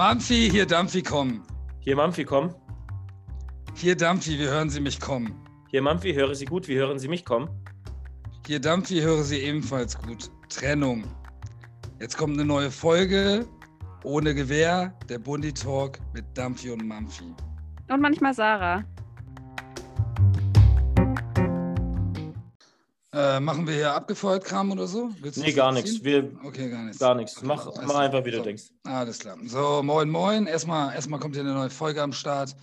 Mampfi, hier Dampfi, komm. Hier Mampfi, komm. Hier Dampfi, wir hören Sie mich kommen. Hier Mampfi, höre Sie gut, wie hören Sie mich kommen? Hier Dampfi, höre Sie ebenfalls gut. Trennung. Jetzt kommt eine neue Folge. Ohne Gewehr, der Bundi Talk mit Dampfi und Mampfi. Und manchmal Sarah. Äh, machen wir hier abgefeuert Kram oder so? Willst nee, gar nichts. Wir, okay, gar nichts. Gar nichts. Okay, mach, mach einfach, wie du so. denkst. Alles klar. So, moin, moin. Erstmal, erstmal kommt hier eine neue Folge am Start.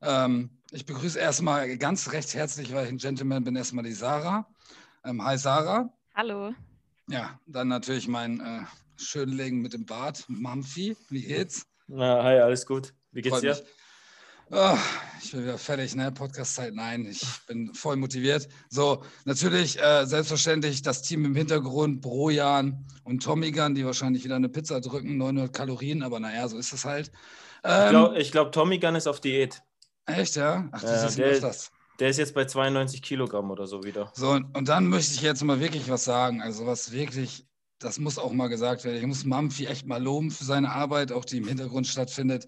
Ähm, ich begrüße erstmal ganz recht herzlich, weil ich ein Gentleman bin, erstmal die Sarah. Ähm, hi, Sarah. Hallo. Ja, dann natürlich mein äh, Schönlegen mit dem Bart, Mampfi. Wie geht's? Na, hi, alles gut. Wie geht's Freut dir? mich. Ah, ich bin wieder fertig, ne? Podcast-Zeit, nein, ich bin voll motiviert. So, natürlich, äh, selbstverständlich das Team im Hintergrund, Brojan und Tomigan, die wahrscheinlich wieder eine Pizza drücken, 900 Kalorien, aber naja, so ist es halt. Ich Ähm, glaube, glaub, Tommy Gunn ist auf Diät. echt, ja? Ach, das Ja, ist der- das. Der ist jetzt bei 92 Kilogramm oder so wieder. So, und, und dann möchte ich jetzt mal wirklich was sagen. Also, was wirklich, das muss auch mal gesagt werden. Ich muss Mampfi echt mal loben für seine Arbeit, auch die im Hintergrund stattfindet.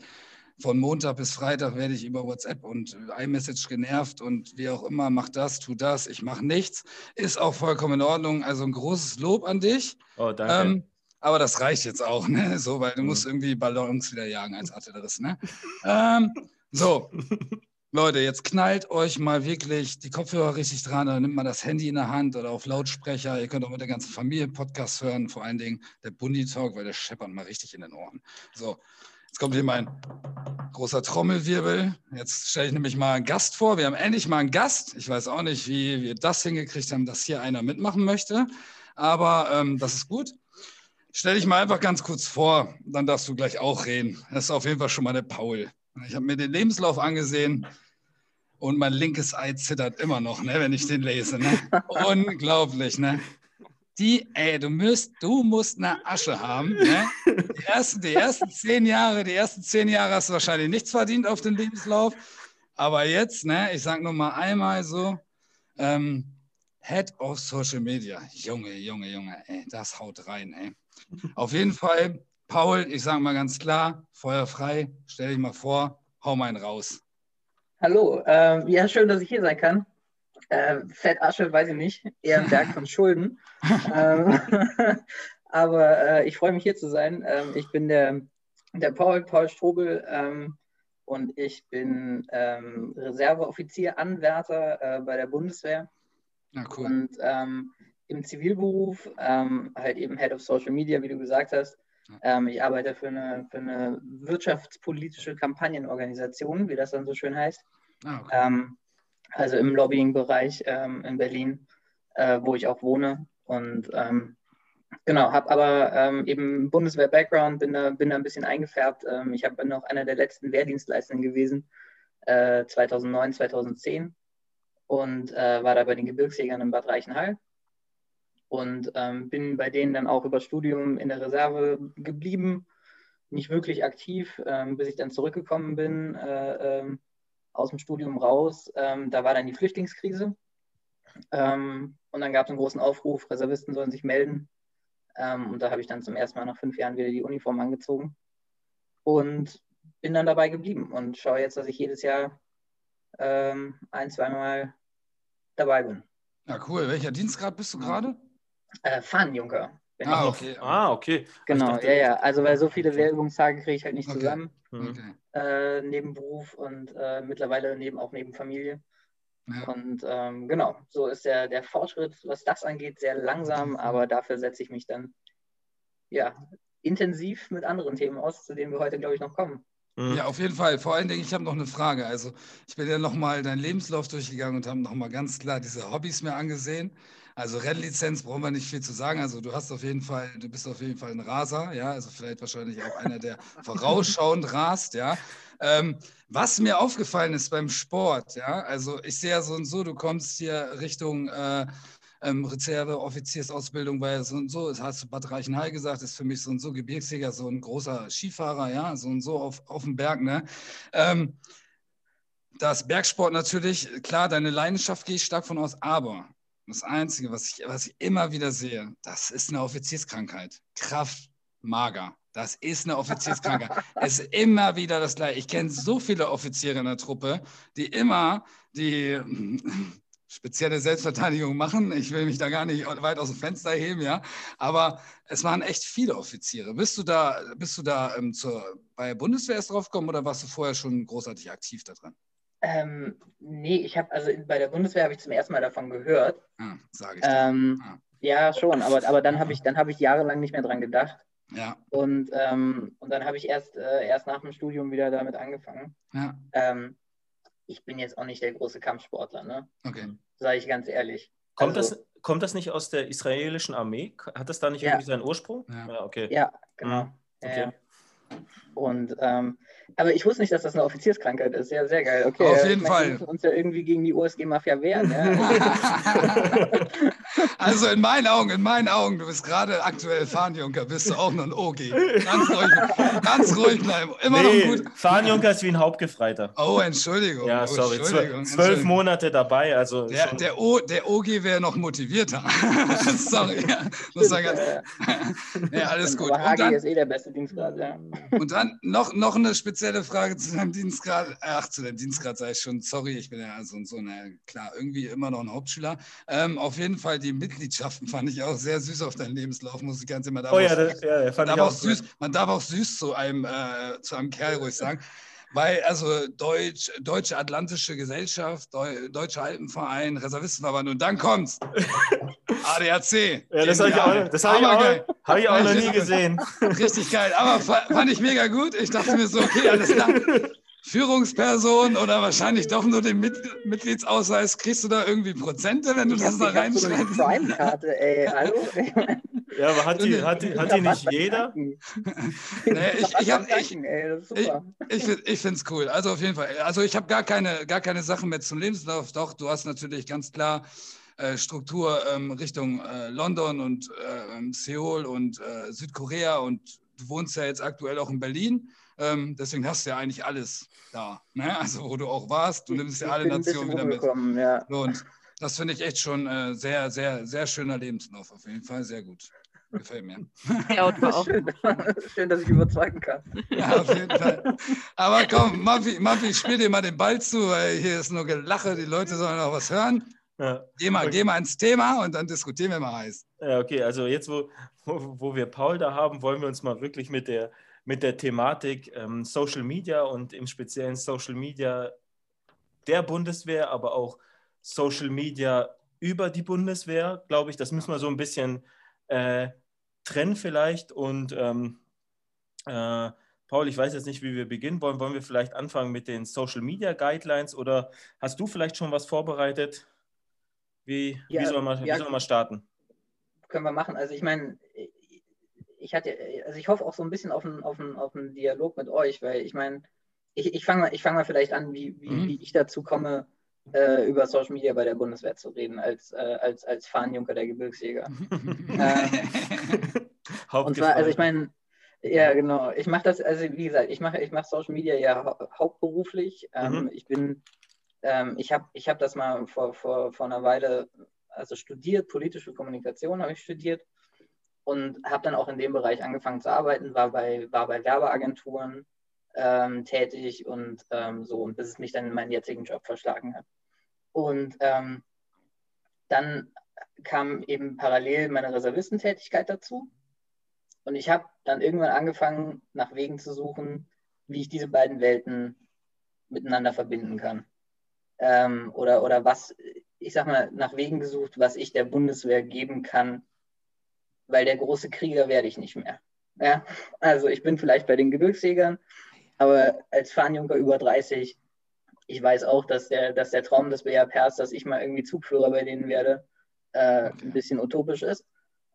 Von Montag bis Freitag werde ich über WhatsApp und iMessage genervt und wie auch immer, mach das, tu das, ich mache nichts. Ist auch vollkommen in Ordnung. Also ein großes Lob an dich. Oh, danke. Ähm, aber das reicht jetzt auch, ne? So, weil du Mhm. musst irgendwie Ballons wieder jagen als Artillerist, ne? ähm, so, Leute, jetzt knallt euch mal wirklich die Kopfhörer richtig dran, dann nimmt man das Handy in der Hand oder auf Lautsprecher. Ihr könnt auch mit der ganzen Familie Podcast hören, vor allen Dingen der Bundi Talk, weil der scheppert mal richtig in den Ohren. So, jetzt kommt hier mein großer Trommelwirbel. Jetzt stelle ich nämlich mal einen Gast vor. Wir haben endlich mal einen Gast. Ich weiß auch nicht, wie wir das hingekriegt haben, dass hier einer mitmachen möchte, aber ähm, das ist gut. Stell dich mal einfach ganz kurz vor, dann darfst du gleich auch reden. Das ist auf jeden Fall schon mal der Paul. Ich habe mir den Lebenslauf angesehen und mein linkes Ei zittert immer noch, ne, wenn ich den lese. Ne? Unglaublich, ne? Die, ey, du musst, du musst eine Asche haben. Ne? Die, ersten, die ersten zehn Jahre, die ersten zehn Jahre hast du wahrscheinlich nichts verdient auf den Lebenslauf. Aber jetzt, ne, ich sag nur mal einmal so, ähm, Head of Social Media. Junge, Junge, Junge, ey, das haut rein, ey. Auf jeden Fall, Paul, ich sage mal ganz klar, Feuer frei, stell dich mal vor, hau mal einen raus. Hallo, ähm, ja, schön, dass ich hier sein kann. Äh, Fettasche, weiß ich nicht, eher ein Berg von Schulden. ähm, aber äh, ich freue mich hier zu sein. Ähm, ich bin der, der Paul, Paul Strobel ähm, und ich bin ähm, Reserveoffizier, Anwärter äh, bei der Bundeswehr Na cool. und ähm, im Zivilberuf ähm, halt eben Head of Social Media, wie du gesagt hast. Ich arbeite für eine, für eine wirtschaftspolitische Kampagnenorganisation, wie das dann so schön heißt. Ah, okay. Also im Lobbying-Bereich ähm, in Berlin, äh, wo ich auch wohne. Und ähm, genau, habe aber ähm, eben Bundeswehr-Background, bin da, bin da ein bisschen eingefärbt. Ähm, ich hab, bin noch einer der letzten Wehrdienstleistenden gewesen, äh, 2009, 2010 und äh, war da bei den Gebirgsjägern in Bad Reichenhall und ähm, bin bei denen dann auch über Studium in der Reserve geblieben, nicht wirklich aktiv, ähm, bis ich dann zurückgekommen bin äh, aus dem Studium raus. Ähm, da war dann die Flüchtlingskrise ähm, und dann gab es einen großen Aufruf, Reservisten sollen sich melden. Ähm, und da habe ich dann zum ersten Mal nach fünf Jahren wieder die Uniform angezogen und bin dann dabei geblieben und schaue jetzt, dass ich jedes Jahr ähm, ein, zweimal dabei bin. Ja, cool. Welcher Dienstgrad bist du gerade? Äh, Fahnenjunker. Ah, ich. okay. ah, okay. Genau, dachte- ja, ja. Also weil so viele Wehrübungstage kriege ich halt nicht Okay. zusammen, Hm. Okay. äh, neben Beruf und äh, mittlerweile neben, auch neben Familie. Ja. Und ähm, genau, so ist der, der Fortschritt, was das angeht, sehr langsam, aber dafür setze ich mich dann ja intensiv mit anderen Themen aus, zu denen wir heute, glaube ich, noch kommen. Hm. Ja, auf jeden Fall. Vor allen Dingen, ich habe noch eine Frage. Also, ich bin ja nochmal deinen Lebenslauf durchgegangen und habe nochmal ganz klar diese Hobbys mir angesehen. Also, Rennlizenz brauchen wir nicht viel zu sagen. Also, du hast auf jeden Fall, du bist auf jeden Fall ein Raser, ja. Also, vielleicht wahrscheinlich auch einer, der vorausschauend rast, ja. Ähm, was mir aufgefallen ist beim Sport, ja, also ich sehe ja so und so, du kommst hier Richtung äh, ähm, Reserve-Offiziersausbildung, weil so und so, das hast du Bad Reichenhall gesagt, ist für mich so und so Gebirgsjäger, so ein großer Skifahrer, ja, so und so auf, auf dem Berg, ne? Ähm, das Bergsport natürlich, klar, deine Leidenschaft gehe ich stark von aus, aber das Einzige, was ich, was ich immer wieder sehe, das ist eine Offizierskrankheit. Kraft, mager. Das ist eine Offizierskrankheit. es ist immer wieder das Gleiche. Ich kenne so viele Offiziere in der Truppe, die immer die spezielle Selbstverteidigung machen. Ich will mich da gar nicht weit aus dem Fenster heben, ja. Aber es waren echt viele Offiziere. Bist du da, bist du da ähm, zur, bei der Bundeswehr erst drauf gekommen oder warst du vorher schon großartig aktiv da dran? Ähm, nee, ich habe, also bei der Bundeswehr habe ich zum ersten Mal davon gehört. Ah, sage ich. Ähm, ah. Ja, schon, aber, aber dann habe ich, hab ich jahrelang nicht mehr dran gedacht. Ja. Und, ähm, und dann habe ich erst, äh, erst nach dem Studium wieder damit angefangen. Ja. Ähm, ich bin jetzt auch nicht der große Kampfsportler, ne? Okay. Sage ich ganz ehrlich. Kommt, Also- das, kommt das nicht aus der israelischen Armee? Hat das da nicht Ja. irgendwie seinen Ursprung? Ja. okay. Ja, genau. Mhm. Ja, Okay. ja. Und ähm, aber ich wusste nicht, dass das eine Offizierskrankheit ist. Ja, sehr geil. Okay, Auf jeden Fall. Wir müssen uns ja irgendwie gegen die USG-Mafia wehren. Ja? Also in meinen Augen, in meinen Augen, du bist gerade aktuell Fahnenjunker, bist du auch noch ein OG. Ganz ruhig, ganz ruhig bleiben. Immer noch Nee, gut. Fahnenjunker ist wie ein Hauptgefreiter. Oh, Entschuldigung. Ja, oh, sorry. Entschuldigung, Zwölf, Entschuldigung. Monate dabei, also Der, schon- der, o, der OG wäre noch motivierter. Sorry. Ja, das war ganz, Äh, ja, alles gut. Aber Und HG dann, ist eh der beste Dienstgrad. Ja. und dann noch, noch eine spezielle Frage zu deinem Dienstgrad. Ach, zu deinem Dienstgrad sei ich schon. Sorry, ich bin ja so, so eine, klar, irgendwie immer noch ein Hauptschüler. Ähm, auf jeden Fall die Mitgliedschaften fand ich auch sehr süß auf deinem Lebenslauf, muss ich ganz immer da Oh ja, das, ja, fand man ich darf auch auch süß, man darf auch süß zu einem, äh, zu einem Kerl ruhig sagen. Weil, also Deutsch, Deutsche Atlantische Gesellschaft, Deu, Deutscher Alpenverein, Reservistenverband und dann kommt's. ADAC. Ja, das habe ich Genial. auch, das hab ich auch, hab ich auch noch nie gesehen. Richtig geil. Aber fa- fand ich mega gut. Ich dachte mir so, okay, alles klar. Führungsperson oder wahrscheinlich doch nur den Mit Mitgliedsausweis, kriegst du da irgendwie Prozente, wenn du Ich das da habe so eine reinschreibst? Prime-Karte, ey. Hallo? Ja, aber hat die, hat die, hat die nicht jeder? Nee, ich- ich hab- ich- ey, das ist ich- super. Ich, ich finde es cool. Also auf jeden Fall. Also ich habe gar keine, gar keine Sachen mehr zum Lebenslauf. Doch, du hast natürlich ganz klar äh, Struktur ähm, Richtung äh, London und äh, ähm, Seoul und äh, Südkorea und du wohnst ja jetzt aktuell auch in Berlin. Ähm, deswegen hast du ja eigentlich alles da. Ne? Also wo du auch warst, du nimmst ja alle Nationen wieder mit. Ja. So, Und das finde ich echt schon äh, sehr, sehr, sehr schöner Lebenslauf. Auf jeden Fall sehr gut. Gefällt mir. Der Auto auch. Schön, schön, dass ich überzeugen kann. Ja, auf jeden Fall. Aber komm, Maffi, Maffi, spiel dir mal den Ball zu, weil hier ist nur Gelache, die Leute sollen auch was hören. Ja. Geh mal, Okay. geh mal ins Thema und dann diskutieren wir mal heiß. Ja, okay, also jetzt, wo, wo, wo wir Paul da haben, wollen wir uns mal wirklich mit der, mit der Thematik ähm, Social Media und im speziellen Social Media der Bundeswehr, aber auch Social Media über die Bundeswehr, glaube ich, das müssen wir so ein bisschen äh, trennen vielleicht. Und ähm, äh, Paul, ich weiß jetzt nicht, wie wir beginnen wollen. Wollen wir vielleicht anfangen mit den Social Media Guidelines oder hast du vielleicht schon was vorbereitet? Wie, Ja, wie, soll, man, ja. wie soll man starten? Können wir machen. Also ich meine, ich hatte, also ich hoffe auch so ein bisschen auf einen, auf einen, auf einen Dialog mit euch, weil ich meine, ich, ich fange mal, ich fang mal vielleicht an, wie, wie, Mhm. wie ich dazu komme, äh, über Social Media bei der Bundeswehr zu reden, als, äh, als, als Fahnenjunker der Gebirgsjäger. Und zwar, also ich meine, ja, genau. Ich mache das, also wie gesagt, ich mache ich mach Social Media ja hau hauptberuflich. Ähm, Mhm. Ich bin, ähm, ich habe ich hab das mal vor, vor, vor einer Weile, also studiert, politische Kommunikation habe ich studiert und habe dann auch in dem Bereich angefangen zu arbeiten, war bei, war bei Werbeagenturen ähm, tätig und ähm, so, und bis es mich dann in meinen jetzigen Job verschlagen hat. Und ähm, dann kam eben parallel meine Reservistentätigkeit dazu. Und ich habe dann irgendwann angefangen, nach Wegen zu suchen, wie ich diese beiden Welten miteinander verbinden kann. Ähm, oder, oder was, ich sag mal, nach Wegen gesucht, was ich der Bundeswehr geben kann, weil der große Krieger werde ich nicht mehr. Ja? Also ich bin vielleicht bei den Gebirgsjägern, aber als Fahnenjunker über 30, ich weiß auch, dass der, dass der Traum des BAPers, dass ich mal irgendwie Zugführer bei denen werde, äh, ein bisschen utopisch ist.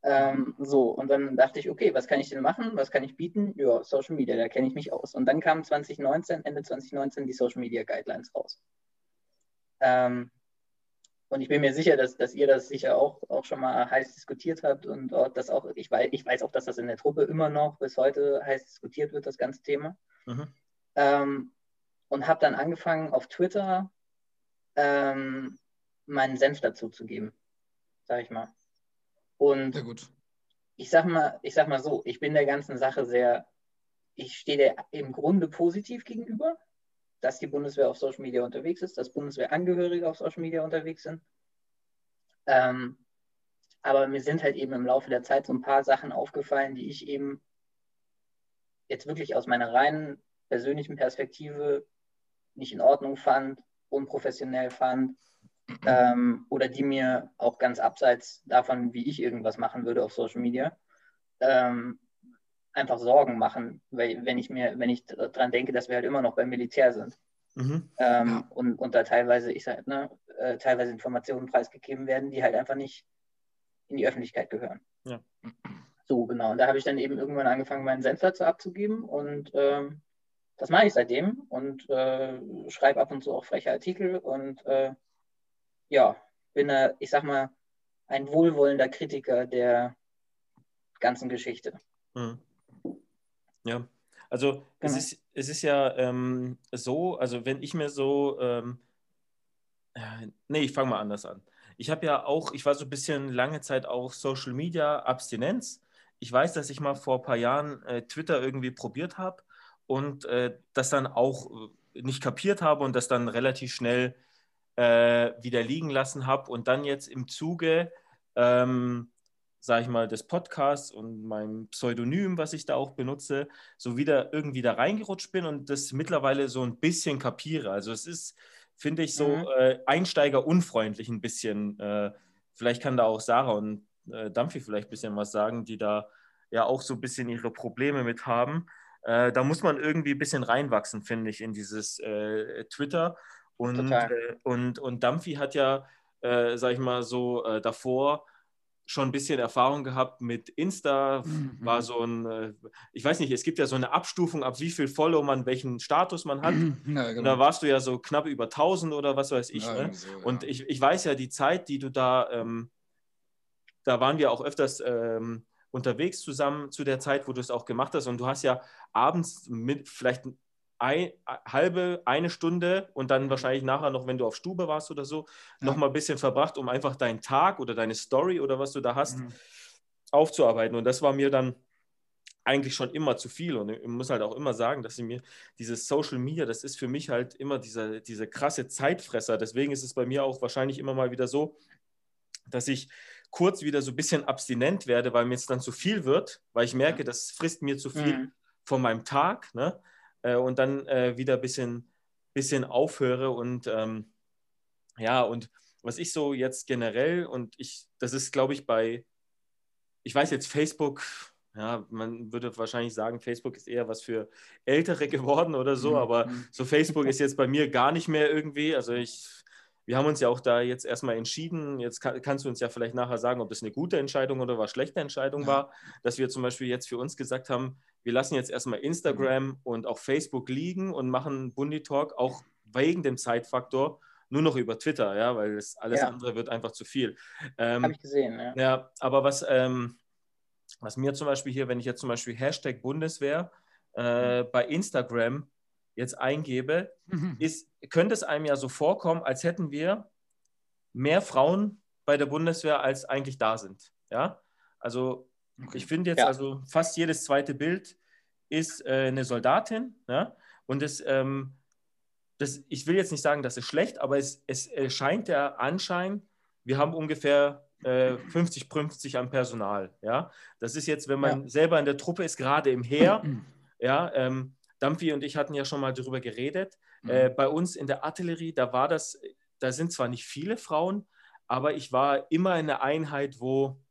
Ähm, so, und dann dachte ich, okay, was kann ich denn machen? Was kann ich bieten? Ja, Social Media, da kenne ich mich aus. Und dann kamen 2019, Ende 2019 die Social Media Guidelines raus. Ähm, und ich bin mir sicher, dass, dass ihr das sicher auch, auch schon mal heiß diskutiert habt und auch das auch, ich weiß, ich weiß auch, dass das in der Truppe immer noch bis heute heiß diskutiert wird, das ganze Thema. Mhm. Ähm, und habe dann angefangen auf Twitter ähm, meinen Senf dazu zu geben, sag ich mal. Und Sehr gut. ich sag mal, ich sag mal so, ich bin der ganzen Sache sehr, ich stehe der im Grunde positiv gegenüber, dass die Bundeswehr auf Social Media unterwegs ist, dass Bundeswehrangehörige auf Social Media unterwegs sind. Ähm, aber mir sind halt eben im Laufe der Zeit so ein paar Sachen aufgefallen, die ich eben jetzt wirklich aus meiner reinen persönlichen Perspektive nicht in Ordnung fand, unprofessionell fand ähm, oder die mir auch ganz abseits davon, wie ich irgendwas machen würde auf Social Media, ähm, einfach Sorgen machen, weil, wenn ich mir, wenn ich daran denke, dass wir halt immer noch beim Militär sind. Mhm. Ähm, ja. und, und da teilweise, ich sag, ne, äh, teilweise Informationen preisgegeben werden, die halt einfach nicht in die Öffentlichkeit gehören. Ja. So, genau. Und da habe ich dann eben irgendwann angefangen, meinen Senf dazu abzugeben und ähm, das mache ich seitdem und äh, schreibe ab und zu auch freche Artikel und äh, ja, bin da, ich sag mal, ein wohlwollender Kritiker der ganzen Geschichte. Mhm. Ja, also genau. es, ist, es ist ja ähm, so, also wenn ich mir so, ähm, äh, nee, ich fange mal anders an. Ich habe ja auch, ich war so ein bisschen lange Zeit auch Social Media Abstinenz. Ich weiß, dass ich mal vor ein paar Jahren äh, Twitter irgendwie probiert habe und äh, das dann auch äh, nicht kapiert habe und das dann relativ schnell äh, wieder liegen lassen habe und dann jetzt im Zuge, ähm, sage ich mal, des Podcasts und meinem Pseudonym, was ich da auch benutze, so wieder irgendwie da reingerutscht bin und das mittlerweile so ein bisschen kapiere. Also es ist, finde ich, so mhm. äh, einsteigerunfreundlich ein bisschen. Äh, vielleicht kann da auch Sarah und äh, Dampfi vielleicht ein bisschen was sagen, die da ja auch so ein bisschen ihre Probleme mit haben. Äh, da muss man irgendwie ein bisschen reinwachsen, finde ich, in dieses äh, Twitter. Und, äh, und, und Dampfi hat ja, äh, sag ich mal, so äh, davor schon ein bisschen Erfahrung gehabt mit Insta, mhm. war so ein, äh, ich weiß nicht, es gibt ja so eine Abstufung, ab wie viel Follow man, welchen Status man hat. Ja, genau. Da warst du ja so knapp über 1000 oder was weiß ich. Ja, ne? so, ja. Und ich, ich weiß ja, die Zeit, die du da, ähm, da waren wir auch öfters ähm, unterwegs zusammen zu der Zeit, wo du es auch gemacht hast. Und du hast ja abends mit vielleicht ein, halbe, eine Stunde und dann wahrscheinlich nachher noch, wenn du auf Stube warst oder so, ja. noch mal ein bisschen verbracht, um einfach deinen Tag oder deine Story oder was du da hast, mhm. aufzuarbeiten. Und das war mir dann eigentlich schon immer zu viel. Und ich muss halt auch immer sagen, dass sie mir dieses Social Media, das ist für mich halt immer dieser, diese krasse Zeitfresser. Deswegen ist es bei mir auch wahrscheinlich immer mal wieder so, dass ich kurz wieder so ein bisschen abstinent werde, weil mir es dann zu viel wird, weil ich merke, das frisst mir zu viel mhm. von meinem Tag. Ne? Äh, und dann äh, wieder ein bisschen, bisschen aufhöre. Und ähm, ja, und was ich so jetzt generell, und ich, das ist, glaube ich, bei, ich weiß jetzt, Facebook, ja, man würde wahrscheinlich sagen, Facebook ist eher was für Ältere geworden oder so, mhm. aber mhm. so Facebook ist jetzt bei mir gar nicht mehr irgendwie. Also ich, wir haben uns ja auch da jetzt erstmal entschieden. Jetzt kann, kannst du uns ja vielleicht nachher sagen, ob das eine gute Entscheidung oder was schlechte Entscheidung war, dass wir zum Beispiel jetzt für uns gesagt haben, wir lassen jetzt erstmal Instagram mhm. und auch Facebook liegen und machen Bundy Talk auch wegen dem Zeitfaktor nur noch über Twitter, ja, weil das alles ja. andere wird einfach zu viel. Ähm, Habe ich gesehen, ja. Ja, aber was, ähm, was mir zum Beispiel hier, wenn ich jetzt zum Beispiel Hashtag Bundeswehr äh, mhm. bei Instagram jetzt eingebe, mhm. ist, könnte es einem ja so vorkommen, als hätten wir mehr Frauen bei der Bundeswehr, als eigentlich da sind. Ja, also Okay. Ich finde jetzt ja. also fast jedes zweite Bild ist äh, eine Soldatin. Ja? Und das, ähm, das, ich will jetzt nicht sagen, das ist schlecht, aber es, es scheint der Anschein, wir haben ungefähr äh, 50-50 an Personal. Ja? Das ist jetzt, wenn man ja. selber in der Truppe ist, gerade im Heer. ja, ähm, Dampfi und ich hatten ja schon mal darüber geredet. Mhm. Äh, bei uns in der Artillerie, da war das, da sind zwar nicht viele Frauen, aber ich war immer in einer Einheit, wo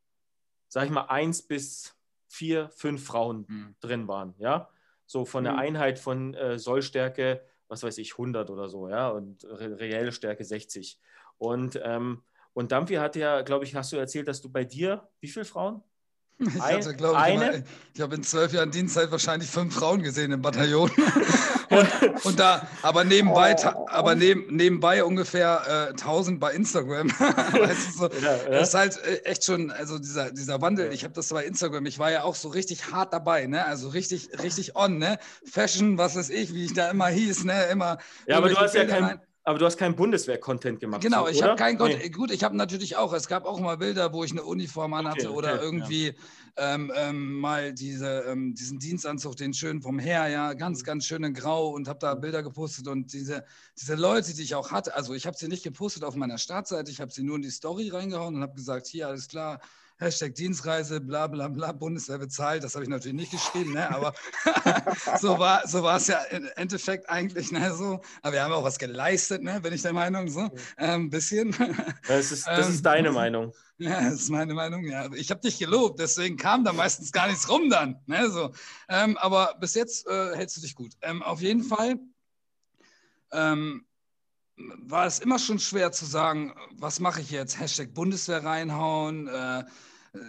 sag ich mal, eins bis vier, fünf Frauen mhm. drin waren, ja. So von der mhm. Einheit von äh, Sollstärke, was weiß ich, 100 oder so, ja, und re reelle Stärke 60. Und, ähm, und Dampfi hatte ja, glaube ich, hast du erzählt, dass du bei dir, wie viele Frauen? Ich hatte, glaube ich, eine, ich habe in zwölf Jahren Dienstzeit wahrscheinlich fünf Frauen gesehen im Bataillon. und, und, da, aber nebenbei, oh. aber neben, nebenbei ungefähr äh, 1000 bei Instagram. weißt du, so, ja, ja. Das ist halt äh, echt schon, also dieser, dieser Wandel, ich habe das bei Instagram, ich war ja auch so richtig hart dabei, ne? Also richtig, richtig on, ne? Fashion, was weiß ich, wie ich da immer hieß, ne? Immer. Ja, aber du hast ja kein. Aber du hast keinen Bundeswehr-Content gemacht. Genau, so, ich oder? habe keinen Content. Nee. Gut, ich habe natürlich auch, es gab auch mal Bilder, wo ich eine Uniform anhatte Okay, oder okay, irgendwie ähm, ähm, mal diese, ähm, diesen Dienstanzug, den schönen vom Heer, ja, ganz, ganz schön in Grau und habe da Bilder gepostet und diese, diese Leute, die ich auch hatte, also ich habe sie nicht gepostet auf meiner Startseite, ich habe sie nur in die Story reingehauen und habe gesagt, hier, alles klar, Hashtag Dienstreise, bla bla bla, Bundeswehr bezahlt. Das habe ich natürlich nicht geschrieben, ne? aber so war so es ja im Endeffekt eigentlich ne? so. Aber wir haben auch was geleistet, ne? bin ich der Meinung, so ein ähm, bisschen. Das ist, das Ähm, ist deine Meinung. Ja, das ist meine Meinung. Ja, ich habe dich gelobt, deswegen kam da meistens gar nichts rum dann. Ne, so. ähm, aber bis jetzt äh, hältst du dich gut. Ähm, auf jeden Fall ähm, war es immer schon schwer zu sagen, was mache ich jetzt? Hashtag Bundeswehr reinhauen. Äh,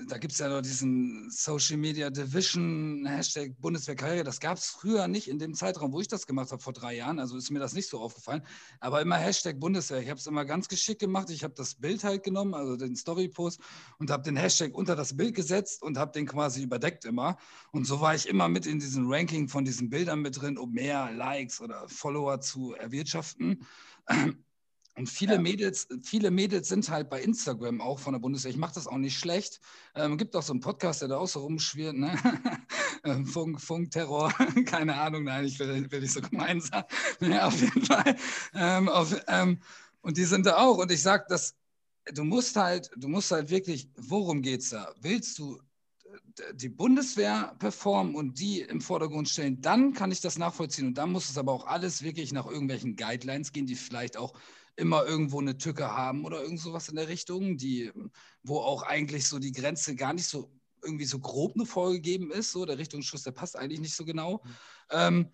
da gibt es ja noch diesen Social Media Division, Hashtag Bundeswehrkarriere. Das gab es früher nicht in dem Zeitraum, wo ich das gemacht habe, vor drei Jahren. Also ist mir das nicht so aufgefallen. Aber immer Hashtag Bundeswehr. Ich habe es immer ganz geschickt gemacht. Ich habe das Bild halt genommen, also den Story-Post, und habe den Hashtag unter das Bild gesetzt und habe den quasi überdeckt immer. Und so war ich immer mit in diesem Ranking von diesen Bildern mit drin, um mehr Likes oder Follower zu erwirtschaften. Und viele Ja. Mädels, viele Mädels sind halt bei Instagram auch von der Bundeswehr. Ich mache das auch nicht schlecht. Ähm, gibt auch so einen Podcast, der da auch so rumschwirrt, ne? Ähm, Funk, Funkterror, keine Ahnung, nein, ich will, will nicht so gemein sein. Ja, auf jeden Fall. Ähm, auf, ähm, und die sind da auch. Und ich sage, dass du musst halt, du musst halt wirklich, worum geht's da? Willst du die Bundeswehr performen und die im Vordergrund stellen, dann kann ich das nachvollziehen. Und dann muss es aber auch alles wirklich nach irgendwelchen Guidelines gehen, die vielleicht auch immer irgendwo eine Tücke haben oder irgend sowas in der Richtung, die, wo auch eigentlich so die Grenze gar nicht so irgendwie so grob nur vorgegeben ist. So, der Richtungsschuss, der passt eigentlich nicht so genau. Ähm,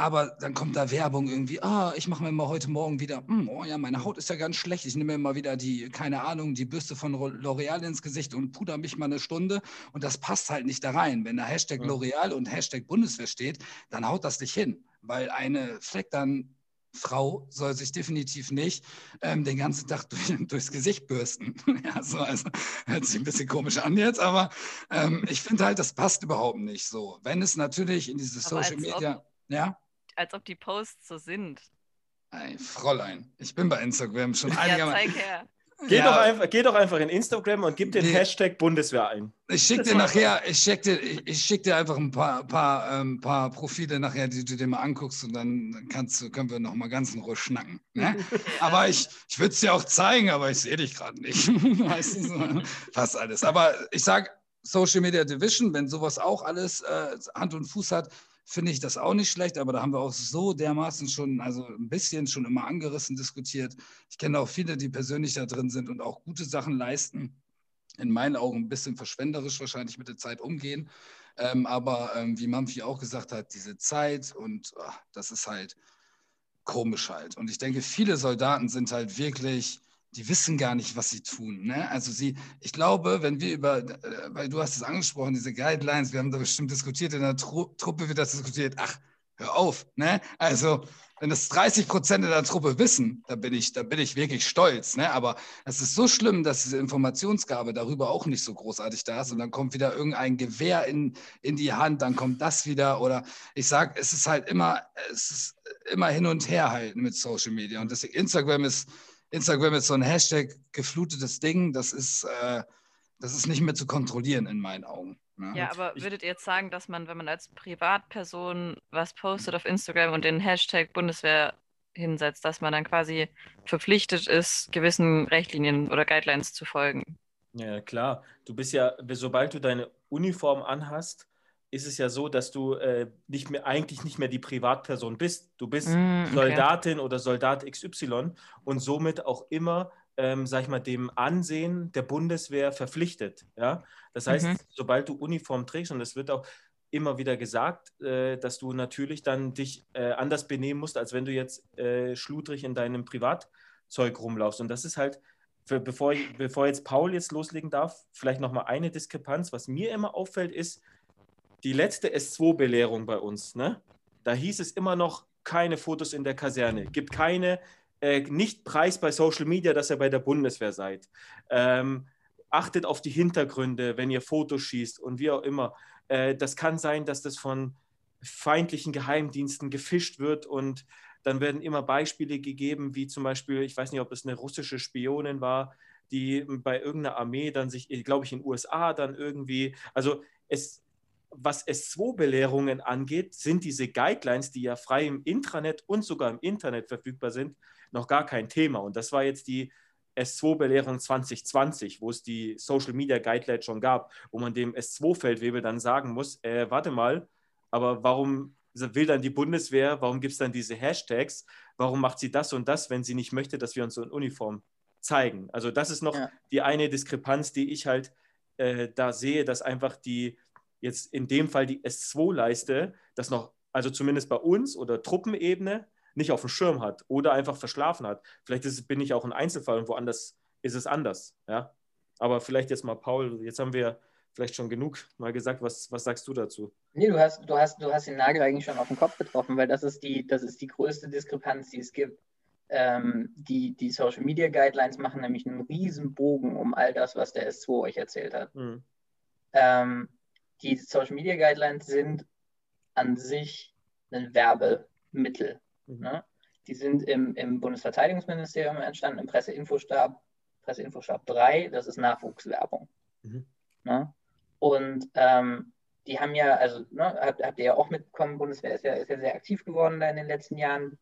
aber dann kommt da Werbung irgendwie, ah, ich mache mir mal heute Morgen wieder, hm, oh ja, meine Haut ist ja ganz schlecht. Ich nehme mir mal wieder die, keine Ahnung, die Bürste von L'Oreal ins Gesicht und puder mich mal eine Stunde. Und das passt halt nicht da rein. Wenn da Hashtag. L'Oreal und Hashtag Bundeswehr steht, dann haut das nicht hin. Weil eine Fleck dann Frau soll sich definitiv nicht ähm, den ganzen Tag durch, durchs Gesicht bürsten. ja, so, also hört sich ein bisschen komisch an jetzt, aber ähm, ich finde halt, das passt überhaupt nicht so. Wenn es natürlich in diese Aber Social als ob- Media, ja, Als ob die Posts so sind. Ey, Fräulein, ich bin bei Instagram schon Ja, einigermaßen. zeig her. Geh, Ja. doch einfach, geh doch einfach in Instagram und gib den Nee. Hashtag Bundeswehr ein. Ich schicke dir nachher, ich schick dir, ich, ich schick dir einfach ein paar, paar, ähm, paar Profile nachher, die du dir mal anguckst und dann kannst du, können wir noch mal ganz in Ruhe schnacken. Ne? Aber ich, ich würde es dir auch zeigen, aber ich sehe dich gerade nicht. weißt du, so, fast alles. Aber ich sage, Social Media Division, wenn sowas auch alles äh, Hand und Fuß hat, finde ich das auch nicht schlecht, aber da haben wir auch so dermaßen schon, also ein bisschen schon immer angerissen diskutiert. Ich kenne auch viele, die persönlich da drin sind und auch gute Sachen leisten in meinen Augen ein bisschen verschwenderisch wahrscheinlich mit der Zeit umgehen. Ähm, aber ähm, wie Mampfi auch gesagt hat, diese Zeit und ah, das ist halt komisch halt. Und ich denke, viele Soldaten sind halt wirklich, die wissen gar nicht, was sie tun. Ne? Also sie, ich glaube, wenn wir über, äh, weil du hast es angesprochen, diese Guidelines, wir haben da bestimmt diskutiert, in der Tru Truppe wird das diskutiert, ach, hör auf. Ne? Also wenn das 30 Prozent in der Truppe wissen, da bin ich, da bin ich wirklich stolz. Ne? Aber es ist so schlimm, dass diese Informationsgabe darüber auch nicht so großartig da ist. Und dann kommt wieder irgendein Gewehr in, in die Hand, dann kommt das wieder. Oder ich sage, es ist halt immer, es ist immer hin und her halt mit Social Media. Und deswegen Instagram ist, Instagram ist so ein Hashtag geflutetes Ding. Das ist, äh, das ist nicht mehr zu kontrollieren in meinen Augen. Ne? Ja, aber Ich- würdet ihr jetzt sagen, dass man, wenn man als Privatperson was postet auf Instagram und den Hashtag Bundeswehr hinsetzt, dass man dann quasi verpflichtet ist, gewissen Richtlinien oder Guidelines zu folgen? Ja, klar. Du bist ja, sobald du deine Uniform anhast, ist es ja so, dass du äh, nicht mehr, eigentlich nicht mehr die Privatperson bist. Du bist Mm, okay. Soldatin oder Soldat XY und somit auch immer, ähm, sag ich mal, dem Ansehen der Bundeswehr verpflichtet. Ja? Das heißt, Mhm. sobald du Uniform trägst, und es wird auch immer wieder gesagt, äh, dass du natürlich dann dich äh, anders benehmen musst, als wenn du jetzt äh, schludrig in deinem Privatzeug rumlaufst. Und das ist halt, für, bevor, bevor jetzt Paul jetzt loslegen darf, vielleicht nochmal eine Diskrepanz. Was mir immer auffällt, ist die letzte S2-Belehrung bei uns. Ne? Da hieß es immer noch, keine Fotos in der Kaserne, gibt keine, äh, nicht Preis bei Social Media, dass ihr bei der Bundeswehr seid. Ähm, achtet auf die Hintergründe, wenn ihr Fotos schießt und wie auch immer. Äh, das kann sein, dass das von feindlichen Geheimdiensten gefischt wird und dann werden immer Beispiele gegeben, wie zum Beispiel, ich weiß nicht, ob es eine russische Spionin war, die bei irgendeiner Armee dann sich, glaube ich, in den USA dann irgendwie, also es, was S2-Belehrungen angeht, sind diese Guidelines, die ja frei im Intranet und sogar im Internet verfügbar sind, noch gar kein Thema. Und das war jetzt die S2-Belehrung 2020, wo es die Social Media Guidelines schon gab, wo man dem S2-Feldwebel dann sagen muss, äh, warte mal, aber warum will dann die Bundeswehr, warum gibt es dann diese Hashtags, warum macht sie das und das, wenn sie nicht möchte, dass wir uns so in Uniform zeigen? Also das ist noch ja. die eine Diskrepanz, die ich halt äh, da sehe, dass einfach die, jetzt in dem Fall die S2-Leiste, das noch, also zumindest bei uns oder Truppenebene, nicht auf dem Schirm hat oder einfach verschlafen hat. Vielleicht ist, bin ich auch ein Einzelfall und woanders ist es anders. Ja? Aber vielleicht jetzt mal, Paul, jetzt haben wir vielleicht schon genug mal gesagt. Was, was sagst du dazu? Nee, du hast, du, hast, du hast den Nagel eigentlich schon auf den Kopf getroffen, weil das ist die, das ist die größte Diskrepanz, die es gibt. Ähm, die, die Social Media Guidelines machen nämlich einen riesen Bogen um all das, was der S2 euch erzählt hat. Mhm. Ähm, die Social Media Guidelines sind an sich ein Werbemittel. Mhm. Ne? Die sind im, im Bundesverteidigungsministerium entstanden, im Presseinfostab, Presseinfostab 3, das ist Nachwuchswerbung. Mhm. Ne? Und ähm, die haben ja, also ne, habt, habt, ihr ja auch mitbekommen, Bundeswehr ist ja, ist ja sehr aktiv geworden da in den letzten Jahren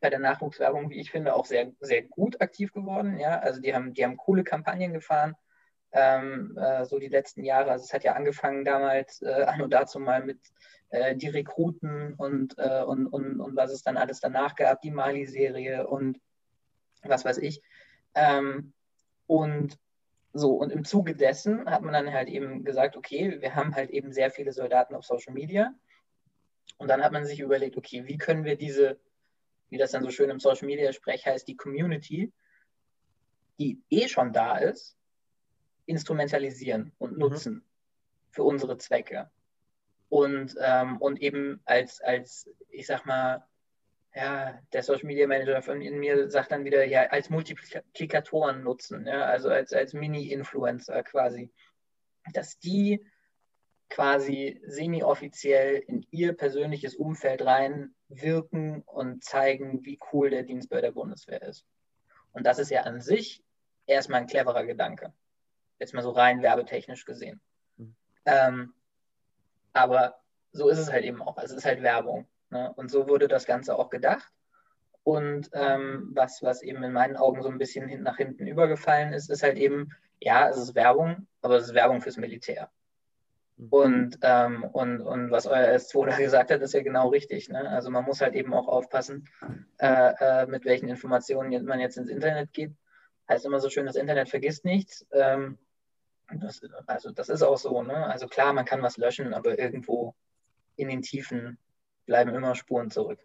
bei der Nachwuchswerbung, wie ich finde, auch sehr, sehr gut aktiv geworden. Ja? Also die haben, die haben coole Kampagnen gefahren, ähm, äh, so die letzten Jahre. Also es hat ja angefangen damals äh, an und dazu mal mit äh, die Rekruten und, äh, und, und, und was es dann alles danach gab, die Mali-Serie und was weiß ich. Ähm, und so, und im Zuge dessen hat man dann halt eben gesagt, okay, wir haben halt eben sehr viele Soldaten auf Social Media. Und dann hat man sich überlegt, okay, wie können wir diese, wie das dann so schön im Social Media Sprech heißt, die Community, die eh schon da ist, instrumentalisieren und mhm. nutzen mhm. für unsere Zwecke. Und, ähm, und eben als, als, ich sag mal, ja, der Social Media Manager von in mir sagt dann wieder, ja, als Multiplikatoren nutzen, ja, also als, als Mini-Influencer quasi, dass die quasi semi-offiziell in ihr persönliches Umfeld reinwirken und zeigen, wie cool der Dienst bei der Bundeswehr ist. Und das ist ja an sich erstmal ein cleverer Gedanke. Jetzt mal so rein werbetechnisch gesehen. Mhm. Ähm, aber so ist es halt eben auch. Also es ist halt Werbung. Ne? Und so wurde das Ganze auch gedacht. Und ähm, was, was eben in meinen Augen so ein bisschen hin, nach hinten übergefallen ist, ist halt eben, ja, es ist Werbung, aber es ist Werbung fürs Militär. Mhm. Und, ähm, und, und was euer S2 da gesagt hat, ist ja genau richtig. Ne? Also man muss halt eben auch aufpassen, äh, äh, mit welchen Informationen man jetzt ins Internet geht. Heißt immer so schön, das Internet vergisst nichts. Ähm, das, also das ist auch so. Ne? Also klar, man kann was löschen, aber irgendwo in den Tiefen bleiben immer Spuren zurück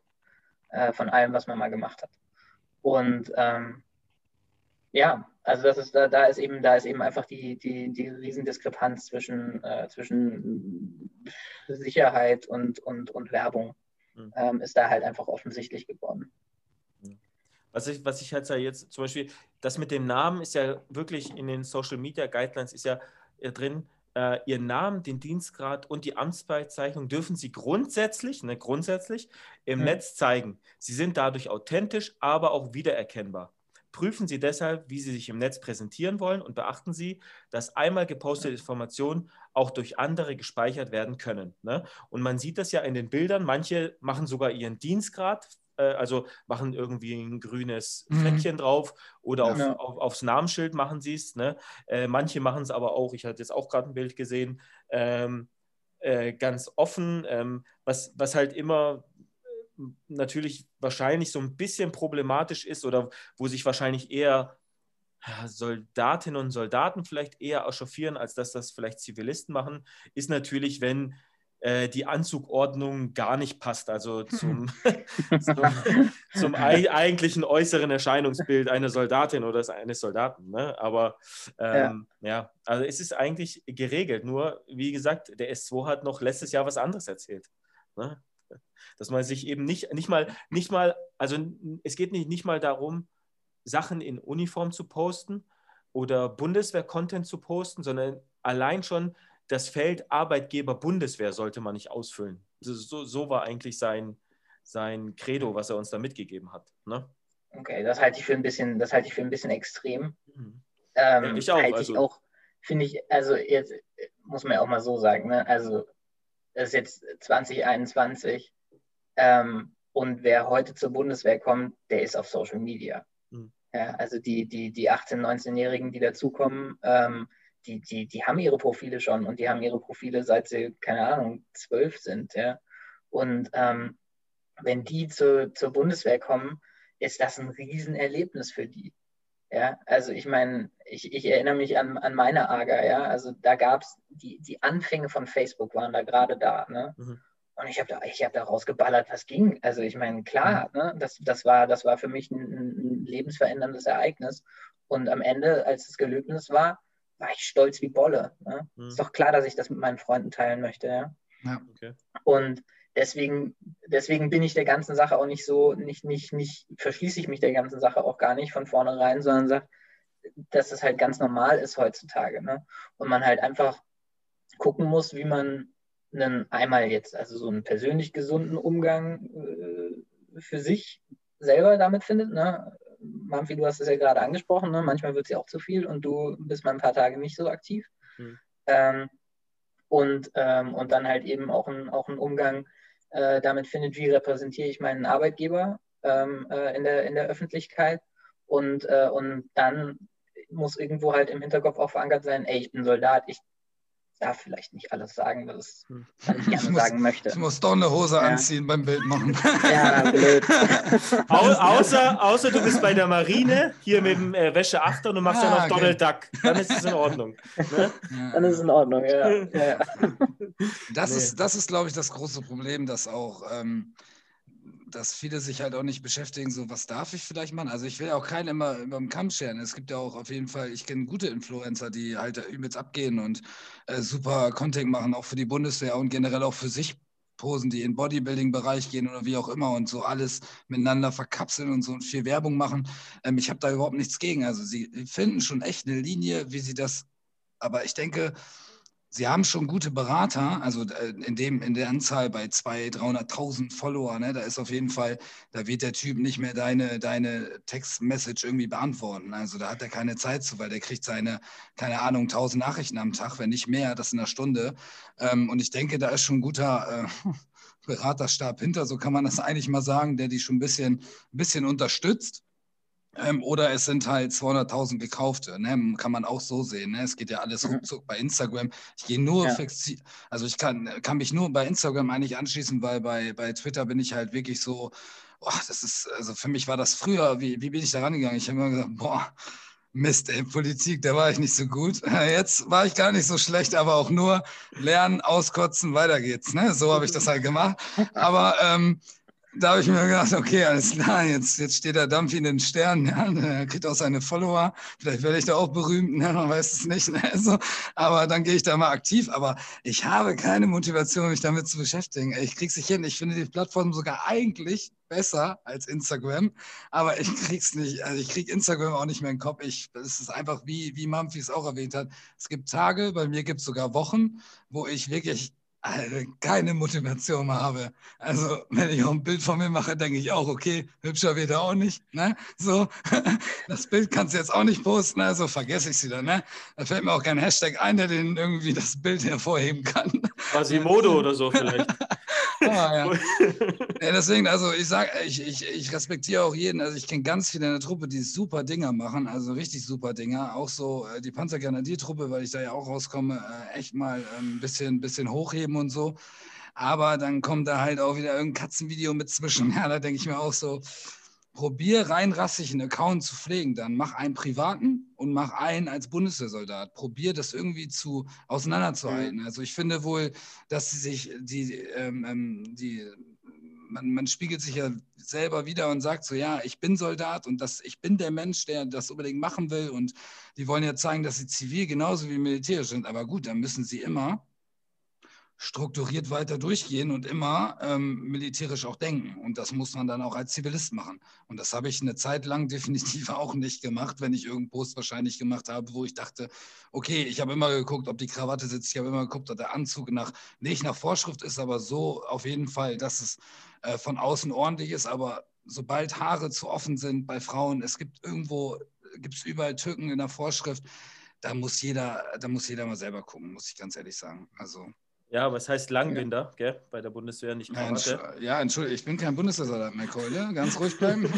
äh, von allem, was man mal gemacht hat. Und ähm, ja, also das ist da, da ist eben, da ist eben einfach die, die, die Riesendiskrepanz zwischen, äh, zwischen Sicherheit und, und, und Werbung mhm. ähm, ist da halt einfach offensichtlich geworden. Was ich, was ich halt jetzt zum Beispiel, das mit dem Namen ist ja wirklich in den Social Media Guidelines ist ja drin, äh, Ihren Namen, den Dienstgrad und die Amtsbezeichnung dürfen Sie grundsätzlich, ne, grundsätzlich im mhm. Netz zeigen. Sie sind dadurch authentisch, aber auch wiedererkennbar. Prüfen Sie deshalb, wie Sie sich im Netz präsentieren wollen und beachten Sie, dass einmal gepostete Informationen auch durch andere gespeichert werden können. Ne? Und man sieht das ja in den Bildern. Manche machen sogar ihren Dienstgrad äh, also machen irgendwie ein grünes mhm. Fleckchen mhm. drauf oder auf, ja. auf, aufs Namensschild machen sie es. Ne? Äh, manche machen es aber auch, ich hatte jetzt auch gerade ein Bild gesehen, ähm, äh, ganz offen, ähm, was, was halt immer äh, natürlich wahrscheinlich so ein bisschen problematisch ist oder wo sich wahrscheinlich eher Soldatinnen und Soldaten vielleicht eher echauffieren, als dass das vielleicht Zivilisten machen, ist natürlich, wenn äh, die Anzugordnung gar nicht passt, also zum, zum, zum eigentlichen äußeren Erscheinungsbild einer Soldatin oder eines Soldaten. Ne? Aber ähm, ja. ja. also es ist eigentlich geregelt. Nur, wie gesagt, der S2 hat noch letztes Jahr was anderes erzählt. Ne? Dass man sich eben nicht, nicht mal, nicht mal, also es geht nicht, nicht mal darum, Sachen in Uniform zu posten oder Bundeswehr-Content zu posten, sondern allein schon das Feld Arbeitgeber Bundeswehr sollte man nicht ausfüllen. So, so war eigentlich sein, sein Credo, was er uns da mitgegeben hat. Ne? Okay, das halte ich für ein bisschen, das halte ich für ein bisschen extrem. Mhm. Ähm, ich auch, Halte also- ich auch, finde ich, also jetzt muss man ja auch mal so sagen, ne? Also das ist jetzt 2021 ähm, und wer heute zur Bundeswehr kommt, der ist auf Social Media. Mhm. Ja, also die, die, die 18-, 19-Jährigen, die dazukommen, ähm, die, die, die haben ihre Profile schon und die haben ihre Profile seit sie, keine Ahnung, zwölf sind, ja. Und ähm, wenn die zu, zur Bundeswehr kommen, ist das ein Riesenerlebnis für die. Ja, also ich meine, ich, ich erinnere mich an, an meine AGA, ja, also da gab es, die, die Anfänge von Facebook waren da gerade da, ne? Mhm. Und ich habe da, ich hab da rausgeballert, was ging. Also ich meine, klar, ne, das, das, war, das war für mich ein, ein lebensveränderndes Ereignis. Und am Ende, als das Gelöbnis war, war ich stolz wie Bolle. Ne? Mhm. Ist doch klar, dass ich das mit meinen Freunden teilen möchte, ja. Okay. Und deswegen, deswegen bin ich der ganzen Sache auch nicht so, nicht, nicht, nicht, verschließe ich mich der ganzen Sache auch gar nicht von vornherein, sondern sage, dass das halt ganz normal ist heutzutage. Ne? Und man halt einfach gucken muss, wie man einen einmal jetzt, also so einen persönlich gesunden Umgang äh, für sich selber damit findet. Ne? Manfi, du hast es ja gerade angesprochen, ne? manchmal wird es ja auch zu viel und du bist mal ein paar Tage nicht so aktiv. Mhm. Ähm, und, ähm, und dann halt eben auch ein, auch ein Umgang äh, damit findet, wie repräsentiere ich meinen Arbeitgeber ähm, äh, in, der, in der Öffentlichkeit. Und, äh, und dann muss irgendwo halt im Hinterkopf auch verankert sein, ey, ich bin Soldat, ich darf vielleicht nicht alles sagen, was Hm. man Ich gerne muss- sagen möchte. Ich muss doch eine Hose Ja. anziehen beim Bild machen. Ja, blöd. Au, außer, außer du bist bei der Marine, hier mit dem äh, Wäscheachter und du machst Ah, ja noch okay. Donald Duck. Dann ist es in Ordnung. Ne? Dann ist es in Ordnung, ja. ja. Das Nee. ist, das ist, glaube ich, das große Problem, dass auch, ähm, dass viele sich halt auch nicht beschäftigen, so was darf ich vielleicht machen. Also ich will auch keinen immer über den Kamm scheren. Es gibt ja auch auf jeden Fall, ich kenne gute Influencer, die halt da übelst abgehen und äh, super Content machen, auch für die Bundeswehr und generell auch für sich posen, die in Bodybuilding-Bereich gehen oder wie auch immer und so alles miteinander verkapseln und so und viel Werbung machen. Ähm, ich habe da überhaupt nichts gegen. Also sie finden schon echt eine Linie, wie sie das, aber ich denke, Sie haben schon gute Berater, also äh, in, dem, in der Anzahl bei 200.000, 300.000 Follower, ne, da ist auf jeden Fall, da wird der Typ nicht mehr deine, deine Text-Message irgendwie beantworten. Also da hat er keine Zeit zu, weil der kriegt seine, keine Ahnung, 1000 Nachrichten am Tag, wenn nicht mehr, das in einer Stunde. Ähm, und ich denke, da ist schon ein guter äh, Beraterstab hinter, so kann man das eigentlich mal sagen, der die schon ein bisschen, ein bisschen unterstützt. Ähm, oder es sind halt 200.000 gekaufte, ne? kann man auch so sehen. Ne? Es geht ja alles Mhm. ruckzuck bei Instagram. Ich gehe nur, Ja. flexi- also ich kann, kann mich nur bei Instagram eigentlich anschließen, weil bei, bei Twitter bin ich halt wirklich so, boah, das ist, also für mich war das früher, wie, wie bin ich da rangegangen? Ich habe immer gesagt, boah, Mist, ey, Politik, da war ich nicht so gut. Jetzt war ich gar nicht so schlecht, aber auch nur lernen, auskotzen, weiter geht's. Ne? So habe ich das halt gemacht. Aber ähm, da habe ich mir gedacht, okay, alles klar, jetzt, jetzt steht der Dampf in den Sternen, ja, er kriegt auch seine Follower, vielleicht werde ich da auch berühmt, ne, man weiß es nicht, ne, so, aber dann gehe ich da mal aktiv, aber ich habe keine Motivation, mich damit zu beschäftigen. Ich krieg's nicht hin, ich finde die Plattform sogar eigentlich besser als Instagram, aber ich krieg's nicht, also ich krieg Instagram auch nicht mehr in den Kopf, ich, es ist einfach, wie, wie Mampfi es auch erwähnt hat, es gibt Tage, bei mir gibt es sogar Wochen, wo ich wirklich Alter, keine Motivation mehr habe. Also, wenn ich auch ein Bild von mir mache, denke ich auch, okay, hübscher wird er auch nicht. Ne? So, das Bild kannst du jetzt auch nicht posten, also vergesse ich es wieder. Ne? Da fällt mir auch kein Hashtag ein, der den irgendwie das Bild hervorheben kann. Quasimodo oder so vielleicht. Ja. Ja, deswegen, also ich sage, ich, ich, ich respektiere auch jeden. Also ich kenne ganz viele in der Truppe, die super Dinger machen, also richtig super Dinger. Auch so äh, die Panzergrenadiertruppe, weil ich da ja auch rauskomme, äh, echt mal ein ähm, bisschen, bisschen hochheben und so. Aber dann kommt da halt auch wieder irgendein Katzenvideo mit zwischen. Ja, da denke ich mir auch so, probier rein rassig einen Account zu pflegen. Dann mach einen privaten und mach einen als Bundeswehrsoldat. Probier das irgendwie zu auseinanderzuhalten. Also ich finde wohl, dass sie sich die, ähm, ähm, die man, man, spiegelt sich ja selber wieder und sagt so, ja, ich bin Soldat und das, ich bin der Mensch, der das unbedingt machen will. Und die wollen ja zeigen, dass sie zivil genauso wie militärisch sind. Aber gut, dann müssen sie immer strukturiert weiter durchgehen und immer ähm, militärisch auch denken. Und das muss man dann auch als Zivilist machen. Und das habe ich eine Zeit lang definitiv auch nicht gemacht, wenn ich irgendeinen Post wahrscheinlich gemacht habe, wo ich dachte, okay, ich habe immer geguckt, ob die Krawatte sitzt, ich habe immer geguckt, ob der Anzug nach, nicht nach Vorschrift ist, aber so auf jeden Fall, dass es äh, von außen ordentlich ist. Aber sobald Haare zu offen sind bei Frauen, es gibt irgendwo, gibt es überall Tücken in der Vorschrift, da muss jeder, da muss jeder mal selber gucken, muss ich ganz ehrlich sagen. Also ja, was heißt Langbinder, ja. gell? Bei der Bundeswehr nicht Krawatte. Ja, ja Entschuldigung, ich bin kein Bundeswehrsoldat mehr, Keule. Ganz ruhig bleiben.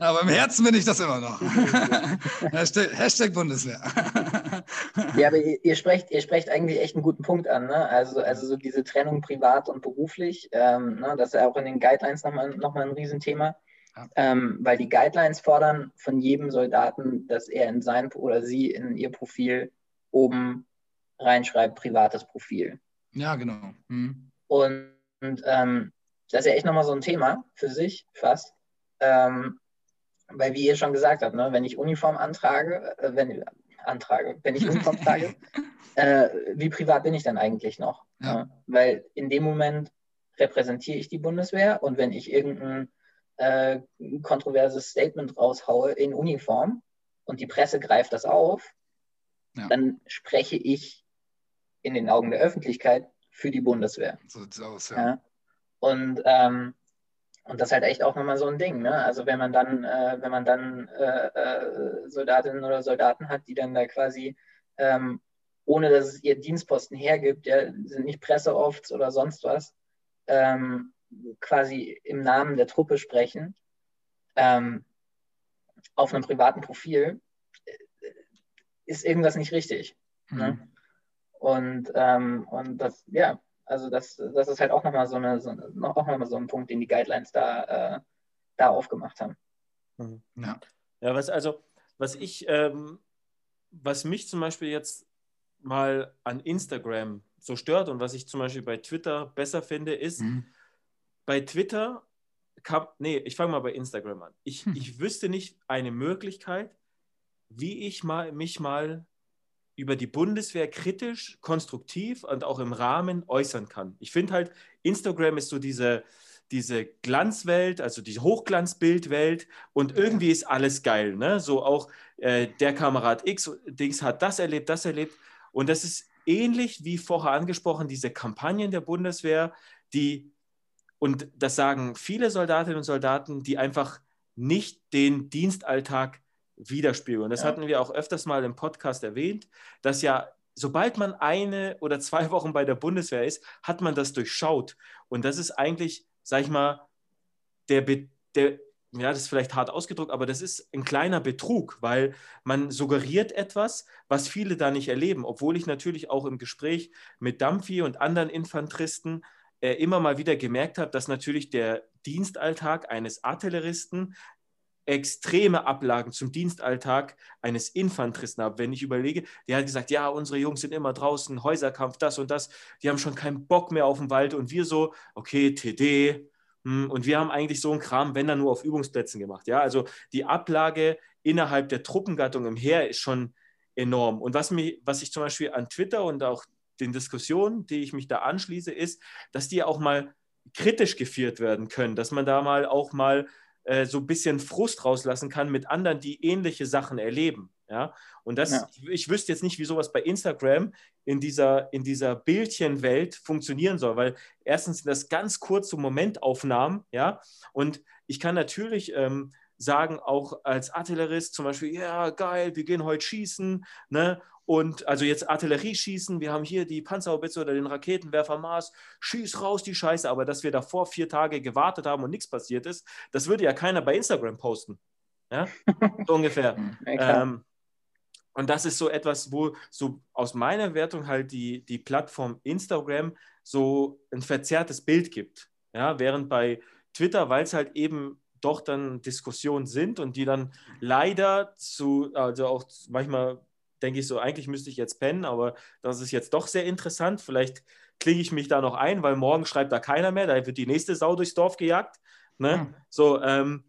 Aber im Herzen bin ich das immer noch. Hashtag, Hashtag Bundeswehr. ja, aber ihr, ihr, sprecht, ihr sprecht eigentlich echt einen guten Punkt an. Ne? Also, also so diese Trennung privat und beruflich, ähm, ne? das ist ja auch in den Guidelines nochmal noch mal ein Riesenthema. Ja. Ähm, weil die Guidelines fordern von jedem Soldaten, dass er in sein oder sie in ihr Profil oben reinschreibt, privates Profil. Ja, genau. Mhm. Und, und ähm, das ist ja echt nochmal so ein Thema für sich fast. Ähm, weil, wie ihr schon gesagt habt, ne, wenn ich Uniform antrage, äh, wenn, antrage, wenn ich Uniform trage, äh, wie privat bin ich dann eigentlich noch? Ja. Ne? Weil in dem Moment repräsentiere ich die Bundeswehr und wenn ich irgendein äh, kontroverses Statement raushaue in Uniform und die Presse greift das auf, ja. dann spreche ich in den Augen der Öffentlichkeit für die Bundeswehr. So sieht's aus, ja. ja. Und, ähm, und das ist halt echt auch nochmal so ein Ding. Ne? Also wenn man dann, äh, wenn man dann äh, äh, Soldatinnen oder Soldaten hat, die dann da quasi, ähm, ohne dass es ihr Dienstposten hergibt, ja, sind nicht Presseofts oder sonst was, ähm, quasi im Namen der Truppe sprechen, ähm, auf einem privaten Profil, ist irgendwas nicht richtig. Ne? Mhm. Ne? Und, ähm, und das, ja, also das, das ist halt auch nochmal so, eine, so, auch noch mal so ein Punkt, den die Guidelines da, äh, da aufgemacht haben. Mhm. Ja. ja, was also, was ich, ähm, was mich zum Beispiel jetzt mal an Instagram so stört und was ich zum Beispiel bei Twitter besser finde, ist, mhm. bei Twitter kam, nee, ich fange mal bei Instagram an. Ich, hm. ich wüsste nicht eine Möglichkeit, wie ich mal, mich mal über die Bundeswehr kritisch, konstruktiv und auch im Rahmen äußern kann. Ich finde halt, Instagram ist so diese, diese Glanzwelt, also die Hochglanzbildwelt und irgendwie ist alles geil. Ne? So auch äh, der Kamerad X, Dings hat das erlebt, das erlebt. Und das ist ähnlich wie vorher angesprochen, diese Kampagnen der Bundeswehr, die, und das sagen viele Soldatinnen und Soldaten, die einfach nicht den Dienstalltag widerspiegeln. Und das ja. hatten wir auch öfters mal im Podcast erwähnt, dass ja, sobald man eine oder zwei Wochen bei der Bundeswehr ist, hat man das durchschaut. Und das ist eigentlich, sag ich mal, der, der ja, das ist vielleicht hart ausgedrückt, aber das ist ein kleiner Betrug, weil man suggeriert etwas, was viele da nicht erleben. Obwohl ich natürlich auch im Gespräch mit Dampfi und anderen Infanteristen äh, immer mal wieder gemerkt habe, dass natürlich der Dienstalltag eines Artilleristen extreme Ablagen zum Dienstalltag eines Infanteristen habe. Wenn ich überlege, der hat gesagt, ja, unsere Jungs sind immer draußen, Häuserkampf, das und das, die haben schon keinen Bock mehr auf den Wald und wir so, okay, TD, hm, und wir haben eigentlich so einen Kram, wenn dann nur auf Übungsplätzen gemacht. Ja, also die Ablage innerhalb der Truppengattung im Heer ist schon enorm. Und was, mich, was ich zum Beispiel an Twitter und auch den Diskussionen, die ich mich da anschließe, ist, dass die auch mal kritisch geführt werden können, dass man da mal auch mal äh, so ein bisschen Frust rauslassen kann mit anderen, die ähnliche Sachen erleben. Ja? Und das, ja. ich, ich, wüsste jetzt nicht, wie sowas bei Instagram in dieser, in dieser Bildchenwelt funktionieren soll, weil erstens sind das ganz kurze Momentaufnahmen, ja, und ich kann natürlich ähm, sagen, auch als Artillerist zum Beispiel, ja, geil, wir gehen heute schießen, ne? Und also jetzt Artillerie schießen, wir haben hier die Panzerhaubitze oder den Raketenwerfer Mars, schieß raus die Scheiße, aber dass wir davor vier Tage gewartet haben und nichts passiert ist, das würde ja keiner bei Instagram posten. Ja, so ungefähr. Ja, ähm, und das ist so etwas, wo so aus meiner Wertung halt die, die Plattform Instagram so ein verzerrtes Bild gibt. Ja, während bei Twitter, weil es halt eben doch dann Diskussionen sind und die dann leider zu, also auch manchmal denke ich so, eigentlich müsste ich jetzt pennen, aber das ist jetzt doch sehr interessant. Vielleicht klinge ich mich da noch ein, weil morgen schreibt da keiner mehr, da wird die nächste Sau durchs Dorf gejagt. Ne? Hm. So, ähm,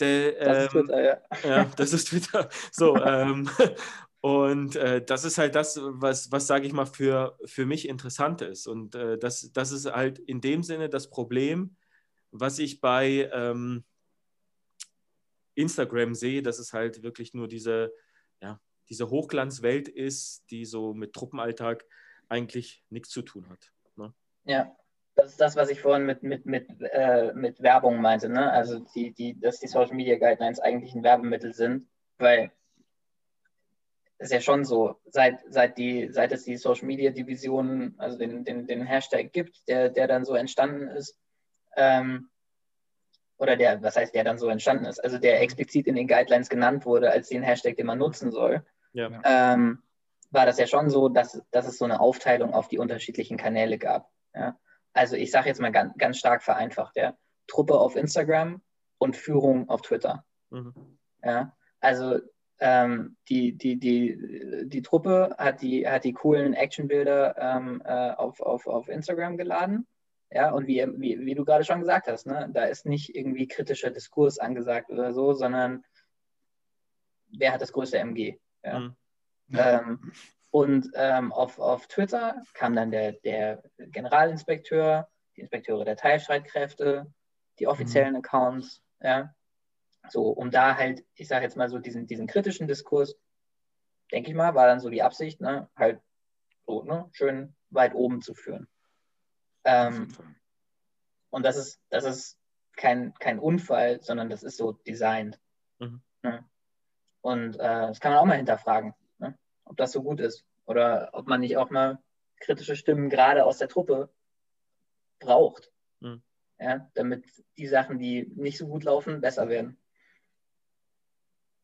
de, ähm, das ist ähm, Twitter, ja. ja. das ist Twitter. So, ähm, Und äh, das ist halt das, was, was sage ich mal, für, für mich interessant ist. Und äh, das, das ist halt in dem Sinne das Problem, was ich bei ähm, Instagram sehe, dass es halt wirklich nur diese, diese Hochglanzwelt ist, die so mit Truppenalltag eigentlich nichts zu tun hat. Ne? Ja, das ist das, was ich vorhin mit, mit, mit, äh, mit Werbung meinte. Ne? Also, die, die, dass die Social Media Guidelines eigentlich ein Werbemittel sind, weil ist ja schon so, seit, seit, die, seit es die Social Media Division, also den, den, den Hashtag gibt, der, der dann so entstanden ist, ähm, oder der, was heißt der dann so entstanden ist, also der explizit in den Guidelines genannt wurde als den Hashtag, den man nutzen soll, ja. ähm, war das ja schon so, dass, dass es so eine Aufteilung auf die unterschiedlichen Kanäle gab. Ja? Also ich sage jetzt mal ganz, ganz stark vereinfacht, ja. Truppe auf Instagram und Führung auf Twitter. Mhm. Ja? Also ähm, die, die, die, die Truppe hat die, hat die coolen Actionbilder ähm, äh, auf, auf, auf Instagram geladen. Ja, und wie, wie, wie du gerade schon gesagt hast, ne, da ist nicht irgendwie kritischer Diskurs angesagt oder so, sondern wer hat das größte MG? Ja. Mhm. Ähm, und ähm, auf, auf Twitter kam dann der, der Generalinspekteur, die Inspekteure der Teilstreitkräfte, die offiziellen mhm. Accounts, ja, so, um da halt, ich sage jetzt mal so, diesen, diesen kritischen Diskurs, denke ich mal, war dann so die Absicht, ne, halt so, ne, schön weit oben zu führen. Ähm, und das ist, das ist kein, kein Unfall, sondern das ist so designt. Mhm. Ne? Und äh, das kann man auch mal hinterfragen, ne? ob das so gut ist. Oder ob man nicht auch mal kritische Stimmen gerade aus der Truppe braucht. Mhm. Ja, damit die Sachen, die nicht so gut laufen, besser werden.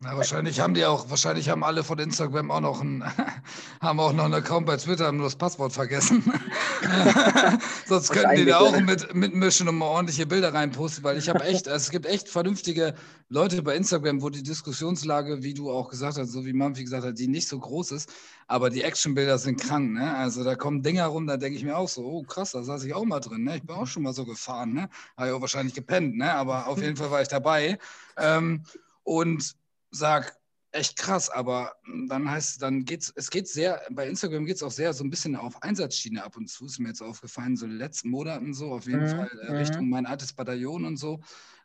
Na, wahrscheinlich haben die auch, wahrscheinlich haben alle von Instagram auch noch einen, haben auch noch einen Account bei Twitter, haben nur das Passwort vergessen. Sonst könnten die da auch mit, mitmischen und mal ordentliche Bilder reinposten, weil ich habe echt, also es gibt echt vernünftige Leute bei Instagram, wo die Diskussionslage, wie du auch gesagt hast, so wie Mampfi gesagt hat, die nicht so groß ist, aber die Actionbilder sind krank, ne? Also da kommen Dinger rum, da denke ich mir auch so, oh krass, da saß ich auch mal drin, ne? Ich bin auch schon mal so gefahren, ne? Habe ich auch wahrscheinlich gepennt, ne? Aber auf jeden Fall war ich dabei. Ähm, und sag, echt krass, aber dann heißt dann geht's, es geht sehr, bei Instagram geht es auch sehr so ein bisschen auf Einsatzschiene ab und zu, ist mir jetzt aufgefallen, so in den letzten Monaten so, auf jeden mhm. Fall äh, Richtung mhm. mein altes Bataillon und so.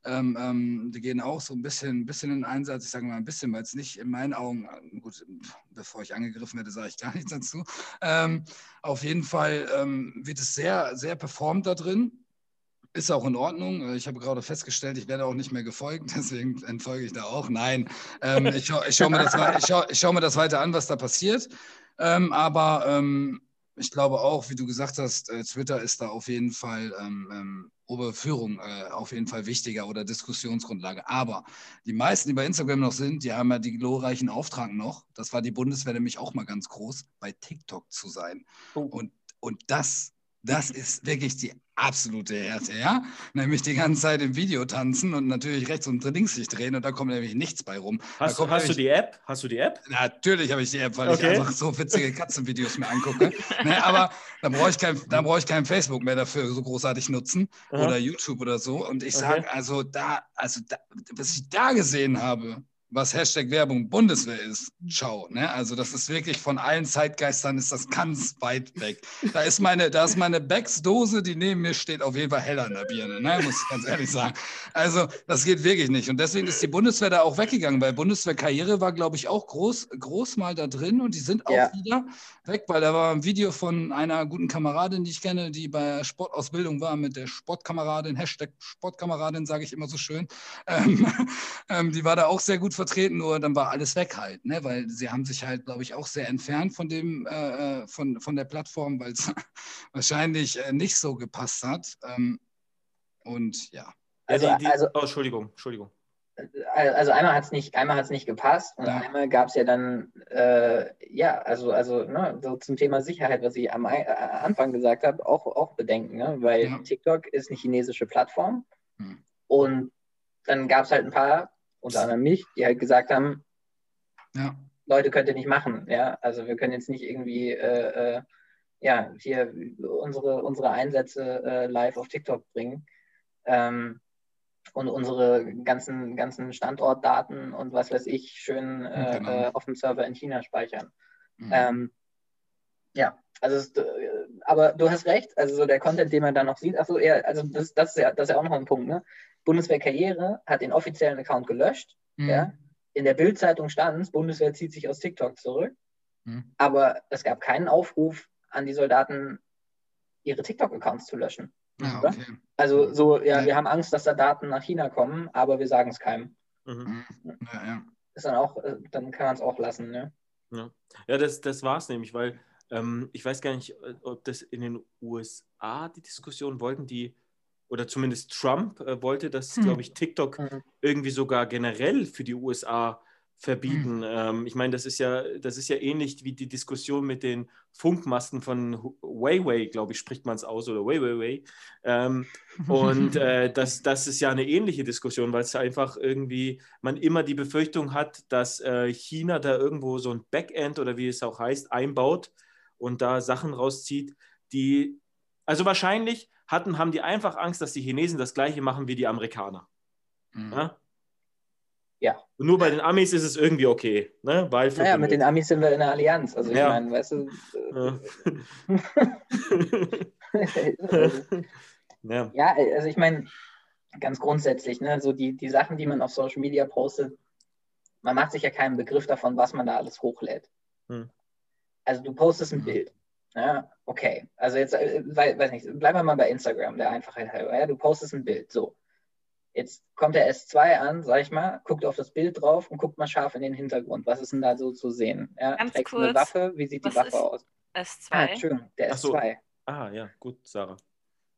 Ähm, ähm, die gehen auch so ein bisschen, ein bisschen in Einsatz, ich sage mal ein bisschen, weil es nicht in meinen Augen, äh, gut, bevor ich angegriffen werde, sage ich gar nichts dazu. Ähm, auf jeden Fall ähm, wird es sehr, sehr performt da drin. Ist auch in Ordnung. Äh, ich habe gerade festgestellt, ich werde auch nicht mehr gefolgt, deswegen entfolge ich da auch. Nein, ähm, ich, scha ich schaue mir, das, schau, schau mir das weiter an, was da passiert. Ähm, aber ähm, ich glaube auch, wie du gesagt hast, äh, Twitter ist da auf jeden Fall ähm, ähm, Oberführung äh, auf jeden Fall wichtiger oder Diskussionsgrundlage. Aber die meisten, die bei Instagram noch sind, die haben ja die glorreichen Auftrag noch. Das war die Bundeswehr nämlich auch mal ganz groß, bei TikTok zu sein. Oh. Und, und das, das ist wirklich die absolute Härte, ja? Nämlich die ganze Zeit im Video tanzen und natürlich rechts und links sich drehen und da kommt nämlich nichts bei rum. Hast, du, hast du die App? Hast du die App? Natürlich habe ich die App, weil okay. ich einfach so witzige Katzenvideos mir angucke. ne, aber da brauche ich, kein, brauch ich kein Facebook mehr dafür so großartig nutzen Aha. oder YouTube oder so. Und ich sage, okay. also da, also da, was ich da gesehen habe, was Hashtag Werbung Bundeswehr ist, ciao. Ne? Also das ist wirklich von allen Zeitgeistern ist das ganz weit weg. Da ist meine, da ist meine Becks-Dose, die neben mir steht, auf jeden Fall heller in der Birne, ne? muss ich ganz ehrlich sagen. Also das geht wirklich nicht. Und deswegen ist die Bundeswehr da auch weggegangen, weil Bundeswehr-Karriere war, glaube ich, auch groß, groß mal da drin und die sind auch ja. wieder weg, weil da war ein Video von einer guten Kameradin, die ich kenne, die bei Sportausbildung war, mit der Sportkameradin, Hashtag Sportkameradin, sage ich immer so schön. Ähm, ähm, die war da auch sehr gut vertreten, nur dann war alles weg halt, ne? weil sie haben sich halt, glaube ich, auch sehr entfernt von dem, äh, äh von, von der Plattform, weil es wahrscheinlich äh, nicht so gepasst hat. Ähm, und ja. Also, die, die, also, oh, Entschuldigung, Entschuldigung. Also einmal hat es nicht, einmal hat's nicht gepasst und ja. einmal gab es ja dann, äh, ja, also, also ne, so zum Thema Sicherheit, was ich am äh, Anfang gesagt habe, auch, auch bedenken, ne? weil ja. TikTok ist eine chinesische Plattform hm. und dann gab es halt ein paar unter anderem mich, die halt gesagt haben, ja. Leute könnt ihr nicht machen, ja, also wir können jetzt nicht irgendwie, äh, äh, ja, hier unsere, unsere Einsätze äh, live auf TikTok bringen. Ähm, und unsere ganzen, ganzen Standortdaten und was weiß ich schön äh, Genau. äh, auf dem Server in China speichern. Mhm. Ähm, ja, also, es, äh, aber du hast recht, also so der Content, den man da noch sieht, achso, ja, also das, das, ist ja, das ist ja auch noch ein Punkt, ne? Bundeswehr Karriere hat den offiziellen Account gelöscht, Mhm. ja. In der Bildzeitung stand es, Bundeswehr zieht sich aus TikTok zurück, Mhm. aber es gab keinen Aufruf an die Soldaten, ihre TikTok-Accounts zu löschen. Ja, oder? okay. Also so, ja, Ja. wir haben Angst, dass da Daten nach China kommen, aber wir sagen es keinem. Mhm. Mhm. Ja, ja. Ist dann auch, äh, dann kann man es auch lassen, ne? Ja, das, das war es nämlich, weil ähm, ich weiß gar nicht, äh, ob das in den USA die Diskussion wollten, die, oder zumindest Trump äh, wollte, dass, Hm. glaube ich, TikTok Mhm. irgendwie sogar generell für die USA verbieten. Ähm, ich meine, das ist ja, das ist ja ähnlich wie die Diskussion mit den Funkmasten von Hu- Huawei, glaube ich, spricht man es aus, oder Huawei. Ähm, und äh, das, das ist ja eine ähnliche Diskussion, weil es einfach irgendwie, man immer die Befürchtung hat, dass äh, China da irgendwo so ein Backend oder wie es auch heißt, einbaut und da Sachen rauszieht, die, also wahrscheinlich hatten, haben die einfach Angst, dass die Chinesen das gleiche machen wie die Amerikaner. Mhm. Ja? Ja. Und nur bei den Amis ist es irgendwie okay, ne? weil Naja, mit den. Amis sind wir in der Allianz. Also ich Ja. meine, weißt du, Ja. ja. ja, also ich meine, ganz grundsätzlich, ne, so die, die Sachen, die man auf Social Media postet, man macht sich ja keinen Begriff davon, was man da alles hochlädt. Hm. Also du postest ein Mhm. Bild. Ja, okay. Also jetzt, äh, wei- weiß nicht, bleiben wir mal bei Instagram, der Einfachheit halber. Ja, du postest ein Bild. So. Jetzt kommt der S2 an, sag ich mal, guckt auf das Bild drauf und guckt mal scharf in den Hintergrund. Was ist denn da so zu sehen? Ja, Ganz trägst du eine kurz, Waffe? Wie sieht die Waffe ist- aus? Ah, S2. Entschuldigung, der so. S2. Ah, ja, gut, Sarah.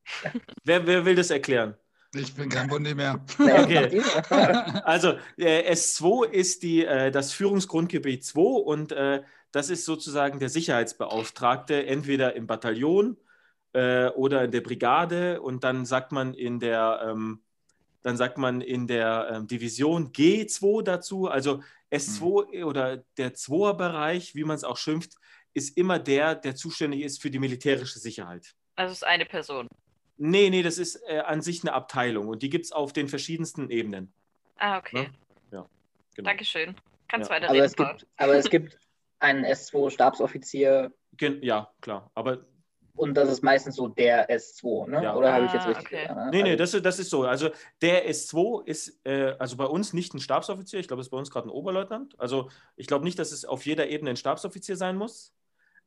wer, wer will das erklären? Ich bin kein Bunde mehr. Okay. Also äh, S2 ist die, äh, das Führungsgrundgebiet 2 und äh, das ist sozusagen der Sicherheitsbeauftragte, entweder im Bataillon äh, oder in der Brigade und dann sagt man in der, ähm, dann sagt man in der ähm, Division G2 dazu. Also S2 oder der 2er Bereich, wie man es auch schimpft, ist immer der, der zuständig ist für die militärische Sicherheit. Also es ist eine Person. Nee, nee, das ist äh, an sich eine Abteilung und die gibt es auf den verschiedensten Ebenen. Ah, okay. Genau. Dankeschön. Kannst Ja. weiter aber, reden, es Paul. gibt, aber es gibt einen S2-Stabsoffizier Gen ja, klar. Aber und das ist meistens so der S2, ne? Ja. Oder habe ich jetzt Ah, richtig okay. gesagt? ne? Nee, nee, Also- das, ist- das ist so. Also der S2 ist äh, also bei uns nicht ein Stabsoffizier. Ich glaube, es ist bei uns gerade ein Oberleutnant. Also ich glaube nicht, dass es auf jeder Ebene ein Stabsoffizier sein muss.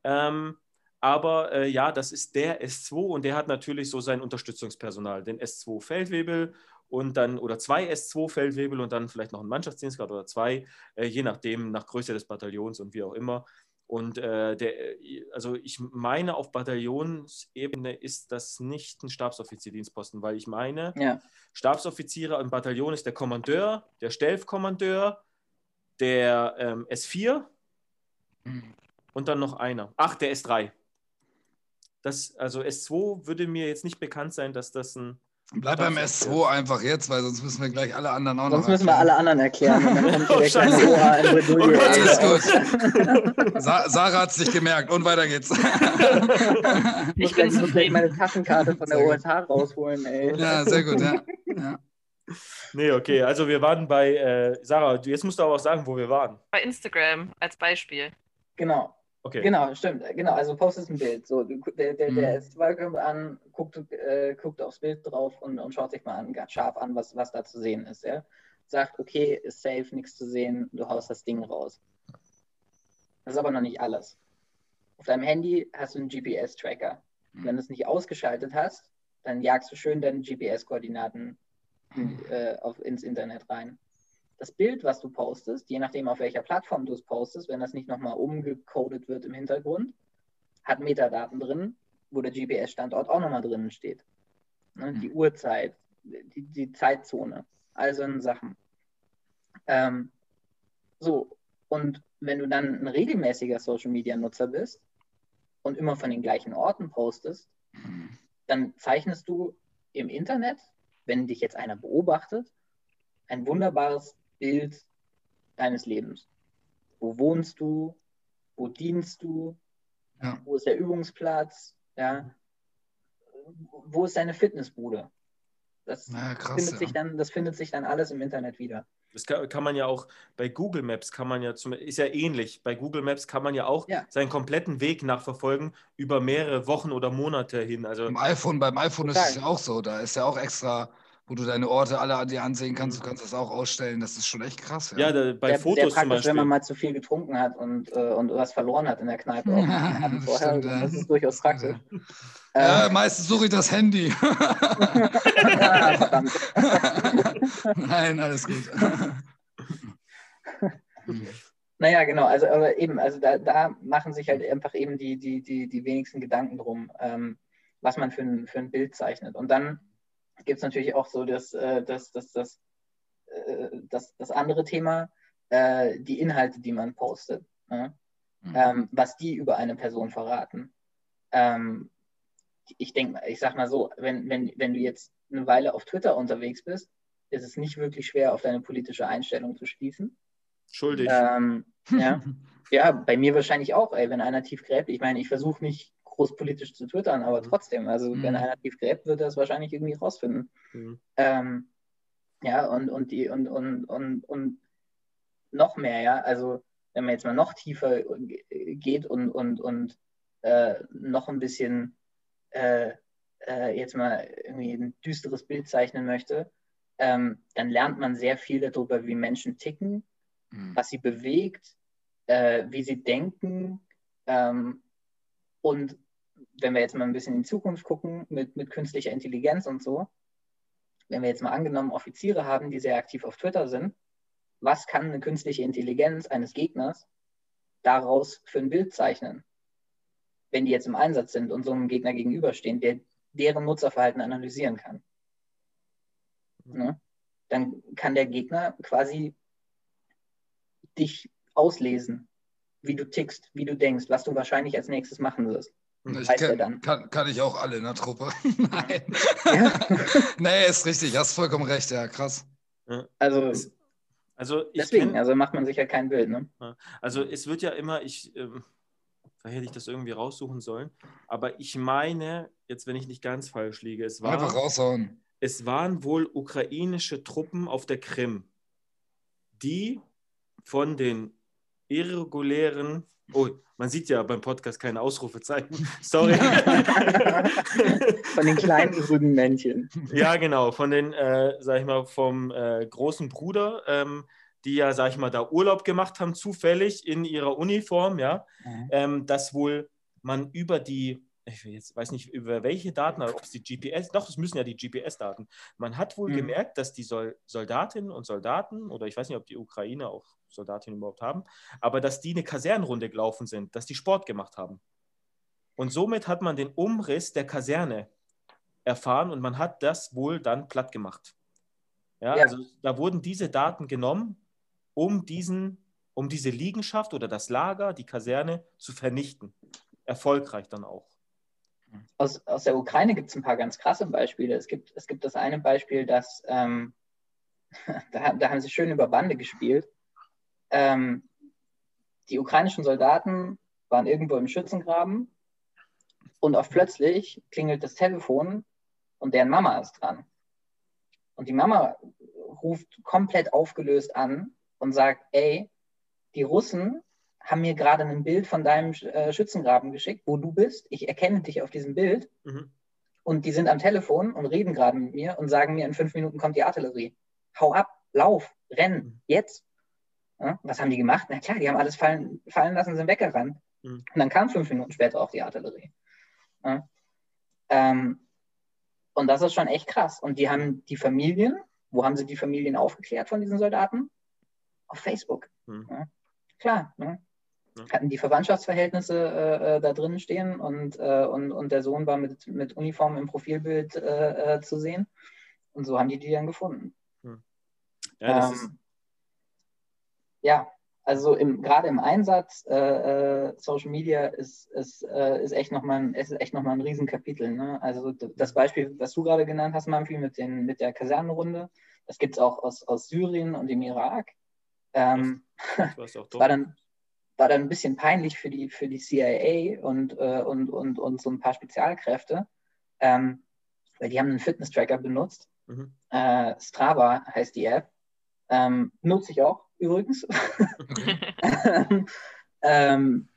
Ähm, aber äh, ja, das ist der S2 und der hat natürlich so sein Unterstützungspersonal, den S2 Feldwebel und dann oder zwei S2 Feldwebel und dann vielleicht noch einen Mannschaftsdienstgrad oder zwei, äh, je nachdem, nach Größe des Bataillons und wie auch immer. Und äh, der, äh, also ich meine, auf Bataillonsebene ist das nicht ein Stabsoffizierdienstposten, weil ich meine, Ja, Stabsoffiziere im Bataillon ist der Kommandeur, der Stellkommandeur, der ähm, S4 Mhm. und dann noch einer. Ach, der S3. Das, also S2 würde mir jetzt nicht bekannt sein, dass das ein. Bleib beim S2 einfach jetzt, weil sonst müssen wir gleich alle anderen auch noch. sonst müssen wir alle anderen erklären. Und dann kommt Oh, direkt eine Scheiße. OA in Bredouille. Oh Alles gut. Sa Sarah hat es sich gemerkt und weiter geht's. Ich Ich muss bin gleich, muss gleich meine Tassenkarte von der. OSH rausholen, ey. ja, sehr gut, ja. ja. Nee, okay, also wir waren bei. Äh, Sarah, du- jetzt musst du aber auch sagen, wo wir waren. Bei Instagram als Beispiel. Genau, Okay. genau, stimmt. Genau, also postest ein Bild. So, der, der, der Mhm. S2 kommt an, guckt, äh, guckt aufs Bild drauf und, und schaut sich mal an, ganz scharf an, was, was da zu sehen ist. Ja? Sagt, okay, ist safe, nichts zu sehen, du haust das Ding raus. Das ist aber noch nicht alles. Auf deinem Handy hast du einen GPS-Tracker. Wenn du es nicht ausgeschaltet hast, dann jagst du schön deine GPS-Koordinaten in, äh, auf, ins Internet rein. Das Bild, was du postest, je nachdem auf welcher Plattform du es postest, wenn das nicht nochmal umgecodet wird im Hintergrund, hat Metadaten drin, wo der GPS-Standort auch nochmal drinnen steht. Ne, die Uhrzeit, die, die Zeitzone, all so Sachen. Ähm, so, und wenn du dann ein regelmäßiger Social-Media-Nutzer bist und immer von den gleichen Orten postest, dann zeichnest du im Internet, wenn dich jetzt einer beobachtet, ein wunderbares Bild deines Lebens. Wo wohnst du? Wo dienst du? Ja. Wo ist der Übungsplatz? Ja. Wo ist deine Fitnessbude? das, Na, krass, findet ja. sich dann, das findet sich dann alles im Internet wieder. Das kann, kann man ja auch bei Google Maps kann man ja zum, ist ja ähnlich. Bei Google Maps kann man ja auch Ja. seinen kompletten Weg nachverfolgen über mehrere Wochen oder Monate hin. Also Beim iPhone, beim iPhone ist es ja auch so. Da ist ja auch extra, wo du deine Orte alle an dir ansehen kannst. Du kannst das auch ausstellen. Das ist schon echt krass. ja, da, bei sehr, Fotos sehr zum praktisch, Beispiel. wenn man mal zu viel getrunken hat und, äh, und was verloren hat in der Kneipe. Auch Ja, das vorher. stimmt, ja. das ist durchaus praktisch. Ja, Äh, meistens suche ich das Handy. ja, verdammt. Nein, alles gut. Naja, genau, also aber eben, also da, da machen sich halt einfach eben die, die, die, die wenigsten Gedanken drum, ähm, was man für ein, für ein Bild zeichnet. Und dann gibt es natürlich auch so das, äh, das, das, das, äh, das, das andere Thema, äh, die Inhalte, die man postet, ne? ähm, was die über eine Person verraten. Ähm, ich denke, ich sag mal so, wenn, wenn, wenn du jetzt eine Weile auf Twitter unterwegs bist, ist es nicht wirklich schwer, auf deine politische Einstellung zu schließen. Schuldig. Ähm, ja. ja, bei mir wahrscheinlich auch, ey, wenn einer tief gräbt. Ich meine, ich versuche nicht groß politisch zu twittern, aber trotzdem, also Mhm. wenn einer tief gräbt, wird er es wahrscheinlich irgendwie rausfinden. Mhm. Ähm, ja, und, und die und, und, und, und noch mehr, ja, also wenn man jetzt mal noch tiefer geht und, und, und äh, noch ein bisschen äh, äh, jetzt mal irgendwie ein düsteres Bild zeichnen möchte, ähm, dann lernt man sehr viel darüber, wie Menschen ticken, Mhm. was sie bewegt, äh, wie sie denken. Ähm, und wenn wir jetzt mal ein bisschen in die Zukunft gucken mit, mit künstlicher Intelligenz und so, wenn wir jetzt mal angenommen Offiziere haben, die sehr aktiv auf Twitter sind, was kann eine künstliche Intelligenz eines Gegners daraus für ein Bild zeichnen? Wenn die jetzt im Einsatz sind und so einem Gegner gegenüberstehen, der deren Nutzerverhalten analysieren kann. Ne? Dann kann der Gegner quasi dich auslesen, wie du tickst, wie du denkst, was du wahrscheinlich als nächstes machen wirst. Ich dann. kann, kann ich auch alle in der Truppe. Nein. Ja. nee, ist richtig, hast vollkommen recht, ja, krass. Also Also ich deswegen, kenn, also macht man sich ja kein Bild. Ne? also es wird ja immer, ich, ähm, da hätte ich das irgendwie raussuchen sollen, aber ich meine, jetzt wenn ich nicht ganz falsch liege, es Einfach war, raushauen. es waren wohl ukrainische Truppen auf der Krim, die von den irregulären, oh, man sieht ja beim Podcast keine Ausrufezeichen, sorry. Von den kleinen grünen Männchen. ja, genau, von den, äh, sag ich mal, vom äh, großen Bruder, ähm, die ja, sag ich mal, da Urlaub gemacht haben, zufällig in ihrer Uniform, ja, ähm, dass wohl man über die, ich jetzt weiß nicht über welche Daten, ob es die GPS, doch, es müssen ja die GPS-Daten. Man hat wohl Mhm. gemerkt, dass die Sol Soldatinnen und Soldaten, oder ich weiß nicht, ob die Ukraine auch Soldatinnen überhaupt haben, aber dass die eine Kasernenrunde gelaufen sind, dass die Sport gemacht haben. Und somit hat man den Umriss der Kaserne erfahren und man hat das wohl dann platt gemacht. Ja, Ja. also da wurden diese Daten genommen, um diesen, um diese Liegenschaft oder das Lager, die Kaserne zu vernichten. Erfolgreich dann auch. Aus, aus der Ukraine gibt es ein paar ganz krasse Beispiele. Es gibt, es gibt das eine Beispiel, dass ähm, da, da haben sie schön über Bande gespielt. Ähm, die ukrainischen Soldaten waren irgendwo im Schützengraben und auf plötzlich klingelt das Telefon und deren Mama ist dran. Und die Mama ruft komplett aufgelöst an und sagt, ey, die Russen haben mir gerade ein Bild von deinem äh, Schützengraben geschickt, wo du bist. Ich erkenne dich auf diesem Bild. Mhm. Und die sind am Telefon und reden gerade mit mir und sagen mir, in fünf Minuten kommt die Artillerie. Hau ab, lauf, renn, jetzt. Ja, was haben die gemacht? Na klar, die haben alles fallen, fallen lassen, sind weggerannt. Mhm. Und dann kam fünf Minuten später auch die Artillerie. Ja. Ähm, und das ist schon echt krass. Und die haben die Familien, wo haben sie die Familien aufgeklärt von diesen Soldaten? Auf Facebook. Mhm. Ja. Klar, ne? Ja. hatten die Verwandtschaftsverhältnisse äh, äh, da drin stehen und, äh, und, und der Sohn war mit, mit Uniform im Profilbild äh, äh, zu sehen. Und so haben die die dann gefunden. Ja, das ist, Ähm, ja, also im, gerade im Einsatz, äh, Social Media ist, ist, ist echt nochmal ein, es ist echt noch mal ein Riesenkapitel. Ne? Also das Beispiel, was du gerade genannt hast, Manfi, mit, den, mit der Kasernenrunde, das gibt es auch aus, aus Syrien und dem Irak. Ähm, das war dann, war dann ein bisschen peinlich für die, für die CIA und, äh, und, und, und so ein paar Spezialkräfte, ähm, weil die haben einen Fitness-Tracker benutzt Mhm. Äh, Strava heißt die App. Ähm, nutze ich auch übrigens. ähm,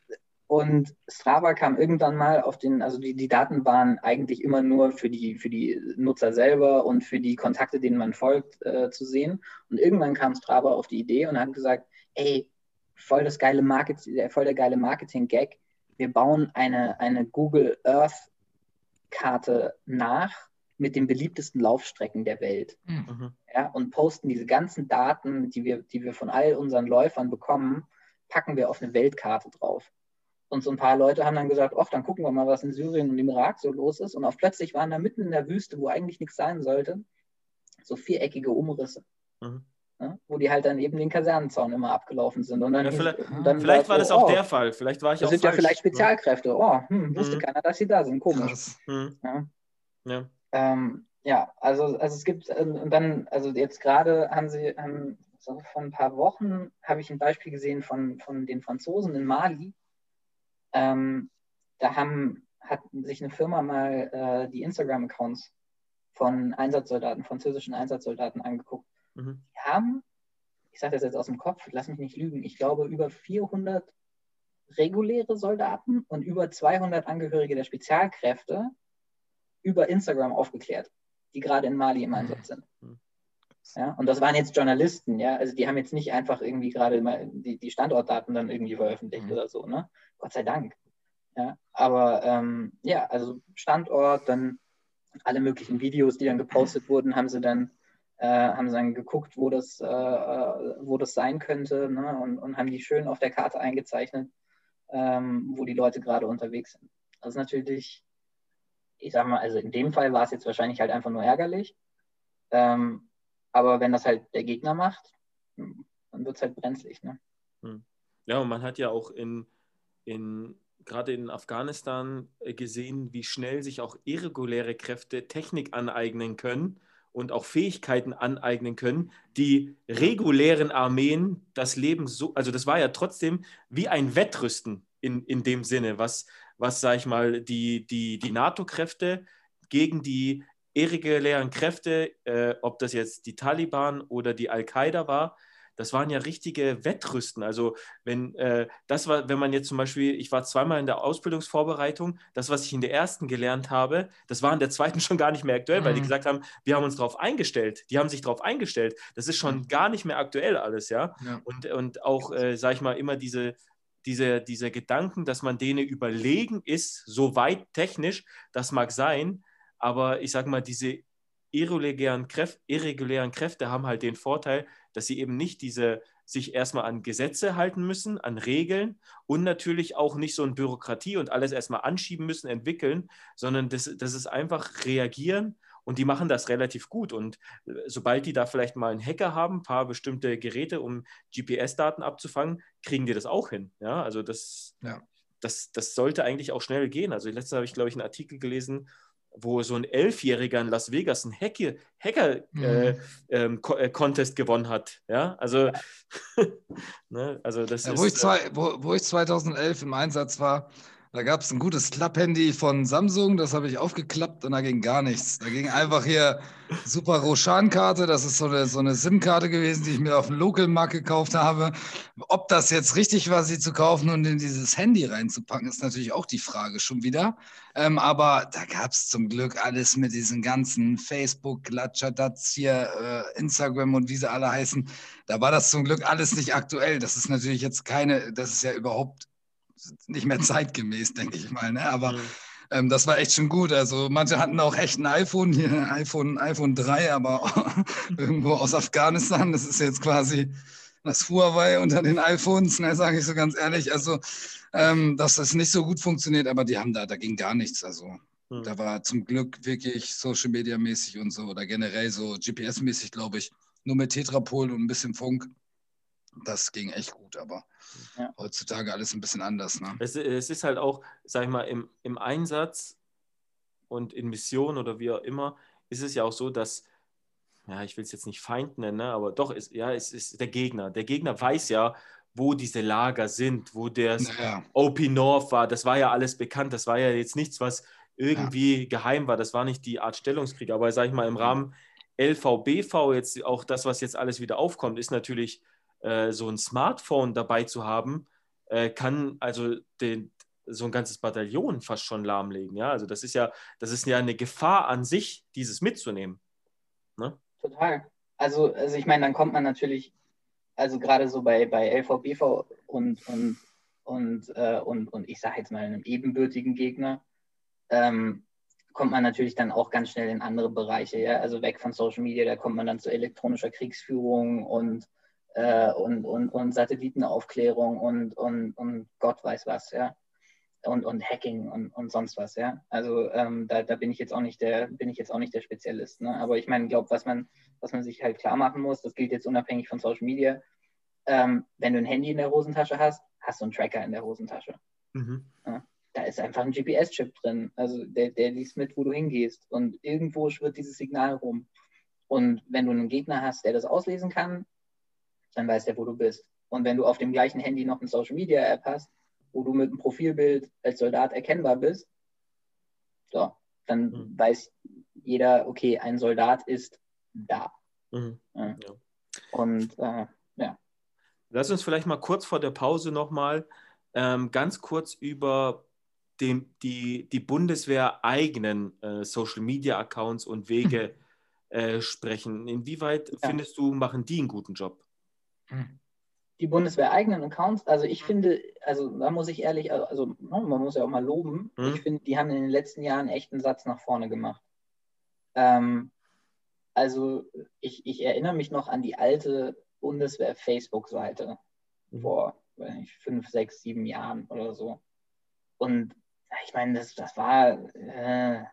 und Strava kam irgendwann mal auf den, also die, die Daten waren eigentlich immer nur für die, für die Nutzer selber und für die Kontakte, denen man folgt, äh, zu sehen. Und irgendwann kam Strava auf die Idee und hat gesagt, ey, voll das geile Marketing, voll der geile Marketing-Gag. Wir bauen eine, eine Google Earth Karte nach mit den beliebtesten Laufstrecken der Welt. Mhm. Ja, und posten diese ganzen Daten, die wir, die wir von all unseren Läufern bekommen, packen wir auf eine Weltkarte drauf. Und so ein paar Leute haben dann gesagt, ach, dann gucken wir mal, was in Syrien und im Irak so los ist. Und auf plötzlich waren da mitten in der Wüste, wo eigentlich nichts sein sollte, so viereckige Umrisse. Mhm. Ja, wo die halt dann eben den Kasernenzaun immer abgelaufen sind. Und dann ja, vielleicht, dann vielleicht war, so, das auch oh, der Fall. Vielleicht war ich das auch sind falsch. ja vielleicht Spezialkräfte. Oh, hm, wusste mhm. keiner, dass sie da sind. Komisch. Mhm. Ja. Ja. Ähm, ja, also, also es gibt, ähm, und dann, also jetzt gerade haben sie, haben, so vor ein paar Wochen habe ich ein Beispiel gesehen von, von den Franzosen in Mali, ähm, da haben, hat sich eine Firma mal äh, die Instagram-Accounts von Einsatzsoldaten, französischen Einsatzsoldaten angeguckt. Mhm. Die haben, ich sage das jetzt aus dem Kopf, lass mich nicht lügen, ich glaube über 400 reguläre Soldaten und über 200 Angehörige der Spezialkräfte über Instagram aufgeklärt, die gerade in Mali im Einsatz sind. Mhm. Ja, und das waren jetzt Journalisten, ja, also die haben jetzt nicht einfach irgendwie gerade mal die, die Standortdaten dann irgendwie veröffentlicht mhm. oder so, ne? Gott sei Dank. Ja, aber ähm, ja, also Standort, dann alle möglichen Videos, die dann gepostet wurden, haben sie dann, äh, haben dann geguckt, wo das, äh, äh, wo das sein könnte, ne? und, und haben die schön auf der Karte eingezeichnet, ähm, wo die Leute gerade unterwegs sind. Das ist natürlich, ich sag mal, also in dem Fall war es jetzt wahrscheinlich halt einfach nur ärgerlich. Ähm, aber wenn das halt der Gegner macht, dann wird es halt brenzlig. Ne? Hm. Ja, und man hat ja auch in, in gerade in Afghanistan äh, gesehen, wie schnell sich auch irreguläre Kräfte Technik aneignen können und auch Fähigkeiten aneignen können, die regulären Armeen das Leben so, also das war ja trotzdem wie ein Wettrüsten in, in dem Sinne, was, was sag ich mal, die, die, die NATO-Kräfte gegen die irregulären Kräfte, äh, ob das jetzt die Taliban oder die Al-Qaida war, das waren ja richtige Wettrüsten. Also wenn äh, das war, wenn man jetzt zum Beispiel, ich war zweimal in der Ausbildungsvorbereitung, das, was ich in der ersten gelernt habe, das war in der zweiten schon gar nicht mehr aktuell, mhm. weil die mhm. gesagt haben, wir haben uns darauf eingestellt. Die haben sich darauf eingestellt. Das ist schon mhm. gar nicht mehr aktuell alles, ja. ja. Und, und auch, äh, sag ich mal, immer diese, diese, diese Gedanken, dass man denen überlegen ist, so weit technisch, das mag sein, aber ich sage mal, diese irregulären, Kräf irregulären Kräfte haben halt den Vorteil, dass sie eben nicht diese sich erstmal an Gesetze halten müssen, an Regeln und natürlich auch nicht so eine Bürokratie und alles erstmal anschieben müssen, entwickeln, sondern das, das ist einfach reagieren und die machen das relativ gut. Und äh, sobald die da vielleicht mal einen Hacker haben, ein paar bestimmte Geräte, um GPS-Daten abzufangen, kriegen die das auch hin. Ja, also das, ja. das, das sollte eigentlich auch schnell gehen. Also letztes habe ich, glaube ich, einen Artikel gelesen, wo so ein Elfjähriger in Las Vegas einen Hacker-Contest mhm. äh, ähm, äh, gewonnen hat. Ja, also, ne? also das ja, ist. Wo ich, zwei, wo, wo ich 2011 im Einsatz war, da gab es ein gutes Klapphandy von Samsung, das habe ich aufgeklappt und da ging gar nichts. Da ging einfach hier Super Roshan-Karte, das ist so eine, so eine SIM-Karte gewesen, die ich mir auf dem Local-Markt gekauft habe. Ob das jetzt richtig war, sie zu kaufen und in dieses Handy reinzupacken, ist natürlich auch die Frage schon wieder. Ähm, aber da gab es zum Glück alles mit diesen ganzen Facebook, Latschadats hier, äh, Instagram und wie sie alle heißen. Da war das zum Glück alles nicht aktuell. Das ist natürlich jetzt keine, das ist ja überhaupt nicht mehr zeitgemäß, denke ich mal. Ne? Aber mhm. ähm, das war echt schon gut. Also manche hatten auch echt ein iPhone, hier ein iPhone, iPhone 3, aber irgendwo aus Afghanistan. Das ist jetzt quasi das Huawei unter den iPhones, ne, sage ich so ganz ehrlich. Also, ähm, dass das nicht so gut funktioniert, aber die haben da, da ging gar nichts. Also mhm. da war zum Glück wirklich Social Media mäßig und so oder generell so GPS-mäßig, glaube ich, nur mit Tetrapol und ein bisschen Funk. Das ging echt gut, aber ja. heutzutage alles ein bisschen anders. Ne? Es, es, ist halt auch, sag ich mal, im, im Einsatz und in Mission oder wie auch immer, ist es ja auch so, dass, ja, ich will es jetzt nicht Feind nennen, ne, aber doch, ist, ja, es ist der Gegner. Der Gegner weiß ja, wo diese Lager sind, wo der naja. OP North war. Das war ja alles bekannt. Das war ja jetzt nichts, was irgendwie ja. geheim war. Das war nicht die Art Stellungskrieg. Aber sag ich mal, im Rahmen LVBV, jetzt auch das, was jetzt alles wieder aufkommt, ist natürlich äh, so ein Smartphone dabei zu haben, äh, kann also den, so ein ganzes Bataillon fast schon lahmlegen. Ja, also das ist ja, das ist ja eine Gefahr an sich, dieses mitzunehmen. Ne? Total. Also, also ich meine, dann kommt man natürlich, also gerade so bei, bei LVBV und, und, und, äh, und, und ich sage jetzt mal einem ebenbürtigen Gegner, ähm, kommt man natürlich dann auch ganz schnell in andere Bereiche. Ja? Also weg von Social Media, da kommt man dann zu elektronischer Kriegsführung und, äh, und, und, und Satellitenaufklärung und, und, und Gott weiß was. Ja? und, und Hacking und, und sonst was, ja. Also ähm, da, da bin ich jetzt auch nicht der, bin ich jetzt auch nicht der Spezialist. Ne? Aber ich meine, glaube, was man, was man sich halt klar machen muss, das gilt jetzt unabhängig von Social Media. Ähm, wenn du ein Handy in der Hosentasche hast, hast du einen Tracker in der Hosentasche. Mhm. Ja? Da ist einfach ein GPS-Chip drin. Also der, der liest mit, wo du hingehst. Und irgendwo schwirrt dieses Signal rum. Und wenn du einen Gegner hast, der das auslesen kann, dann weiß der, wo du bist. Und wenn du auf dem gleichen Handy noch eine Social Media App hast, wo du mit einem Profilbild als Soldat erkennbar bist, so, dann mhm. weiß jeder, okay, ein Soldat ist da. Mhm. Ja. Ja. Und äh, ja. Lass uns vielleicht mal kurz vor der Pause nochmal ähm, ganz kurz über dem, die, die Bundeswehr eigenen äh, Social Media Accounts und Wege äh, sprechen. Inwieweit ja. findest du, machen die einen guten Job? Die Bundeswehr eigenen Accounts, also ich finde, also da muss ich ehrlich, also ne, man muss ja auch mal loben, mhm. ich finde, die haben in den letzten Jahren echt einen Satz nach vorne gemacht. Ähm, also ich, ich erinnere mich noch an die alte Bundeswehr-Facebook-Seite mhm. vor ich, fünf, sechs, sieben Jahren oder so. Und ich meine, das, das war, äh,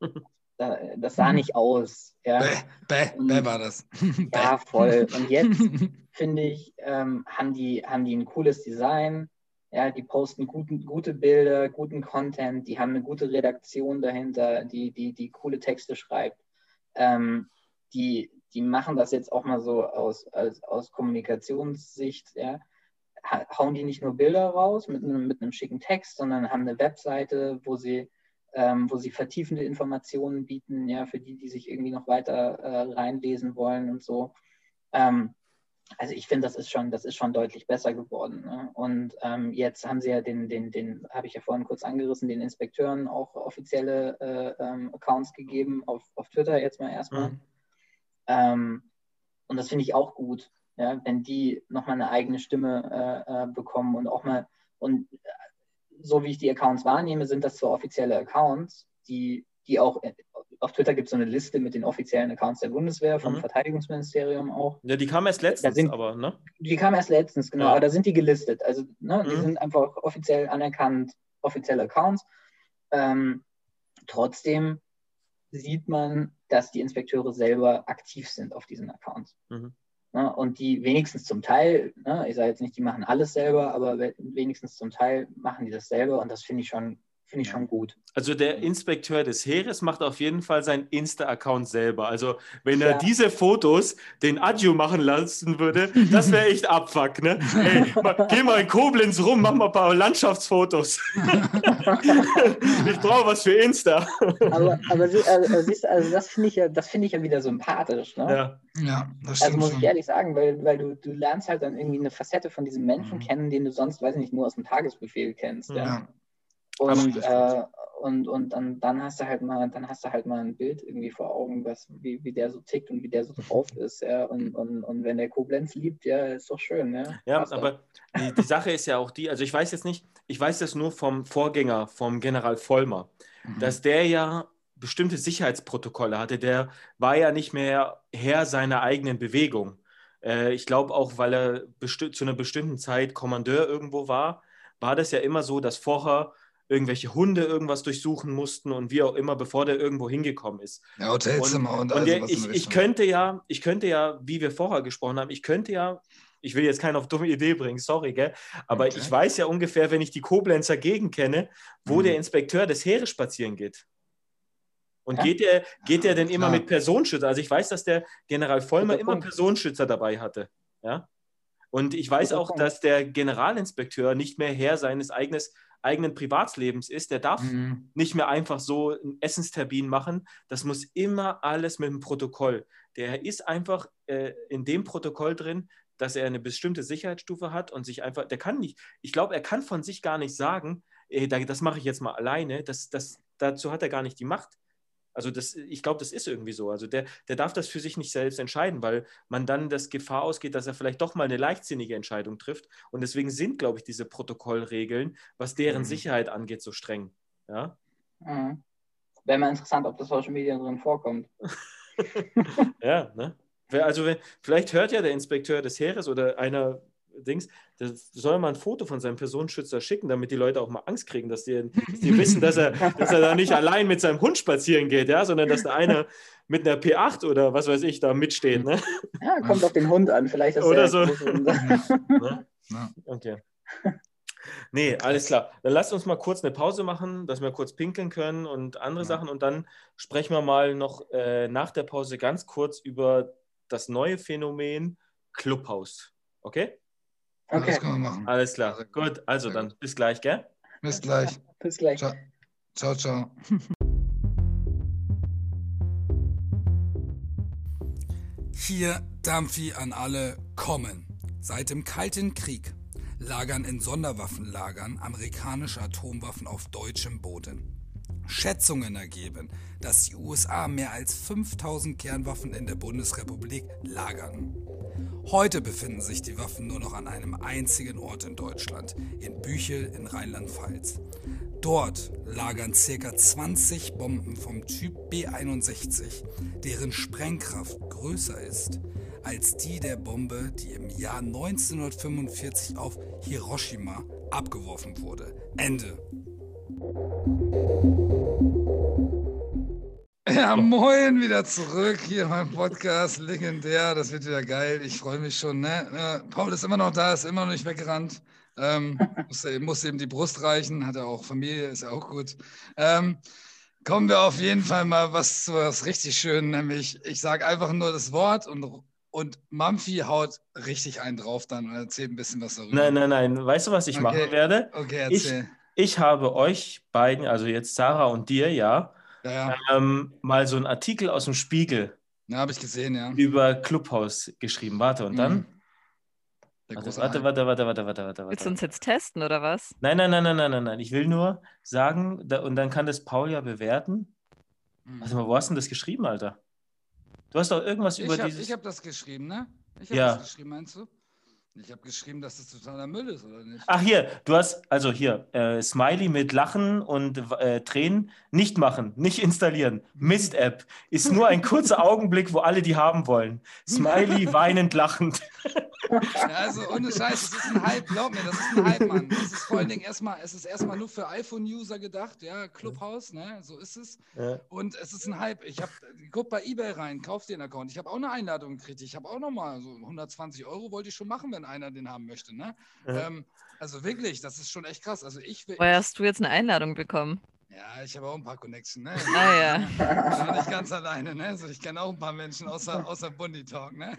das sah nicht aus. Ja. Bäh, bäh, bäh war das. ja, voll. Und jetzt, finde ich, ähm, haben, die, haben die ein cooles Design. Ja, die posten guten, gute Bilder, guten Content, die haben eine gute Redaktion dahinter, die, die, die coole Texte schreibt. Ähm, die, die machen das jetzt auch mal so aus, aus, aus Kommunikationssicht, ja, hauen die nicht nur Bilder raus mit einem, mit einem schicken Text, sondern haben eine Webseite, wo sie ähm, wo sie vertiefende Informationen bieten, ja, für die, die sich irgendwie noch weiter äh, reinlesen wollen und so. Ähm, also ich finde, das ist schon, das ist schon deutlich besser geworden. Ne? Und ähm, jetzt haben sie ja den, den, den, habe ich ja vorhin kurz angerissen, den Inspekteuren auch offizielle äh, ähm, Accounts gegeben, auf, auf Twitter jetzt mal erstmal. Mhm. Ähm, und das finde ich auch gut, ja, wenn die nochmal eine eigene Stimme äh, äh, bekommen und auch mal, und so wie ich die Accounts wahrnehme, sind das zwar offizielle Accounts, die, die auch äh, auf Twitter gibt es so eine Liste mit den offiziellen Accounts der Bundeswehr, vom mhm. Verteidigungsministerium auch. Ja, die kam erst letztens, sind, aber, ne? Die kam erst letztens, genau, ja. aber da sind die gelistet. Also, ne, mhm. die sind einfach offiziell anerkannt, offizielle Accounts. Ähm, trotzdem sieht man, dass die Inspekteure selber aktiv sind auf diesen Accounts. Mhm. Ne, und die wenigstens zum Teil, ne, ich sage jetzt nicht, die machen alles selber, aber wenigstens zum Teil machen die das selber und das finde ich schon Finde ich schon gut. Also der Inspekteur des Heeres macht auf jeden Fall seinen Insta-Account selber. Also wenn er ja. diese Fotos den Adju machen lassen würde, das wäre echt Abfuck, ne? Ey, mal, geh mal in Koblenz rum, mach mal ein paar Landschaftsfotos. ich brauche was für Insta. aber, aber also, siehst du, also das finde ich, ja, find ich ja wieder sympathisch, ne? Ja, ja das Also muss ich ehrlich sagen, weil, weil du, du lernst halt dann irgendwie eine Facette von diesem Menschen mhm. kennen, den du sonst, weiß ich nicht, nur aus dem Tagesbefehl kennst. ja. ja. Und, äh, und, und dann, dann hast du halt mal, dann hast du halt mal ein Bild irgendwie vor Augen, was, wie, wie der so tickt und wie der so drauf ist, ja. Und, und, und wenn der Koblenz liebt, ja, ist doch schön, ja. Ja, Passt aber die, die, Sache ist ja auch die, also ich weiß jetzt nicht, ich weiß das nur vom Vorgänger, vom General Vollmer, mhm. dass der ja bestimmte Sicherheitsprotokolle hatte. Der war ja nicht mehr Herr seiner eigenen Bewegung. Äh, ich glaube auch, weil er zu einer bestimmten Zeit Kommandeur irgendwo war, war das ja immer so, dass vorher irgendwelche Hunde irgendwas durchsuchen mussten und wie auch immer, bevor der irgendwo hingekommen ist. Ja, Hotelzimmer und, und, und also, ich, ich könnte ja, ich könnte ja, wie wir vorher gesprochen haben, ich könnte ja, ich will jetzt keinen auf dumme Idee bringen, sorry, gell? aber okay. ich weiß ja ungefähr, wenn ich die Koblenzer Gegend kenne, wo mhm. der Inspekteur des Heeres spazieren geht. Und ja. geht der, geht der denn immer mit Personenschützer? Also ich weiß, dass der General Vollmer immer Personenschützer dabei hatte. Ja? Und ich weiß auch, dass der Generalinspekteur nicht mehr Herr seines eigenen eigenen Privatslebens ist, der darf Mhm. nicht mehr einfach so einen Essenstermin machen. Das muss immer alles mit dem Protokoll. Der ist einfach äh, in dem Protokoll drin, dass er eine bestimmte Sicherheitsstufe hat und sich einfach, der kann nicht, ich glaube, er kann von sich gar nicht sagen, ey, da- das mache ich jetzt mal alleine. Das, das, dazu hat er gar nicht die Macht. Also das, ich glaube, das ist irgendwie so. Also der, der darf das für sich nicht selbst entscheiden, weil man dann das Gefahr ausgeht, dass er vielleicht doch mal eine leichtsinnige Entscheidung trifft. Und deswegen sind, glaube ich, diese Protokollregeln, was deren Mhm. Sicherheit angeht, so streng. Ja, Mhm. Wäre mal interessant, ob das Social Media drin vorkommt. ja ne? Also wenn, vielleicht hört ja der Inspekteur des Heeres oder einer Dings, der soll mal ein Foto von seinem Personenschützer schicken, damit die Leute auch mal Angst kriegen, dass die, dass die wissen, dass er, dass er da nicht allein mit seinem Hund spazieren geht, ja, sondern dass da einer mit einer P8 oder was weiß ich da mitsteht. Ne? Ja, kommt auf den Hund an. Vielleicht ist Oder der so. Ne? Okay. Nee, alles klar. Dann lasst uns mal kurz eine Pause machen, dass wir kurz pinkeln können und andere Ja. Sachen. Und dann sprechen wir mal noch äh, nach der Pause ganz kurz über das neue Phänomen Clubhouse. Okay? Ja, Okay, Das können wir machen. Alles klar. Sehr gut. Gut, also dann bis gleich, gell? Bis gleich. bis gleich. Ciao, ciao. ciao. Hier Dampfi an alle kommen. Seit dem Kalten Krieg lagern in Sonderwaffenlagern amerikanische Atomwaffen auf deutschem Boden. Schätzungen ergeben, dass die USA mehr als 5000 Kernwaffen in der Bundesrepublik lagern. Heute befinden sich die Waffen nur noch an einem einzigen Ort in Deutschland, in Büchel in Rheinland-Pfalz. Dort lagern ca. 20 Bomben vom Typ B61, deren Sprengkraft größer ist als die der Bombe, die im Jahr 1945 auf Hiroshima abgeworfen wurde. Ende. Ja, moin, wieder zurück hier beim Podcast. Legendär, das wird wieder geil. Ich freue mich schon. Ne? Paul ist immer noch da, ist immer noch nicht weggerannt. Ähm, muss, muss eben die Brust reichen, hat er auch Familie, ist ja auch gut. Ähm, kommen wir auf jeden Fall mal was zu was richtig schön, nämlich ich sage einfach nur das Wort und, und Mampfi haut richtig einen drauf dann und erzählt ein bisschen was darüber. Nein, nein, nein. Weißt du, was ich Okay. machen werde? Okay, Ich- erzähl. Ich habe euch beiden, also jetzt Sarah und dir, ja, ja, ja, ähm, mal so einen Artikel aus dem Spiegel ja habe ich gesehen, ja. über Clubhouse geschrieben. Warte, und dann? Mhm. Der Warte, warte, warte, warte, warte, warte, warte, Willst du uns jetzt testen oder was? Nein, nein, nein, nein, nein, nein, nein. Ich will nur sagen, da, und dann kann das Paul ja bewerten. Mhm. Warte mal, wo hast du denn das geschrieben, Alter? Du hast doch irgendwas über Ich habe dieses. hab das geschrieben, ne? Ich habe Ja. das geschrieben, meinst du? Ich habe geschrieben, dass das totaler Müll ist, oder nicht? Ach, hier, du hast, also hier, äh, Smiley mit Lachen und äh, Tränen nicht machen, nicht installieren. Mist-App ist nur ein kurzer Augenblick, wo alle die haben wollen. Smiley weinend lachend. Ja, also ohne Scheiß, es ist ein Hype, glaub mir, das ist ein Hype, Mann. Es ist vor allen Dingen erstmal, es ist erstmal nur für iPhone-User gedacht, ja, Clubhouse, ne? So ist es. Ja. Und es ist ein Hype. Ich habe, guck bei eBay rein, kauf dir einen Account. Ich habe auch eine Einladung gekriegt. Ich habe auch nochmal so 120 Euro wollte ich schon machen, wenn einer den haben möchte, ne? Ja. Ähm, also wirklich, das ist schon echt krass. Also ich will. Woher hast du jetzt eine Einladung bekommen? Ja, ich habe auch ein paar Connections, ne? Ah ja. Ich bin nicht ganz alleine, ne? Also ich kenne auch ein paar Menschen außer, außer Bundy Talk, ne?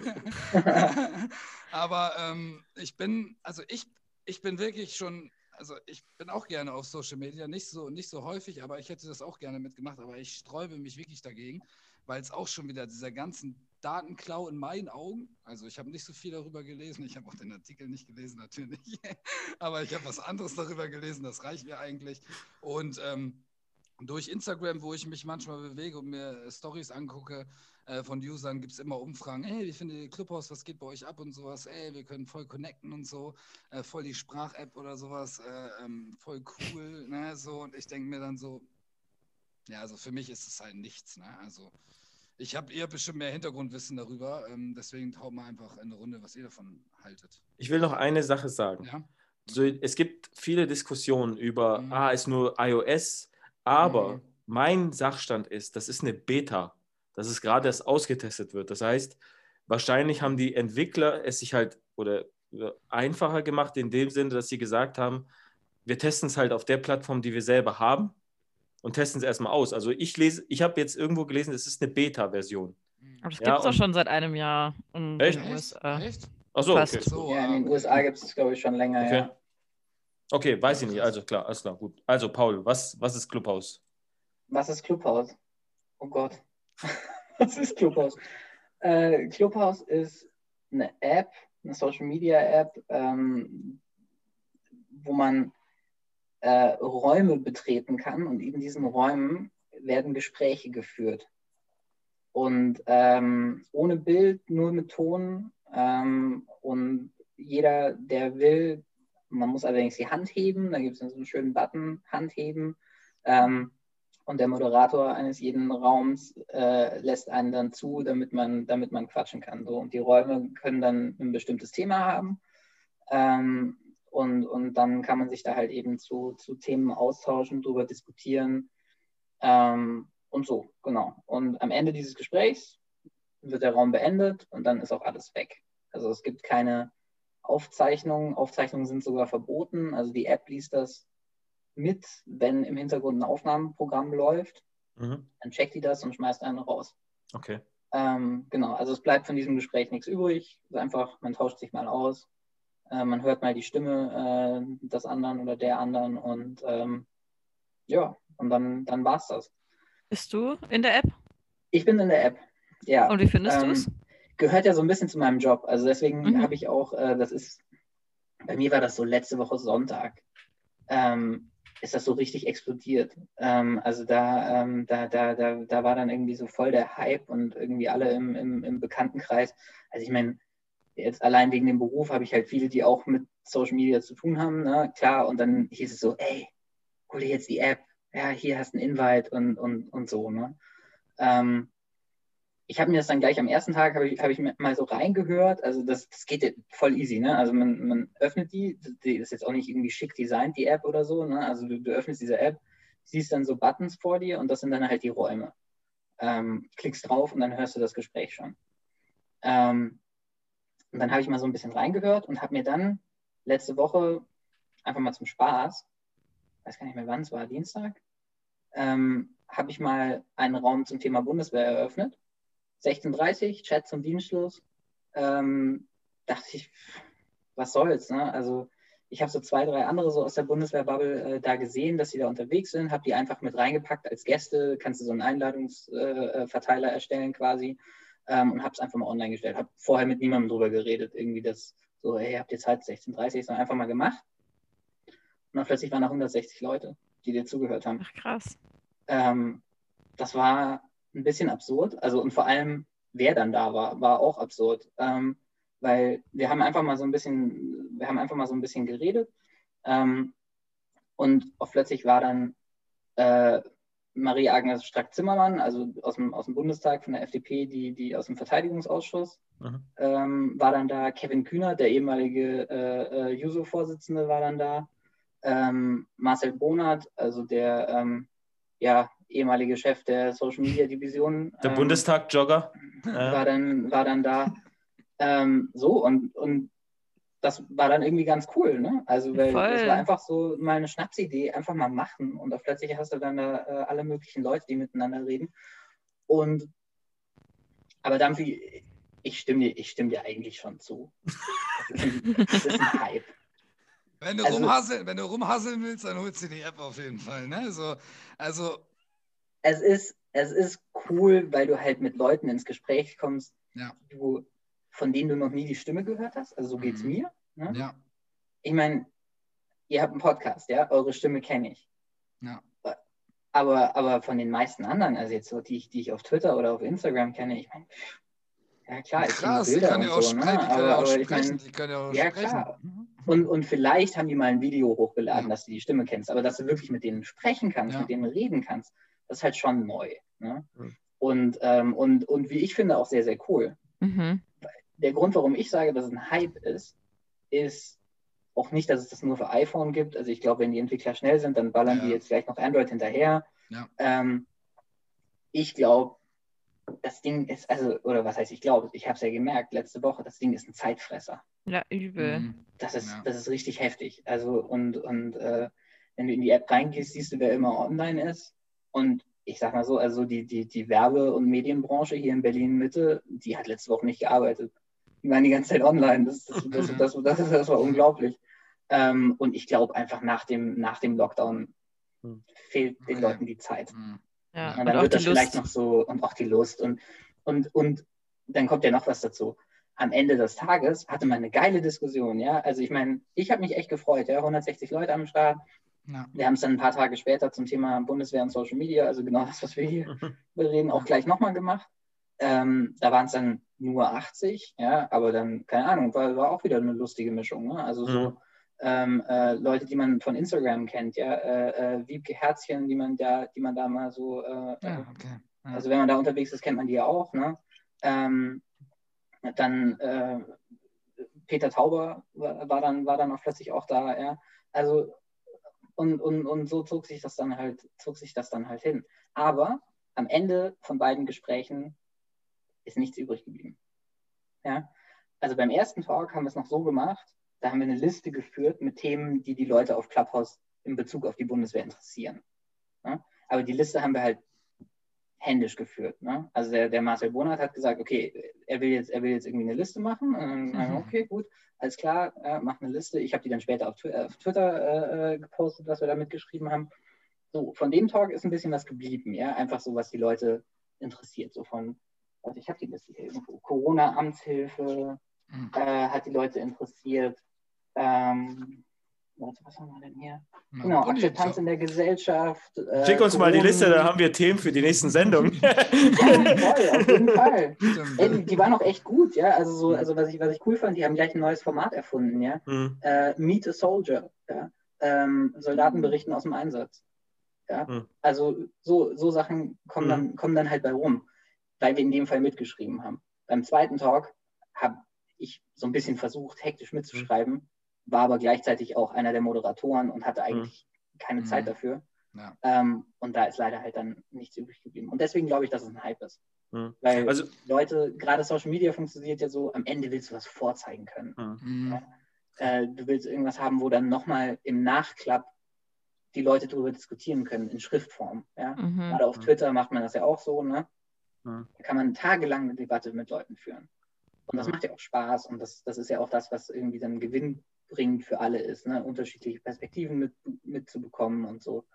Aber ähm, ich bin, also ich, ich bin wirklich schon, also ich bin auch gerne auf Social Media, nicht so, nicht so häufig, aber ich hätte das auch gerne mitgemacht, aber ich sträube mich wirklich dagegen, weil es auch schon wieder dieser ganzen Datenklau in meinen Augen, also ich habe nicht so viel darüber gelesen, ich habe auch den Artikel nicht gelesen natürlich, aber ich habe was anderes darüber gelesen, das reicht mir eigentlich und ähm, durch Instagram, wo ich mich manchmal bewege und mir Stories angucke äh, von Usern, gibt es immer Umfragen. Hey, wie findet ihr Clubhouse? Was geht bei euch ab und sowas? Ey, wir können voll connecten und so. Äh, voll die Sprach-App oder sowas. Äh, ähm, voll cool. Ne? So, und ich denke mir dann so, ja, also für mich ist es halt nichts. Ne? Also ich habe eher bestimmt mehr Hintergrundwissen darüber. Ähm, deswegen haut mal einfach in eine Runde, was ihr davon haltet. Ich will noch eine Sache sagen. Ja? So, es gibt viele Diskussionen über, Mhm. ah, ist nur iOS, aber Mhm. mein Sachstand ist, das ist eine Beta, dass es gerade erst ausgetestet wird. Das heißt, wahrscheinlich haben die Entwickler es sich halt oder äh, einfacher gemacht in dem Sinne, dass sie gesagt haben, wir testen es halt auf der Plattform, die wir selber haben und testen es erstmal aus. Also ich lese, ich habe jetzt irgendwo gelesen, es ist eine Beta-Version. Aber das Ja, gibt es doch schon seit einem Jahr in Echt? den? USA. Echt? Achso, Fast. okay. So, Ja, in ah, den okay. USA gibt es, glaube ich, schon länger, Okay. ja. Okay, weiß ich nicht. Also klar, alles klar, gut. Also Paul, was, was ist Clubhouse? Was ist Clubhouse? Oh Gott. was ist Clubhouse? Äh, Clubhouse ist eine App, eine Social Media App, ähm, wo man äh, Räume betreten kann und in diesen Räumen werden Gespräche geführt. Und ähm, ohne Bild, nur mit Ton. Ähm, und jeder, der will, man muss allerdings die Hand heben, da gibt es so einen schönen Button, Hand heben. Ähm, und der Moderator eines jeden Raums äh, lässt einen dann zu, damit man, damit man quatschen kann. So. Und die Räume können dann ein bestimmtes Thema haben. Ähm, und, und dann kann man sich da halt eben zu, zu Themen austauschen, darüber diskutieren ähm, und so, genau. Und am Ende dieses Gesprächs wird der Raum beendet und dann ist auch alles weg. Also es gibt keine Aufzeichnungen. Aufzeichnungen sind sogar verboten. Also die App liest das mit, wenn im Hintergrund ein Aufnahmeprogramm läuft. Mhm. Dann checkt die das und schmeißt einen raus. Okay. Ähm, genau, also es bleibt von diesem Gespräch nichts übrig. Es ist einfach, man tauscht sich mal aus, äh, man hört mal die Stimme äh, des anderen oder der anderen und ähm, ja, und dann, dann war es das. Bist du in der App? Ich bin in der App, ja. Und wie findest ähm, du es? Gehört ja so ein bisschen zu meinem Job. Also deswegen mhm. habe ich auch, äh, das ist, bei mir war das so letzte Woche Sonntag. Ähm, ist das so richtig explodiert. Ähm, also da, ähm, da, da, da, da war dann irgendwie so voll der Hype und irgendwie alle im, im, im Bekanntenkreis. Also ich meine, jetzt allein wegen dem Beruf habe ich halt viele, die auch mit Social Media zu tun haben, ne? klar. Und dann hieß es so, ey, hol dir jetzt die App, ja, hier hast du einen Invite und, und, und so. Ne? Ähm, ich habe mir das dann gleich am ersten Tag, habe ich, hab ich mal so reingehört. Also das, das geht voll easy. Ne? Also man, man öffnet die, die ist jetzt auch nicht irgendwie schick designt, die App oder so. Ne? Also du, du öffnest diese App, siehst dann so Buttons vor dir und das sind dann halt die Räume. Ähm, klickst drauf und dann hörst du das Gespräch schon. Ähm, und dann habe ich mal so ein bisschen reingehört und habe mir dann letzte Woche einfach mal zum Spaß, weiß gar nicht mehr wann es war, Dienstag, ähm, habe ich mal einen Raum zum Thema Bundeswehr eröffnet 16.30 Chat zum Dienstschluss. Ähm, dachte ich, was soll's, ne? Also ich habe so zwei, drei andere so aus der Bundeswehrbubble äh, da gesehen, dass sie da unterwegs sind, habe die einfach mit reingepackt als Gäste, kannst du so einen Einladungsverteiler äh, erstellen quasi ähm, und habe es einfach mal online gestellt. Habe vorher mit niemandem drüber geredet, irgendwie das so, hey, habt ihr Zeit, 16.30 sondern einfach mal gemacht. Und dann plötzlich waren da 160 Leute, die dir zugehört haben. Ach krass. Ähm, das war ein bisschen absurd. Also und vor allem, wer dann da war, war auch absurd. Ähm, weil wir haben einfach mal so ein bisschen, wir haben einfach mal so ein bisschen geredet. Ähm, und auch plötzlich war dann äh, Marie-Agnes Strack-Zimmermann, also aus dem, aus dem Bundestag von der FDP, die, die aus dem Verteidigungsausschuss, ähm, war dann da. Kevin Kühner, der ehemalige äh, äh, JUSO-Vorsitzende, war dann da. Ähm, Marcel Bonert, also der ähm, ja, ehemalige Chef der Social Media Division. Der ähm, Bundestag-Jogger. War, dann, war dann da. Ähm, so und, und das war dann irgendwie ganz cool, ne? Also, weil Voll. das war einfach so mal eine Schnapsidee, einfach mal machen und auf plötzlich hast du dann da äh, alle möglichen Leute, die miteinander reden. Und aber dann, wie, ich stimme dir, ich stimme dir eigentlich schon zu. Das ist ein, das ist ein Hype. Wenn du, also, rumhasseln, wenn du rumhasseln willst, dann holst du die App auf jeden Fall. Ne? So, also es ist, es ist cool, weil du halt mit Leuten ins Gespräch kommst, ja. du, von denen du noch nie die Stimme gehört hast. Also so geht es mhm. mir. Ne? Ja. Ich meine, ihr habt einen Podcast, ja, eure Stimme kenne ich. Ja. Aber, aber von den meisten anderen, also jetzt so, die ich, die ich auf Twitter oder auf Instagram kenne, ich meine, ja klar, ich Krass, Bilder die und so, ne? aber, aber ich meine, ja, ja klar. Mhm. Und, und vielleicht haben die mal ein Video hochgeladen, ja. dass du die Stimme kennst, aber dass du wirklich mit denen sprechen kannst, ja. mit denen reden kannst, das ist halt schon neu. Ne? Mhm. Und, ähm, und, und wie ich finde, auch sehr, sehr cool. Mhm. Der Grund, warum ich sage, dass es ein Hype ist, ist auch nicht, dass es das nur für iPhone gibt. Also ich glaube, wenn die Entwickler schnell sind, dann ballern ja. die jetzt vielleicht noch Android hinterher. Ja. Ähm, ich glaube, das Ding ist, also, oder was heißt ich glaube, ich habe es ja gemerkt letzte Woche, das Ding ist ein Zeitfresser. Ja, übel. Mhm. Das ist, ja. das ist richtig heftig. Also, und, und äh, wenn du in die App reingehst, siehst du, wer immer online ist. Und ich sag mal so, also die, die, die Werbe- und Medienbranche hier in Berlin-Mitte, die hat letzte Woche nicht gearbeitet. Die waren die ganze Zeit online. Das, das, das, das, das, das war unglaublich. Ähm, und ich glaube einfach nach dem, nach dem Lockdown hm. fehlt den Leuten die Zeit. Hm. Ja, und dann und wird das vielleicht noch so und auch die Lust. Und, und, und dann kommt ja noch was dazu. Am Ende des Tages hatte man eine geile Diskussion, ja. Also ich meine, ich habe mich echt gefreut, ja. 160 Leute am Start. Ja. Wir haben es dann ein paar Tage später zum Thema Bundeswehr und Social Media, also genau das, was wir hier reden, auch gleich nochmal gemacht. Ähm, da waren es dann nur 80, ja, aber dann, keine Ahnung, war, war auch wieder eine lustige Mischung. Ne? Also so mhm. ähm, äh, Leute, die man von Instagram kennt, ja, äh, äh, Wiebke Herzchen, die man da, die man da mal so, äh, ja, okay. ja. also wenn man da unterwegs ist, kennt man die ja auch, ne? Ähm, dann äh, Peter Tauber war, war, dann, war dann auch plötzlich auch da, ja. Also und, und, und so zog sich das dann halt, zog sich das dann halt hin. Aber am Ende von beiden Gesprächen ist nichts übrig geblieben. Ja? Also beim ersten Talk haben wir es noch so gemacht, da haben wir eine Liste geführt mit Themen, die die Leute auf Clubhouse in Bezug auf die Bundeswehr interessieren. Ja? Aber die Liste haben wir halt händisch geführt. Ne? Also der, der Marcel Bonat hat gesagt, okay, er will jetzt, er will jetzt irgendwie eine Liste machen. Mhm. okay, gut, alles klar, äh, mach eine Liste. Ich habe die dann später auf, auf Twitter äh, gepostet, was wir da mitgeschrieben haben. So, von dem Talk ist ein bisschen was geblieben, ja, einfach so, was die Leute interessiert, so von also ich habe die Liste hier irgendwo, Corona-Amtshilfe mhm. äh, hat die Leute interessiert. Ähm, warte, was haben wir denn hier? Na, genau, Akzeptanz in der Gesellschaft. Äh, Schick uns Corona. mal die Liste, da haben wir Themen für die nächsten Sendungen. ja, voll, auf jeden Fall. Ey, die, die waren auch echt gut, ja. Also, so, also was, ich, was ich cool fand, die haben gleich ein neues Format erfunden, ja. Mhm. Äh, Meet a Soldier, ja. Ähm, Soldaten berichten aus dem Einsatz. Ja? Mhm. Also so, so Sachen kommen, mhm. dann, kommen dann halt bei rum weil wir in dem Fall mitgeschrieben haben. Beim zweiten Talk habe ich so ein bisschen versucht, hektisch mitzuschreiben, mhm. war aber gleichzeitig auch einer der Moderatoren und hatte eigentlich mhm. keine Zeit mhm. dafür. Ja. Ähm, und da ist leider halt dann nichts übrig geblieben. Und deswegen glaube ich, dass es ein Hype ist. Mhm. Weil also, Leute, gerade Social Media funktioniert ja so, am Ende willst du was vorzeigen können. Mhm. Ja? Äh, du willst irgendwas haben, wo dann nochmal im Nachklapp die Leute darüber diskutieren können, in Schriftform. Ja? Mhm. Gerade auf Twitter macht man das ja auch so, ne? Da kann man tagelang eine Debatte mit Leuten führen. Und das macht ja auch Spaß und das, das ist ja auch das, was irgendwie dann Gewinn bringt für alle ist, ne? unterschiedliche Perspektiven mit, mitzubekommen und so.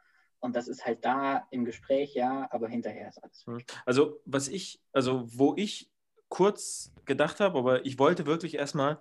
Und das ist halt da im Gespräch, ja, aber hinterher ist alles. Also, was ich, also wo ich kurz gedacht habe, aber ich wollte wirklich erstmal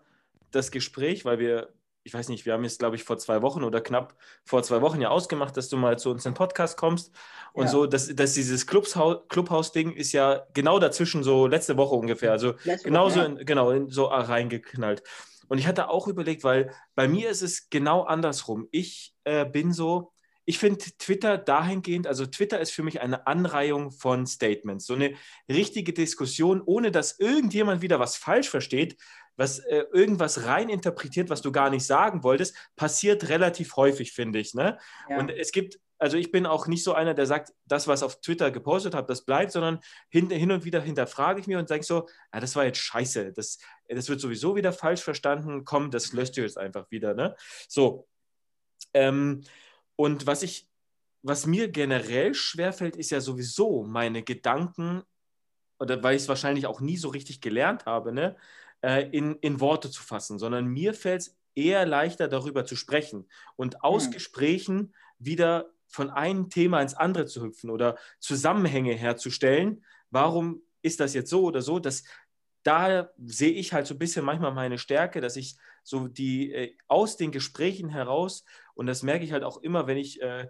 das Gespräch, weil wir ich weiß nicht, wir haben jetzt, glaube ich, vor zwei Wochen oder knapp vor zwei Wochen ja ausgemacht, dass du mal zu uns in den Podcast kommst. Und ja. so, dass, dass dieses Clubhaus-Ding ist ja genau dazwischen, so letzte Woche ungefähr. Also genauso ja. in, genau, in, so reingeknallt. Und ich hatte auch überlegt, weil bei mir ist es genau andersrum. Ich äh, bin so, ich finde Twitter dahingehend, also Twitter ist für mich eine Anreihung von Statements, so eine richtige Diskussion, ohne dass irgendjemand wieder was falsch versteht, was äh, irgendwas rein interpretiert, was du gar nicht sagen wolltest, passiert relativ häufig, finde ich. Ne? Ja. Und es gibt, also ich bin auch nicht so einer, der sagt, das, was auf Twitter gepostet habe, das bleibt, sondern hin, hin und wieder hinterfrage ich mir und sage so, ja, das war jetzt scheiße, das, das wird sowieso wieder falsch verstanden, komm, das löscht du jetzt einfach wieder. Ne? So. Ähm, und was ich, was mir generell schwerfällt, ist ja sowieso meine Gedanken, oder weil ich es wahrscheinlich auch nie so richtig gelernt habe, ne? Äh, in, in Worte zu fassen, sondern mir fällt es eher leichter, darüber zu sprechen und aus mhm. Gesprächen wieder von einem Thema ins andere zu hüpfen oder Zusammenhänge herzustellen. Warum ist das jetzt so oder so? Das, da sehe ich halt so ein bisschen manchmal meine Stärke, dass ich so die äh, aus den Gesprächen heraus, und das merke ich halt auch immer, wenn ich, äh,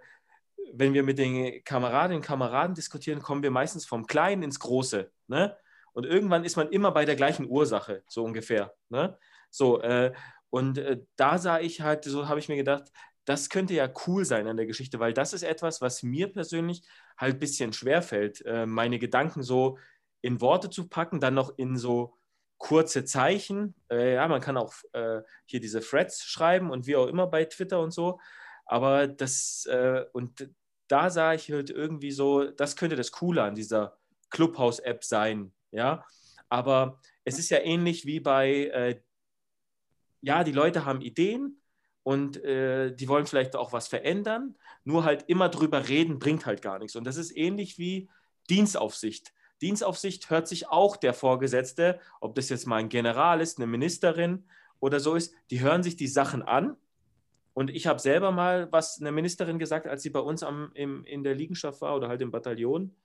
wenn wir mit den Kameradinnen und Kameraden diskutieren, kommen wir meistens vom Kleinen ins Große. Ne? Und irgendwann ist man immer bei der gleichen Ursache, so ungefähr. Ne? So, äh, und äh, da sah ich halt, so habe ich mir gedacht, das könnte ja cool sein an der Geschichte, weil das ist etwas, was mir persönlich halt ein bisschen schwerfällt, äh, meine Gedanken so in Worte zu packen, dann noch in so kurze Zeichen. Äh, ja, man kann auch äh, hier diese Threads schreiben und wie auch immer bei Twitter und so. Aber das, äh, und da sah ich halt irgendwie so, das könnte das Coole an dieser Clubhouse-App sein, ja, aber es ist ja ähnlich wie bei, äh, ja, die Leute haben Ideen und äh, die wollen vielleicht auch was verändern, nur halt immer drüber reden bringt halt gar nichts. Und das ist ähnlich wie Dienstaufsicht. Dienstaufsicht hört sich auch der Vorgesetzte, ob das jetzt mal ein General ist, eine Ministerin oder so ist, die hören sich die Sachen an Und ich habe selber mal was eine Ministerin gesagt, als sie bei uns am, im, in der Liegenschaft war oder halt im Bataillon.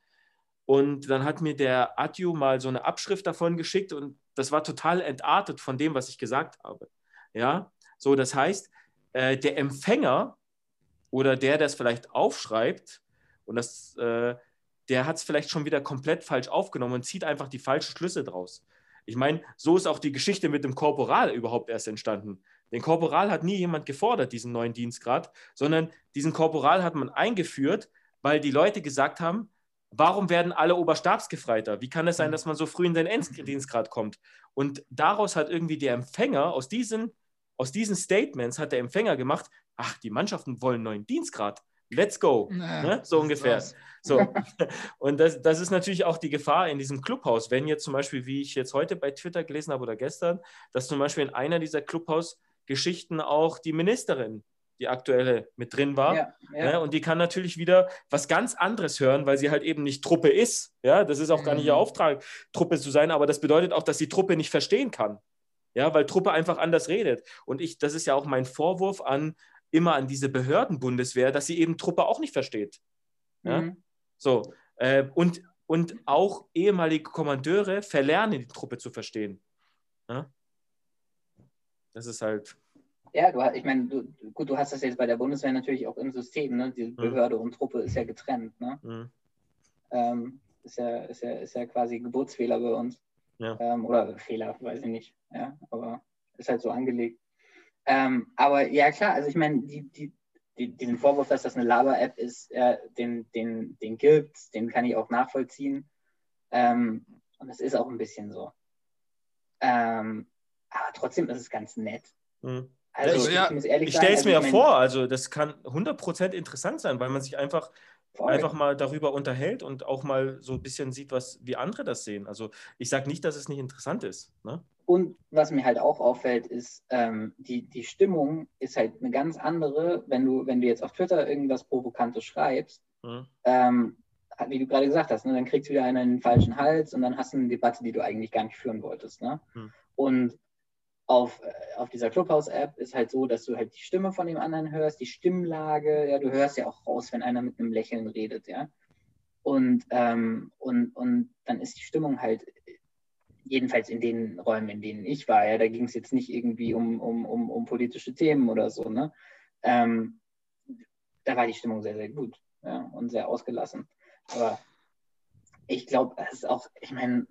Und dann hat mir der Adju mal so eine Abschrift davon geschickt und das war total entartet von dem, was ich gesagt habe. Ja, so, das heißt, äh, der Empfänger oder der, der es vielleicht aufschreibt, und das, äh, der hat es vielleicht schon wieder komplett falsch aufgenommen und zieht einfach die falschen Schlüsse draus. Ich meine, so ist auch die Geschichte mit dem Korporal überhaupt erst entstanden. Den Korporal hat nie jemand gefordert, diesen neuen Dienstgrad, sondern diesen Korporal hat man eingeführt, weil die Leute gesagt haben, warum werden alle Oberstabsgefreiter? Wie kann es sein, mhm. dass man so früh in den Enddienstgrad kommt? Und daraus hat irgendwie der Empfänger, aus diesen, aus diesen Statements hat der Empfänger gemacht, ach, die Mannschaften wollen neuen Dienstgrad. Let's go. Naja, ne? So ungefähr. So. Und das, das ist natürlich auch die Gefahr in diesem Clubhaus. Wenn jetzt zum Beispiel, wie ich jetzt heute bei Twitter gelesen habe oder gestern, dass zum Beispiel in einer dieser Clubhaus Geschichten auch die Ministerin, die aktuelle, mit drin war. Ja, ja. Ne? und die kann natürlich wieder was ganz anderes hören, weil sie halt eben nicht Truppe ist. Ja, das ist auch gar nicht ihr mhm. Auftrag, Truppe zu sein, aber das bedeutet auch, dass die Truppe nicht verstehen kann. Ja, weil Truppe einfach anders redet. Und ich, das ist ja auch mein Vorwurf an immer an diese Behördenbundeswehr, dass sie eben Truppe auch nicht versteht. Ja? Mhm. So. Äh, und, und auch ehemalige Kommandeure verlernen, die Truppe zu verstehen. Ja? Das ist halt. Ja, du, ich meine, du, gut, du hast das jetzt bei der Bundeswehr natürlich auch im System, ne? Die mhm. Behörde mhm. und Truppe ist ja getrennt, ne? Mhm. Ähm, ist, ja, ist, ja, ist ja quasi Geburtsfehler bei uns. Ja. Ähm, oder Fehler, weiß ich nicht. Ja, aber ist halt so angelegt. Ähm, aber ja, klar, also ich meine, die, die, die, diesen Vorwurf, dass das eine Laber-App ist, äh, den, den, den gibt den kann ich auch nachvollziehen. Ähm, und das ist auch ein bisschen so. Ähm, aber trotzdem ist es ganz nett. Mhm. Also, ja, ich, ich, ich stelle es also, mir ja vor, also das kann 100% interessant sein, weil man sich einfach, einfach mal darüber unterhält und auch mal so ein bisschen sieht, was, wie andere das sehen. Also ich sage nicht, dass es nicht interessant ist. Ne? Und was mir halt auch auffällt, ist, ähm, die, die Stimmung ist halt eine ganz andere, wenn du, wenn du jetzt auf Twitter irgendwas Provokantes schreibst, mhm. ähm, wie du gerade gesagt hast, ne, dann kriegst du wieder einen in den falschen Hals und dann hast du eine Debatte, die du eigentlich gar nicht führen wolltest. Ne? Mhm. Und auf, äh, auf dieser Clubhouse-App ist halt so, dass du halt die Stimme von dem anderen hörst, die Stimmlage, ja, du hörst ja auch raus, wenn einer mit einem Lächeln redet, ja. Und, ähm, und, und dann ist die Stimmung halt, jedenfalls in den Räumen, in denen ich war, ja, da ging es jetzt nicht irgendwie um, um, um, um politische Themen oder so, ne? Ähm, da war die Stimmung sehr, sehr gut, ja, und sehr ausgelassen. Aber ich glaube, es ist auch, ich meine,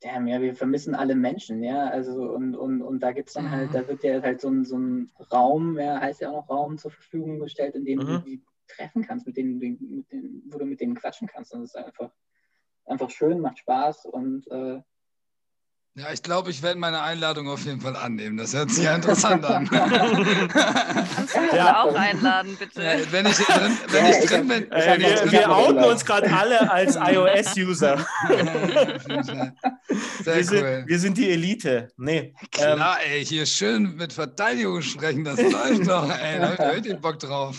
damn, ja, wir vermissen alle Menschen, ja, also und, und, und da gibt es dann halt, mhm. da wird ja halt so ein, so ein Raum, ja, heißt ja auch noch Raum zur Verfügung gestellt, in dem mhm. du die treffen kannst, mit denen, mit denen, wo du mit denen quatschen kannst. Und das ist einfach, einfach schön, macht Spaß und äh, ja, ich glaube, ich werde meine Einladung auf jeden Fall annehmen. Das hört sich ja interessant an. Kannst du ja. auch einladen, bitte? Ja, wenn ich drin, wenn ja, ich drin bin. Äh, wir, drin wir outen uns gerade alle als iOS-User. wir, sind, wir sind die Elite. Nee. Klar, ähm, ey, hier schön mit Verteidigung sprechen, das läuft doch. Ey, Leute, hört den Bock drauf.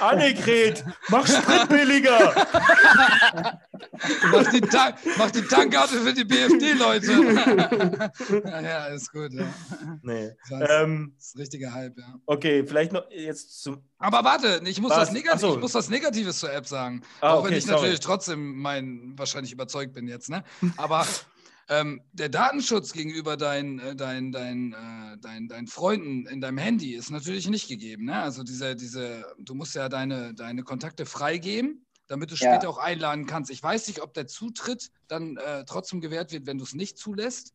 Annegret, mach Sprit billiger. mach, die mach die Tankkarte für die BFD-Leute. Ja, ist gut. Ja. Nee. Das, ähm, das ist richtiger Hype, ja. Okay, vielleicht noch jetzt zum. Aber warte, ich muss, was? was, so. ich muss was Negatives zur App sagen. Ah, auch okay, wenn ich sorry. natürlich trotzdem mein, wahrscheinlich überzeugt bin jetzt, ne? Aber. Ähm, der Datenschutz gegenüber deinen äh, dein, dein, äh, dein, dein Freunden in deinem Handy ist natürlich nicht gegeben. Ne? Also diese, diese, du musst ja deine, deine Kontakte freigeben damit du später ja. auch einladen kannst. Ich weiß nicht, ob der Zutritt dann äh, trotzdem gewährt wird, wenn du es nicht zulässt.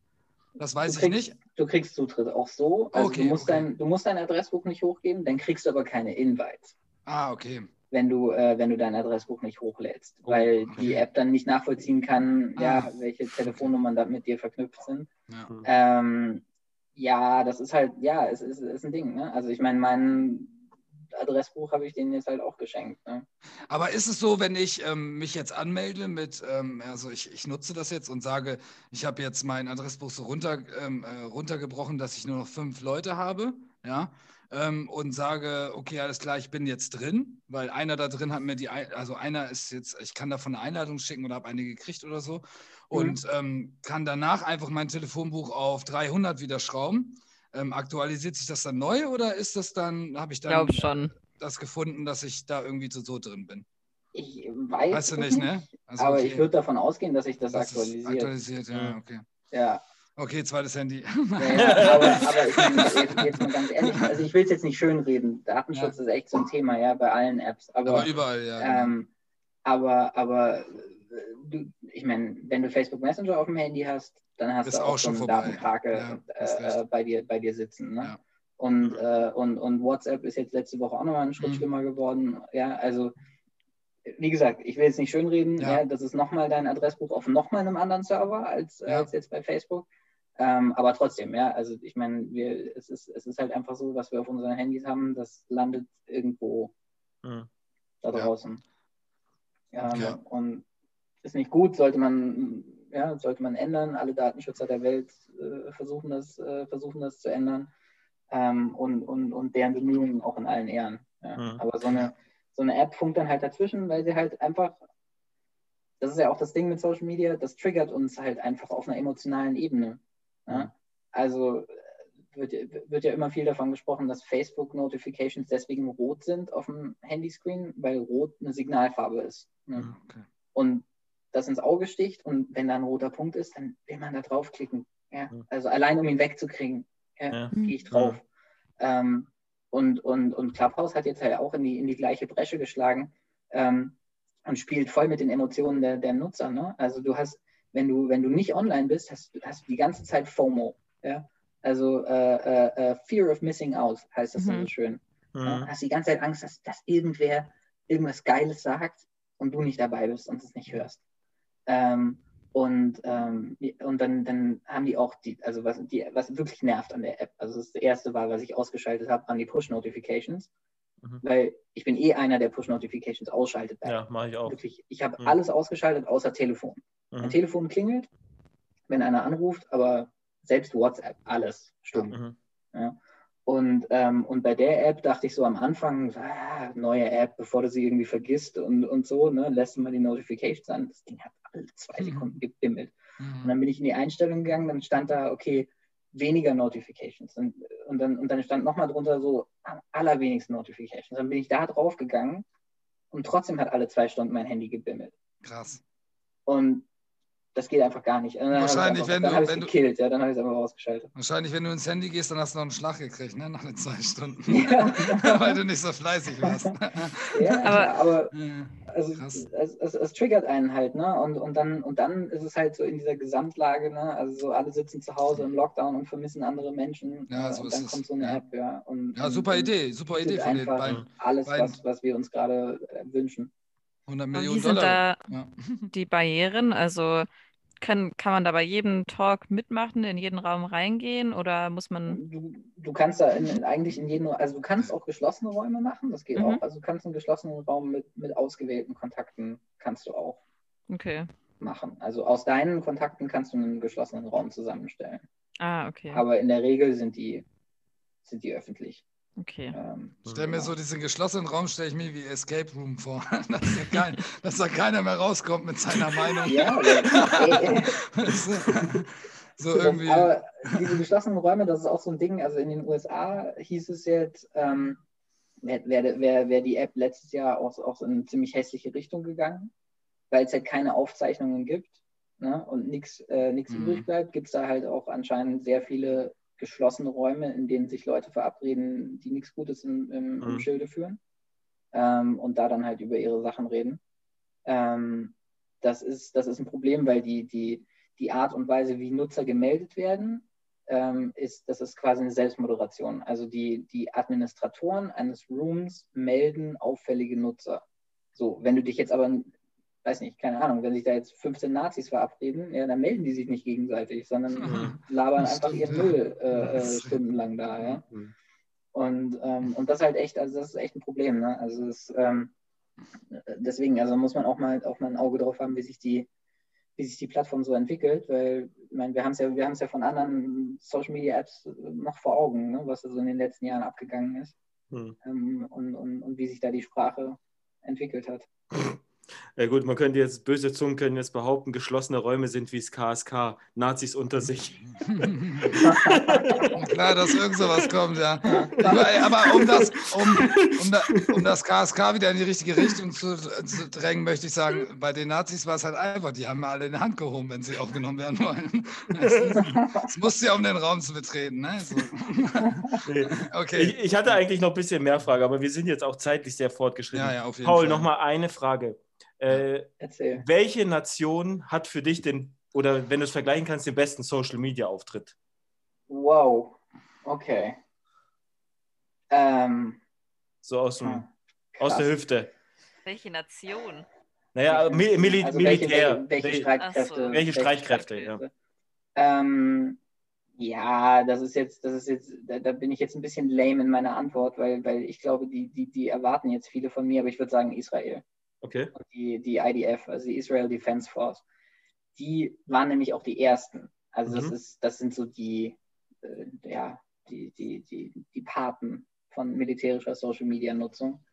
Das weiß kriegst, ich nicht. Du kriegst Zutritt auch so. Also okay, du, musst okay. dein, du musst dein Adressbuch nicht hochgeben, dann kriegst du aber keine Invites. Ah, okay. Wenn du, äh, wenn du dein Adressbuch nicht hochlädst, oh, weil okay. die App dann nicht nachvollziehen kann, ah. ja, welche Telefonnummern da mit dir verknüpft sind. Ja, ähm, ja das ist halt, ja, es ist, ist ein Ding. Ne? Also ich meine, mein Adressbuch habe ich denen jetzt halt auch geschenkt. Ne? Aber ist es so, wenn ich ähm, mich jetzt anmelde mit, ähm, also ich, ich nutze das jetzt und sage, ich habe jetzt mein Adressbuch so runter, ähm, äh, runtergebrochen, dass ich nur noch fünf Leute habe, ja, ähm, und sage, okay, alles klar, ich bin jetzt drin, weil einer da drin hat mir die, also einer ist jetzt, ich kann davon eine Einladung schicken oder habe eine gekriegt oder so und mhm. kann danach einfach mein Telefonbuch auf 300 wieder schrauben ähm, aktualisiert sich das dann neu oder ist das dann, habe ich Ich dann schon. das gefunden, dass ich da irgendwie so, so drin bin? Ich weiß Weißt du nicht, ne? Also, aber okay. ich würde davon ausgehen, dass sich das, Das aktualisiert. aktualisiert, ja, okay. Ja, Okay, zweites Handy. ja, ja aber, aber ich jetzt, jetzt mal ganz ehrlich, also ich will es jetzt nicht schönreden. Datenschutz ist echt so ein Thema, ja, bei allen Apps. Aber, Aber überall, ja. genau. ähm, aber, aber ich meine, wenn du Facebook Messenger auf dem Handy hast, dann hast Ist du auch auch schon so eine. Datenkrake Ja, äh, bei, dir, bei dir sitzen. Ne? Ja. Und, äh, und, und WhatsApp ist jetzt letzte Woche auch nochmal einen Schritt Mhm. schlimmer geworden. Ja, also wie gesagt, ich will jetzt nicht schönreden, Ja. ja. das ist nochmal dein Adressbuch auf nochmal einem anderen Server als, Ja. als jetzt bei Facebook. Ähm, aber trotzdem, ja, also ich meine, wir, es, ist, es ist halt einfach so, was wir auf unseren Handys haben, das landet irgendwo Mhm. da Ja. draußen. Ähm, Ja. Und ist nicht gut, sollte man, ja, sollte man ändern. Alle Datenschützer der Welt äh, versuchen, das, äh, versuchen das zu ändern. Ähm, und, und, und deren Bemühungen auch in allen Ehren. Ja. Mhm. Aber so eine, so eine App funkt dann halt dazwischen, weil sie halt einfach, das ist ja auch das Ding mit Social Media, das triggert uns halt einfach auf einer emotionalen Ebene. Ja? Mhm. Also äh, wird, wird ja immer viel davon gesprochen, dass Facebook-Notifications deswegen rot sind auf dem Handyscreen, weil rot eine Signalfarbe ist. Ne? Mhm, okay. Und das ins Auge sticht und wenn da ein roter Punkt ist, dann will man da draufklicken. Ja? Mhm. Also allein um ihn wegzukriegen, ja, Ja. gehe ich drauf. Ähm, und, und, und Clubhouse hat jetzt halt auch in die, in die gleiche Bresche geschlagen ähm, und spielt voll mit den Emotionen der, der Nutzer. Ne? Also du hast, wenn du, wenn du nicht online bist, hast, du- hast du die ganze Zeit FOMO. Ja? Also äh, äh, äh, Fear of Missing Out heißt das dann Mhm. so schön. Ja? Mhm. Hast die ganze Zeit Angst, dass, dass irgendwer irgendwas Geiles sagt und du nicht dabei bist und es nicht hörst. Ähm, und ähm, und dann, dann haben die auch die, also was, die, was wirklich nervt an der App. Also das erste war, was ich ausgeschaltet habe, waren die Push-Notifications. Mhm. Weil ich bin eh einer, der Push-Notifications ausschaltet. Ja, mache ich auch. Wirklich, ich habe Mhm. alles ausgeschaltet, außer Telefon. Mein Mhm. Telefon klingelt, wenn einer anruft, aber selbst WhatsApp, alles stumm. Mhm. Und, ähm, und bei der App dachte ich so am Anfang, ah, neue App, bevor du sie irgendwie vergisst und, und so, ne, lässt du mal die Notifications an. Das Ding hat alle zwei Mhm. Sekunden gebimmelt. Und Mhm. dann bin ich in die Einstellung gegangen, dann stand da, okay, weniger Notifications. Und, und, dann, und dann stand nochmal drunter so, am allerwenigsten Notifications. Dann bin ich da drauf gegangen und trotzdem hat alle zwei Stunden mein Handy gebimmelt. Krass. Und das geht einfach gar nicht. Dann Wahrscheinlich, wenn einfach, du- dann wenn du- gekillt, ja, dann habe ich es einfach rausgeschaltet. Wahrscheinlich, wenn du ins Handy gehst, dann hast du noch einen Schlag gekriegt, ne? Nach den zwei Stunden. Ja. Weil du nicht so fleißig warst. Ja, Aber- aber Ja. also es, es, es triggert einen halt, ne? Und, und, dann, und dann ist es halt so in dieser Gesamtlage, ne? Also so alle sitzen zu Hause im Lockdown und vermissen andere Menschen. Ja, äh, so und dann es, kommt so eine ja. App, ja. Und, ja, super und Idee. Super Idee von den beiden. Alles, beiden. was, was wir uns gerade äh, wünschen. 100 Und Millionen wie sind Dollar. da Ja. die Barrieren? Also kann, kann man da bei jedem Talk mitmachen, in jeden Raum reingehen oder muss man. Du, du kannst da in, eigentlich in jedem, also du kannst auch geschlossene Räume machen, das geht Mhm. auch. Also du kannst einen geschlossenen Raum mit, mit ausgewählten Kontakten kannst du auch Okay. machen. Also aus deinen Kontakten kannst du einen geschlossenen Raum zusammenstellen. Ah, okay. Aber in der Regel sind die, sind die öffentlich. Okay. Ähm, Stell mir ja. so diesen geschlossenen Raum, stelle ich mir wie Escape Room vor. dass, da kein, dass da keiner mehr rauskommt mit seiner Meinung. Ja, so irgendwie. aber diese geschlossenen Räume, das ist auch so ein Ding. Also in den USA hieß es jetzt, ähm, wäre wär, wär, wär die App letztes Jahr auch, auch in eine ziemlich hässliche Richtung gegangen, weil es halt keine Aufzeichnungen gibt ne, und nichts äh, nix Mhm. übrig bleibt, gibt es da halt auch anscheinend sehr viele geschlossene Räume, in denen sich Leute verabreden, die nichts Gutes im, im, im Mhm. Schilde führen ähm, und da dann halt über ihre Sachen reden. Ähm, das, ist, das ist ein Problem, weil die, die, die Art und Weise, wie Nutzer gemeldet werden, ähm, ist, das ist quasi eine Selbstmoderation. Also die, die Administratoren eines Rooms melden auffällige Nutzer. So, wenn du dich jetzt aber, weiß nicht, keine Ahnung, wenn sich da jetzt 15 Nazis verabreden, ja, dann melden die sich nicht gegenseitig, sondern Mhm. labern Das einfach ihren. Müll äh, äh, Das stundenlang da, ja. Mhm. Und, ähm, und das ist halt echt, also das ist echt ein Problem, ne? Also es, ähm, deswegen, also muss man auch mal auch mal ein Auge drauf haben, wie sich die, wie sich die Plattform so entwickelt, weil ich meine, wir haben es ja, wir haben es ja von anderen Social Media Apps noch vor Augen, ne? was da so in den letzten Jahren abgegangen ist Mhm. ähm, und, und, und wie sich da die Sprache entwickelt hat. Ja gut, man könnte jetzt, böse Zungen können jetzt behaupten, geschlossene Räume sind wie das KSK, Nazis unter sich. Klar, dass irgend sowas kommt, ja. Aber um das, um, um, da, um das KSK wieder in die richtige Richtung zu, zu, drängen, möchte ich sagen, bei den Nazis war es halt einfach, die haben alle in die Hand gehoben, wenn sie aufgenommen werden wollen. Es, musste ja um den Raum zu betreten. Ne? So. Okay. Ich, ich, hatte eigentlich noch ein bisschen mehr Fragen, aber wir sind jetzt auch zeitlich sehr fortgeschritten. Ja, ja, auf jeden Paul, nochmal eine Frage. Äh, welche Nation hat für dich den, oder wenn du es vergleichen kannst, den besten Social Media Auftritt? Wow, okay. Ähm, so aus, dem, hm, aus der Hüfte. Welche Nation? Naja, Mil Mil also Militär. Welche, welche, welche Streitkräfte? So. Welche, welche Streitkräfte, Streitkräfte, ja. Ähm, ja, das ist jetzt, das ist jetzt, da, da, bin ich jetzt ein bisschen lame in meiner Antwort, weil, weil ich glaube, die, die, die erwarten jetzt viele von mir, aber ich würde sagen Israel. Okay. Die, die IDF, also die Israel Defense Force, die waren nämlich auch die ersten. Also mhm. das ist, das sind so die, äh, ja, die, die, die, die Paten von militärischer Social Media Nutzung.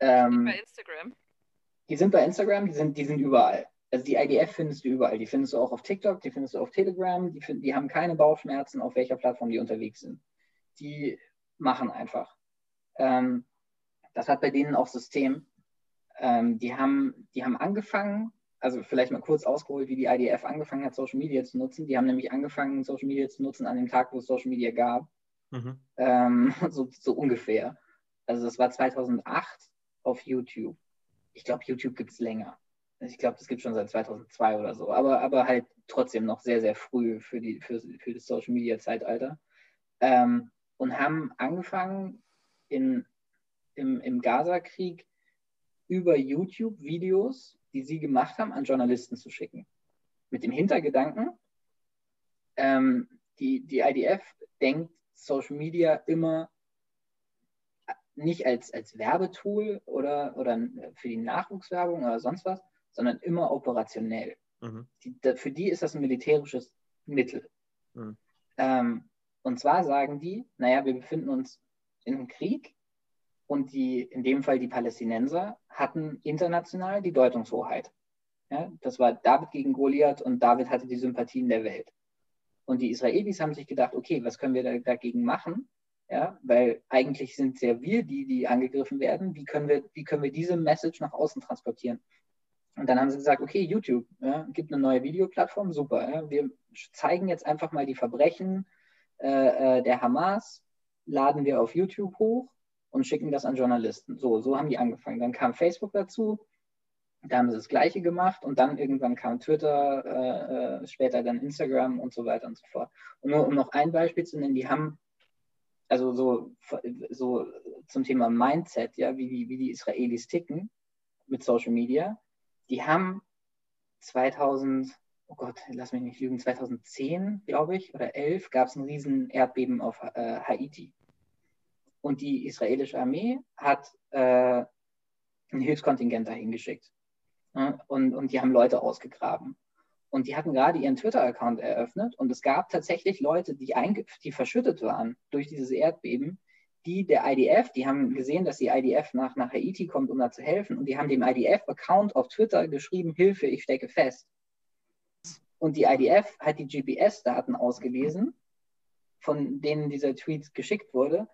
Ähm, bei Instagram. Die sind bei Instagram, die sind, die sind überall. Also die IDF findest du überall. Die findest du auch auf TikTok, die findest du auf Telegram, die, find, die haben keine Bauchschmerzen, auf welcher Plattform die unterwegs sind. Die machen einfach. Ähm, das hat bei denen auch System. Ähm, die, haben, die haben angefangen, also vielleicht mal kurz ausgeholt, wie die IDF angefangen hat, Social Media zu nutzen. Die haben nämlich angefangen, Social Media zu nutzen an dem Tag, wo es Social Media gab. Mhm. Ähm, so, so ungefähr. Also das war 2008 auf YouTube. Ich glaube, YouTube gibt es länger. Ich glaube, das gibt es schon seit 2002 oder so, aber, aber halt trotzdem noch sehr, sehr früh für, die, für, für das Social Media Zeitalter. Ähm, und haben angefangen in, im, im Gaza-Krieg über YouTube Videos, die sie gemacht haben, an Journalisten zu schicken. Mit dem Hintergedanken, ähm, die, die IDF denkt Social Media immer nicht als, als Werbetool oder, oder für die Nachwuchswerbung oder sonst was, sondern immer operationell. Mhm. Die, da, für die ist das ein militärisches Mittel. Mhm. Ähm, und zwar sagen die, naja, wir befinden uns in einem Krieg und die, in dem Fall die Palästinenser, hatten international die Deutungshoheit. Ja, das war David gegen Goliath und David hatte die Sympathien der Welt. Und die Israelis haben sich gedacht, okay, was können wir da, dagegen machen? Ja, weil eigentlich sind es ja wir, die, die angegriffen werden. Wie können wir, wie können wir diese Message nach außen transportieren? Und dann haben sie gesagt, okay, YouTube ja, gibt eine neue Videoplattform, super. Ja, wir zeigen jetzt einfach mal die Verbrechen äh, äh der Hamas, laden wir auf YouTube hoch und schicken das an Journalisten. So, so haben die angefangen. Dann kam Facebook dazu, da haben sie das Gleiche gemacht und dann irgendwann kam Twitter, äh, äh, später dann Instagram und so weiter und so fort. Und nur um noch ein Beispiel zu nennen, die haben also so, so zum Thema Mindset, ja, wie die, wie die Israelis ticken mit Social Media, die haben 2000, oh Gott, lass mich nicht lügen, 2010, glaube ich, oder 11 gab es ein riesen Erdbeben auf äh, Haiti. Und die israelische Armee hat äh, ein Hilfskontingent dahin geschickt. Ja, und, und die haben Leute ausgegraben. Und die hatten gerade ihren Twitter-Account eröffnet und es gab tatsächlich Leute, die, die verschüttet waren durch dieses Erdbeben, die der IDF, die haben gesehen, dass die IDF nach, nach Haiti kommt, um da zu helfen und die haben dem IDF-Account auf Twitter geschrieben, Hilfe, ich stecke fest. Und die IDF hat die GPS-Daten ausgelesen, von denen dieser Tweet geschickt wurde,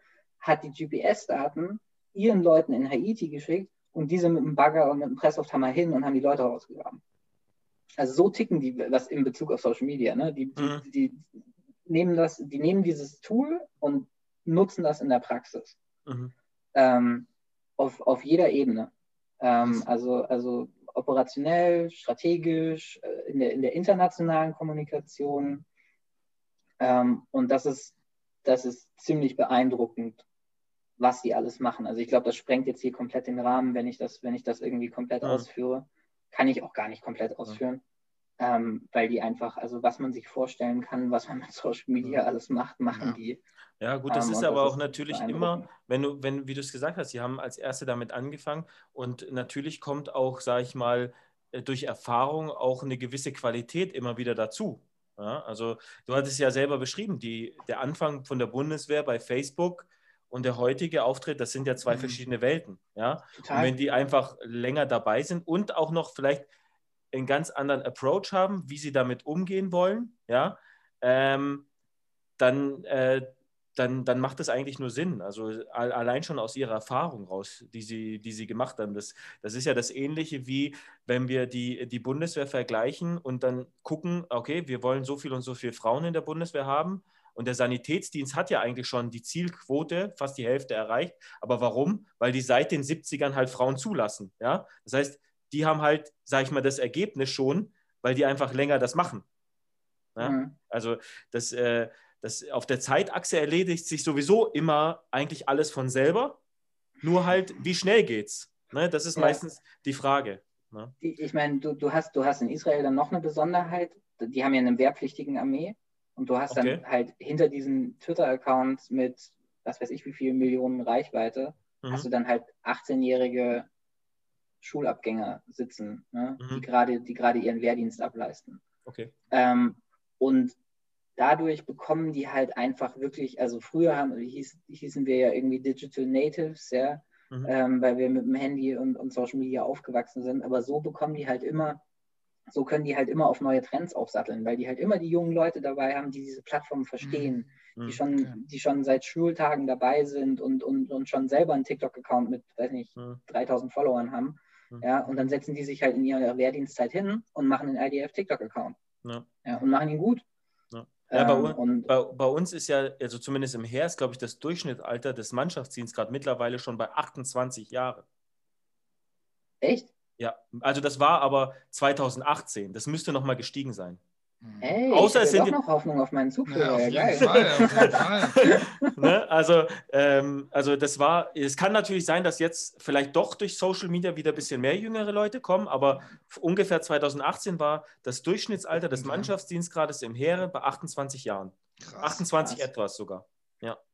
hat die GPS-Daten ihren Leuten in Haiti geschickt und diese mit dem Bagger und mit dem Presslufthammer hin und haben die Leute rausgegraben also so ticken die was in Bezug auf Social Media. Ne? Die, mhm. die, die, nehmen das, die nehmen dieses Tool und nutzen das in der Praxis. Mhm. Ähm, auf, auf jeder Ebene. Ähm, also, also operationell, strategisch, äh, in der, in der internationalen Kommunikation. Ähm, und das ist, das ist ziemlich beeindruckend, was die alles machen. Also ich glaube, das sprengt jetzt hier komplett den Rahmen, wenn ich das, wenn ich das irgendwie komplett mhm. ausführe kann ich auch gar nicht komplett ausführen, ja. ähm, weil die einfach, also was man sich vorstellen kann, was man mit Social Media ja. alles macht, machen ja. die. Ja, gut, das ähm, ist aber das auch ist natürlich immer, wenn du, wenn, wie du es gesagt hast, sie haben als Erste damit angefangen und natürlich kommt auch, sage ich mal, äh, durch Erfahrung auch eine gewisse Qualität immer wieder dazu. Ja, also du hattest ja selber beschrieben, die, der Anfang von der Bundeswehr bei Facebook und der heutige Auftritt, das sind ja zwei Mhm. verschiedene Welten. Ja? Und wenn die einfach länger dabei sind und auch noch vielleicht einen ganz anderen Approach haben, wie sie damit umgehen wollen, ja, ähm, dann, äh, dann, dann macht das eigentlich nur Sinn. Also al- allein schon aus ihrer Erfahrung raus, die sie, die sie gemacht haben. Das, das ist ja das Ähnliche wie, wenn wir die, die Bundeswehr vergleichen und dann gucken, okay, wir wollen so viel und so viele Frauen in der Bundeswehr haben. Und der Sanitätsdienst hat ja eigentlich schon die Zielquote, fast die Hälfte erreicht. Aber warum? Weil die seit den 70ern halt Frauen zulassen. Ja? Das heißt, die haben halt, sage ich mal, das Ergebnis schon, weil die einfach länger das machen. Ja? Mhm. Also das, äh, das auf der Zeitachse erledigt sich sowieso immer eigentlich alles von selber. Nur halt, wie schnell geht's? Ne? Das ist Ja. meistens die Frage. Ne? Die- Ich meine, du, du, hast, du hast in Israel dann noch eine Besonderheit. Die haben ja eine wehrpflichtige Armee. Und du hast Okay. dann halt hinter diesen Twitter-Accounts mit, was weiß ich, wie viel Millionen Reichweite, Mhm. hast du dann halt 18-jährige Schulabgänger sitzen, ne? Mhm. die gerade die gerade ihren Wehrdienst ableisten. Okay. Ähm, und dadurch bekommen die halt einfach wirklich, also früher haben, hieß, hießen wir ja irgendwie Digital Natives, ja, Mhm. ähm, weil wir mit dem Handy und, und Social Media aufgewachsen sind. Aber so bekommen die halt immer, so können die halt immer auf neue Trends aufsatteln, weil die halt immer die jungen Leute dabei haben, die diese Plattform verstehen, Mhm. die schon, Okay. die schon seit Schultagen dabei sind und, und, und schon selber einen TikTok-Account mit, weiß nicht, Mhm. 3000 Followern haben. Mhm. Ja, und dann setzen die sich halt in ihrer Wehrdienstzeit hin und machen einen IDF-TikTok-Account. Ja. Ja, und machen ihn gut. Ja. Ja, bei Ähm, uns- Bei, bei uns ist ja, also zumindest im Heer, ist, glaube ich, das Durchschnittsalter des Mannschaftsdienstes gerade mittlerweile schon bei 28 Jahren. echt? Ja, also das war aber 2018. Das müsste nochmal gestiegen sein. Mhm. Hey, Außer ich es habe sind doch noch Hoffnung auf meinen Ja, Zugführer. auf Ja, jeden geil. Ne? Also, ähm, also das war, es kann natürlich sein, dass jetzt vielleicht doch durch Social Media wieder ein bisschen mehr jüngere Leute kommen, aber ungefähr 2018 war das Durchschnittsalter des Okay. Mannschaftsdienstgrades im Heere bei 28 Jahren. Krass. 28 krass. etwas sogar.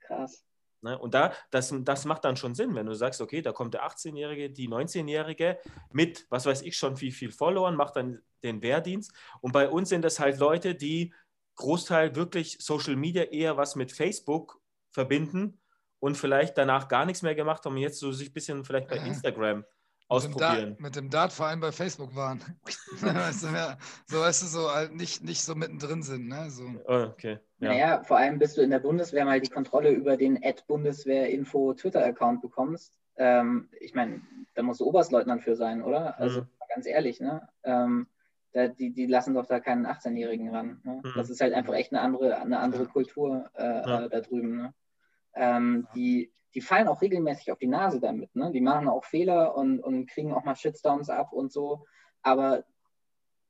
Krass. Ne? Und da, das, das macht dann schon Sinn, wenn du sagst, okay, da kommt der 18-Jährige, die 19-Jährige mit, was weiß ich schon, wie viel Followern, macht dann den Wehrdienst. Und bei uns sind das halt Leute, die Großteil wirklich Social Media eher was mit Facebook verbinden und vielleicht danach gar nichts mehr gemacht haben und jetzt so sich ein bisschen vielleicht bei. Instagram ausprobieren. Mit dem Dart vor allem bei Facebook waren. weißt du, ja, so weißt du, so halt nicht, nicht so mittendrin sind. Ne? So. Oh, okay. Ja. Naja, vor allem bis du in der Bundeswehr mal die Kontrolle über den Bundeswehr-Info Twitter-Account bekommst. Ähm, ich meine, da musst du Oberstleutnant für sein, oder? Also Mhm. ganz ehrlich, ne? Ähm, da, die, die lassen doch da keinen 18-Jährigen ran. Ne? Mhm. Das ist halt einfach echt eine andere, eine andere. Kultur äh, Ja. da drüben. Ne? Ähm, die, die fallen auch regelmäßig auf die Nase damit. Ne? Die machen auch Fehler und, und kriegen auch mal Shitstorms ab und so. Aber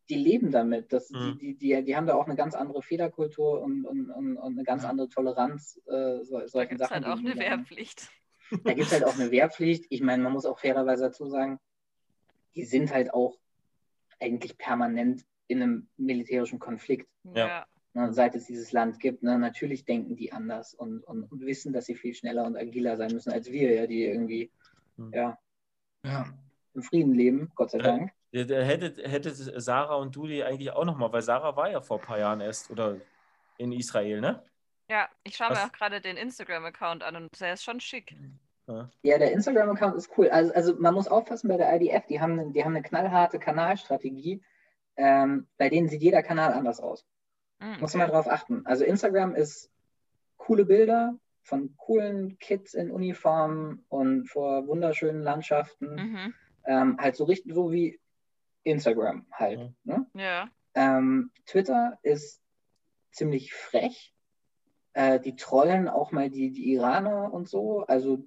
die leben damit. Das, Mhm. die, die, die, die haben da auch eine ganz andere Fehlerkultur und, und, und, und eine ganz Ja. andere Toleranz äh, so, Da solchen gibt es Sachen. halt auch eine ne? Wehrpflicht. Da gibt es halt auch eine Wehrpflicht. Ich meine, man muss auch fairerweise dazu sagen, die sind halt auch eigentlich permanent in einem militärischen Konflikt, Ja. Ne, seit es dieses Land gibt. Ne. Natürlich denken die anders und, und, und wissen, dass sie viel schneller und agiler sein müssen als wir, ja, die irgendwie Mhm. ja, Ja. im Frieden leben, Gott sei Ja. Dank. Ja, Hättet, hättet Sarah und du die eigentlich auch nochmal, weil Sarah war ja vor ein paar Jahren erst oder in Israel, ne? Ja, ich schaue mir Was- auch gerade den Instagram-Account an und der ist schon schick. Ja, der Instagram-Account ist cool. Also, also man muss aufpassen bei der IDF, die haben, eine- die haben eine knallharte Kanalstrategie. Ähm, bei denen sieht jeder Kanal anders aus. Mhm, Muss man okay. drauf achten. Also Instagram ist coole Bilder von coolen Kids in Uniformen und vor wunderschönen Landschaften. Mhm. Ähm, halt so richtig so wie Instagram halt. Mhm. Ne? Ja. Ähm, Twitter ist ziemlich frech. Äh, die trollen auch mal die, die Iraner und so. Also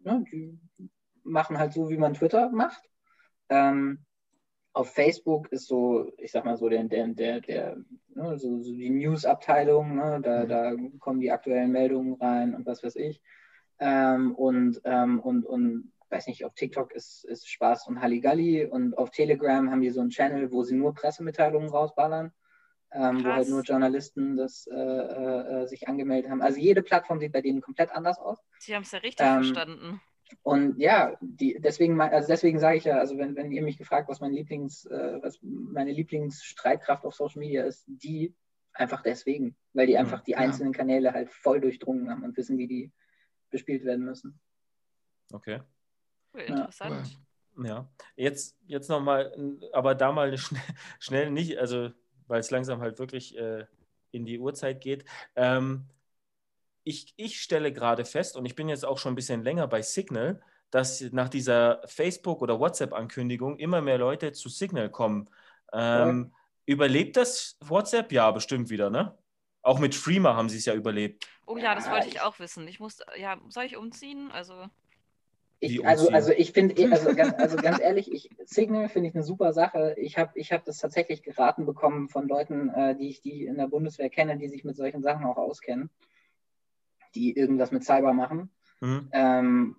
ne, die machen halt so, wie man Twitter macht. Ähm, auf Facebook ist so, ich sag mal so, der, der, der, der ne, so, so die News-Abteilung, ne, da, Mhm. da kommen die aktuellen Meldungen rein und was weiß ich. Ähm, und, ähm, und, und weiß nicht, auf TikTok ist, ist Spaß und Halligalli und auf Telegram haben die so einen Channel, wo sie nur Pressemitteilungen rausballern, ähm, wo halt nur Journalisten das äh, äh, äh, sich angemeldet haben. Also jede Plattform sieht bei denen komplett anders aus. Sie haben es ja richtig Ähm, verstanden. Und ja, die, deswegen, also deswegen sage ich ja, also wenn, wenn ihr mich gefragt, was mein Lieblings, äh, was meine Lieblingsstreitkraft auf Social Media ist, die einfach deswegen, weil die einfach die Ja. einzelnen Kanäle halt voll durchdrungen haben und wissen, wie die bespielt werden müssen. Okay. Cool, interessant. Ja, jetzt, jetzt nochmal, aber da mal schnell, schnell nicht, also weil es langsam halt wirklich äh, in die Uhrzeit geht. Ähm, ich, ich stelle gerade fest, und ich bin jetzt auch schon ein bisschen länger bei Signal, dass nach dieser Facebook- oder WhatsApp-Ankündigung immer mehr Leute zu Signal kommen. Ähm, ja. Überlebt das WhatsApp? Ja, bestimmt wieder, ne? Auch mit Streamer haben sie es ja überlebt. Oh ja, das wollte ich auch wissen. Ich muss, ja, soll ich umziehen? Also. Ich, also, also ich finde, also ganz, also ganz ehrlich, ich, Signal finde ich eine super Sache. Ich habe ich hab das tatsächlich geraten bekommen von Leuten, äh, die ich die in der Bundeswehr kenne, die sich mit solchen Sachen auch auskennen, die irgendwas mit Cyber machen. Mhm. Ähm,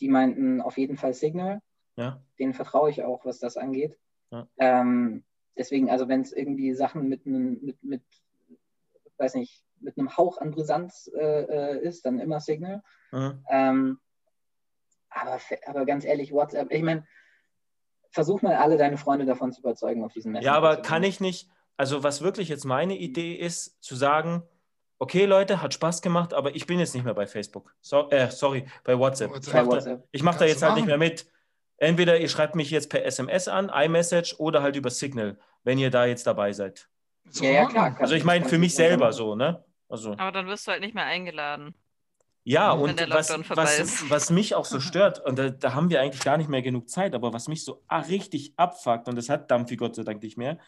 die meinten auf jeden Fall Signal. Ja. Denen vertraue ich auch, was das angeht. Ja. Ähm, deswegen, also wenn es irgendwie Sachen mit einem, mit, mit, weiß nicht, mit einem Hauch an Brisanz äh, äh ist, dann immer Signal. Mhm. Ähm, aber, aber ganz ehrlich, WhatsApp, ich meine, versuch mal alle deine Freunde davon zu überzeugen, auf diesen Messenger Ja, aber kann ich nicht, also was wirklich jetzt meine Idee ist, zu sagen, okay Leute, hat Spaß gemacht, aber ich bin jetzt nicht mehr bei Facebook. So, äh, sorry, bei WhatsApp. Ich mache da, mach da, jetzt halt nicht mehr mit. Entweder ihr schreibt mich jetzt per SMS an, iMessage oder halt über Signal, wenn ihr da jetzt dabei seid. Ja, ja klar. Also ich meine für mich selber so, ne? Also. Aber dann wirst du halt nicht mehr eingeladen. Ja, und was, was, was, mich auch so stört, und da, da, haben wir eigentlich gar nicht mehr genug Zeit, aber was mich so richtig abfuckt, und das hat Dampfi Gott sei Dank nicht mehr,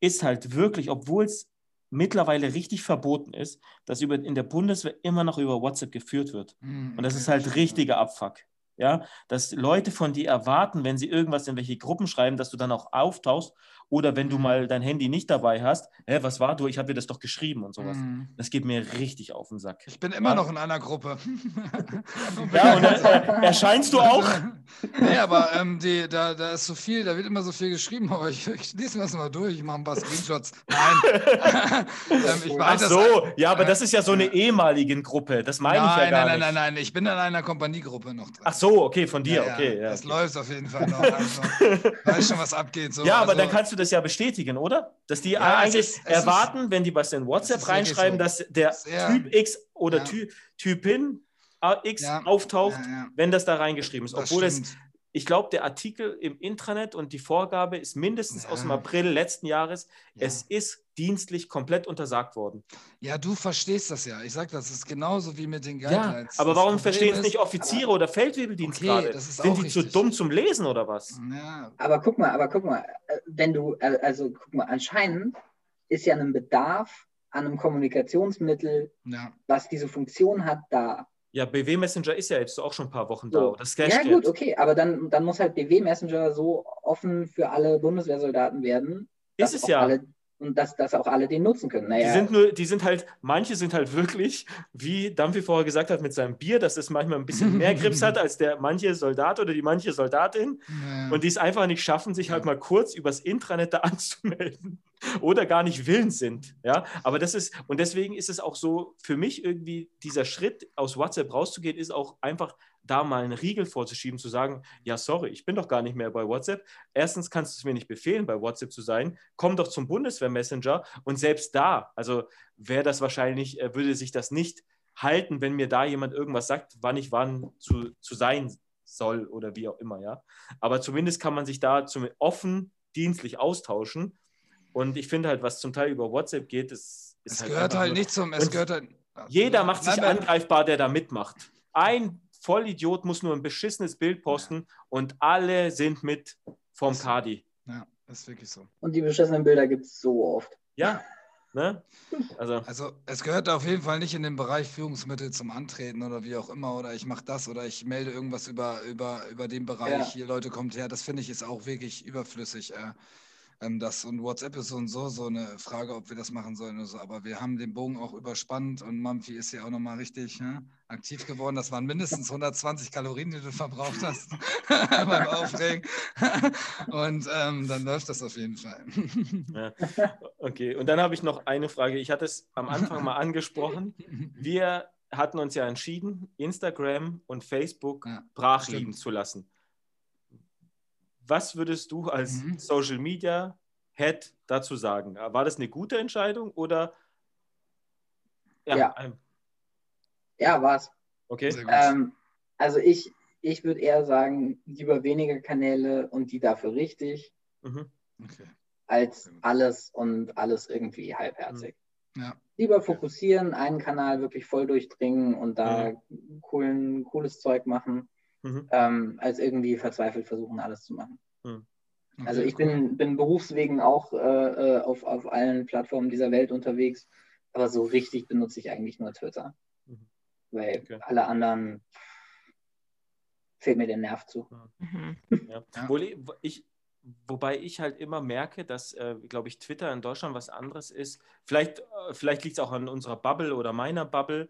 ist halt wirklich, obwohl es mittlerweile richtig verboten ist, dass über, in der Bundeswehr immer noch über WhatsApp geführt wird. Mhm, und das ist halt richtiger Abfuck. Ja, dass Leute von dir erwarten, wenn sie irgendwas in welche Gruppen schreiben, dass du dann auch auftauchst oder wenn du mal dein Handy nicht dabei hast, hä, was war du? Ich habe dir das doch geschrieben und sowas. Mhm. Das geht mir richtig auf den Sack. Ich bin immer ja. noch in einer Gruppe. ja, und äh, erscheinst du auch? nee, aber ähm, die, da, da ist so viel, da wird immer so viel geschrieben, aber ich, ich lese mir das mal durch, ich mache ein paar Screenshots. Nein. ähm, Ach so, das, ja, aber äh, das ist ja so eine ehemalige Gruppe, das meine ich ja gar nein, nicht. Nein, nein, nein, ich bin in einer Kompaniegruppe noch drin. Ach so, okay, von dir, ja, okay. Ja, das läuft auf jeden Fall noch. Also, weiß schon, was abgeht. So. Ja, aber also, dann kannst du das ja bestätigen, oder? Dass die ja, eigentlich ist, erwarten, ist, wenn die was in WhatsApp reinschreiben, so. dass der sehr, Typ X oder ja. Ty Typin X ja. auftaucht, wenn das da reingeschrieben ist. Obwohl es, ich glaube, der Artikel im Intranet und die Vorgabe ist mindestens aus dem April letzten Jahres, es ist dienstlich komplett untersagt worden. Ja, du verstehst das ja. Ich sage, das ist genauso wie mit den Guidelines. Ja, aber das warum verstehen es nicht Offiziere oder Feldwebeldienst okay, gerade? Sind die richtig. zu dumm zum Lesen oder was? Ja. Aber guck mal, aber guck mal, äh, wenn du, äh, also guck mal, anscheinend ist ja ein Bedarf an einem Kommunikationsmittel, ja. was diese Funktion hat, da. Ja, BW Messenger ist ja jetzt auch schon ein paar Wochen so. da. Das ja, gut, okay, aber dann, dann muss halt BW Messenger so offen für alle Bundeswehrsoldaten werden. Ist es ja. Alle und dass, dass auch alle den nutzen können. Naja. Die sind nur, die sind halt, manche sind halt wirklich, wie Dampfi vorher gesagt hat, mit seinem Bier, dass es manchmal ein bisschen mehr Grips hat als der manche Soldat oder die manche Soldatin. Ja. Und die es einfach nicht schaffen, sich halt mal kurz übers Intranet da anzumelden oder gar nicht willens sind. Ja, aber das ist, und deswegen ist es auch so, für mich irgendwie dieser Schritt aus WhatsApp rauszugehen, ist auch einfach da mal einen Riegel vorzuschieben, zu sagen, ja, sorry, ich bin doch gar nicht mehr bei WhatsApp. Erstens kannst du es mir nicht befehlen, bei WhatsApp zu sein. Komm doch zum Bundeswehr-Messenger und selbst da, also wäre das wahrscheinlich, äh, würde sich das nicht halten, wenn mir da jemand irgendwas sagt, wann ich wann zu, zu sein soll oder wie auch immer, ja. Aber zumindest kann man sich da zum offen dienstlich austauschen. Und ich finde halt, was zum Teil über WhatsApp geht, ist, ist es halt gehört halt nicht zum, es gehört halt, jeder macht sich angreifbar, der da mitmacht. Ein Vollidiot muss nur ein beschissenes Bild posten ja. und alle sind mit vom das, Kadi. Ja, das ist wirklich so. Und die beschissenen Bilder gibt es so oft. Ja. Ne? Also. also es gehört auf jeden Fall nicht in den Bereich Führungsmittel zum Antreten oder wie auch immer oder ich mache das oder ich melde irgendwas über, über, über den Bereich, ja. hier Leute kommt her, das finde ich ist auch wirklich überflüssig. Äh, ähm, das und WhatsApp ist so und so so eine Frage, ob wir das machen sollen oder so. Aber wir haben den Bogen auch überspannt und Mampfi ist ja auch nochmal richtig ne, aktiv geworden. Das waren mindestens 120 Kalorien, die du verbraucht hast beim Aufregen. und ähm, dann läuft das auf jeden Fall. ja. Okay, und dann habe ich noch eine Frage. Ich hatte es am Anfang mal angesprochen. Wir hatten uns ja entschieden, Instagram und Facebook ja, brach liegen zu lassen. Was würdest du als mhm. Social Media Head dazu sagen? War das eine gute Entscheidung oder? Ja, ja. ja war es. Okay. Ähm, also ich, ich würde eher sagen, lieber weniger Kanäle und die dafür richtig, Mhm. Okay. als alles und alles irgendwie halbherzig. Ja. Lieber fokussieren, einen Kanal wirklich voll durchdringen und da coolen, cooles Zeug machen, Mhm. ähm, als irgendwie verzweifelt versuchen, alles zu machen. Also Okay, ich bin, bin berufswegen auch äh, äh, auf, auf allen Plattformen dieser Welt unterwegs, aber so richtig benutze ich eigentlich nur Twitter. Mhm. Weil Okay. alle anderen fehlt mir der Nerv zu. Mhm. Ja. Ja. Wo ich, wobei ich halt immer merke, dass, äh, glaube ich, Twitter in Deutschland was anderes ist. Vielleicht, äh, vielleicht liegt es auch an unserer Bubble oder meiner Bubble.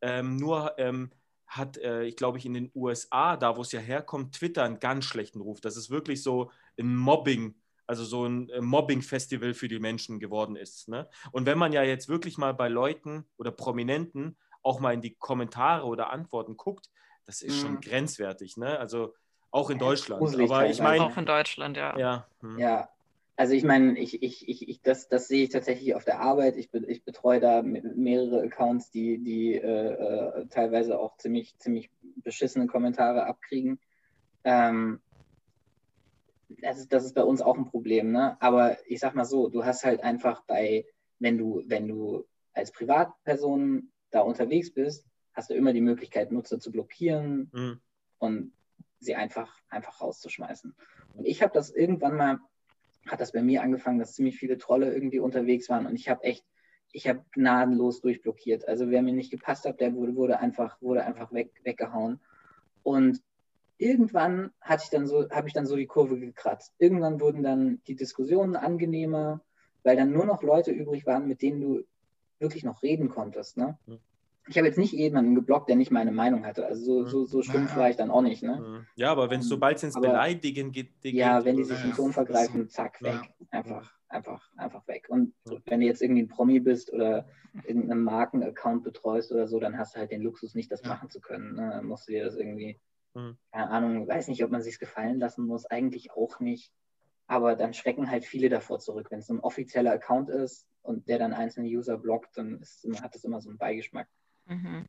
Ähm, nur ähm, hat, äh, ich glaube, ich in den USA, da wo es ja herkommt, Twitter einen ganz schlechten Ruf. Das ist wirklich so ein Mobbing, also so ein äh, Mobbing-Festival für die Menschen geworden ist. Ne? Und wenn man ja jetzt wirklich mal bei Leuten oder Prominenten auch mal in die Kommentare oder Antworten guckt, das ist schon Mhm. grenzwertig. Ne? Also auch in Ja, Deutschland. Aber ich meine, Auch in Deutschland, ja. ja. hm. Ja, also ich meine, ich, ich, ich, ich, das, das sehe ich tatsächlich auf der Arbeit. Ich, be- ich betreue da me- mehrere Accounts, die, die äh, äh, teilweise auch ziemlich, ziemlich beschissene Kommentare abkriegen. Ähm, das, ist, das ist bei uns auch ein Problem, ne? Aber ich sag mal so, du hast halt einfach bei, wenn du, wenn du als Privatperson da unterwegs bist, hast du immer die Möglichkeit, Nutzer zu blockieren, Hm. und sie einfach, einfach rauszuschmeißen. Und ich habe das irgendwann mal, hat das bei mir angefangen, dass ziemlich viele Trolle irgendwie unterwegs waren und ich habe echt, ich habe gnadenlos durchblockiert. Also wer mir nicht gepasst hat, der wurde, wurde einfach, wurde einfach weg, weggehauen. Und irgendwann hatte ich dann so, habe ich dann so die Kurve gekratzt. Irgendwann wurden dann die Diskussionen angenehmer, weil dann nur noch Leute übrig waren, mit denen du wirklich noch reden konntest. Ne? Mhm. Ich habe jetzt nicht jemanden geblockt, der nicht meine Meinung hatte. Also so, so, so stumpf Ja. war ich dann auch nicht. Ne? Hm. Ja, aber wenn es Ähm, sobald es ins Beleidigen geht, Ja, geht wenn die sich Ja, im ja. Ton vergreifen, zack, Ja. weg. Einfach, einfach, einfach weg. Und Ja. wenn du jetzt irgendwie ein Promi bist oder irgendeinen Markenaccount betreust oder so, dann hast du halt den Luxus, nicht das Ja. machen zu können. Ne? Dann musst du dir das irgendwie, Mhm. keine Ahnung, weiß nicht, ob man sich gefallen lassen muss, eigentlich auch nicht. Aber dann schrecken halt viele davor zurück. Wenn es ein offizieller Account ist und der dann einzelne User blockt, dann ist, hat das immer so einen Beigeschmack. Mhm.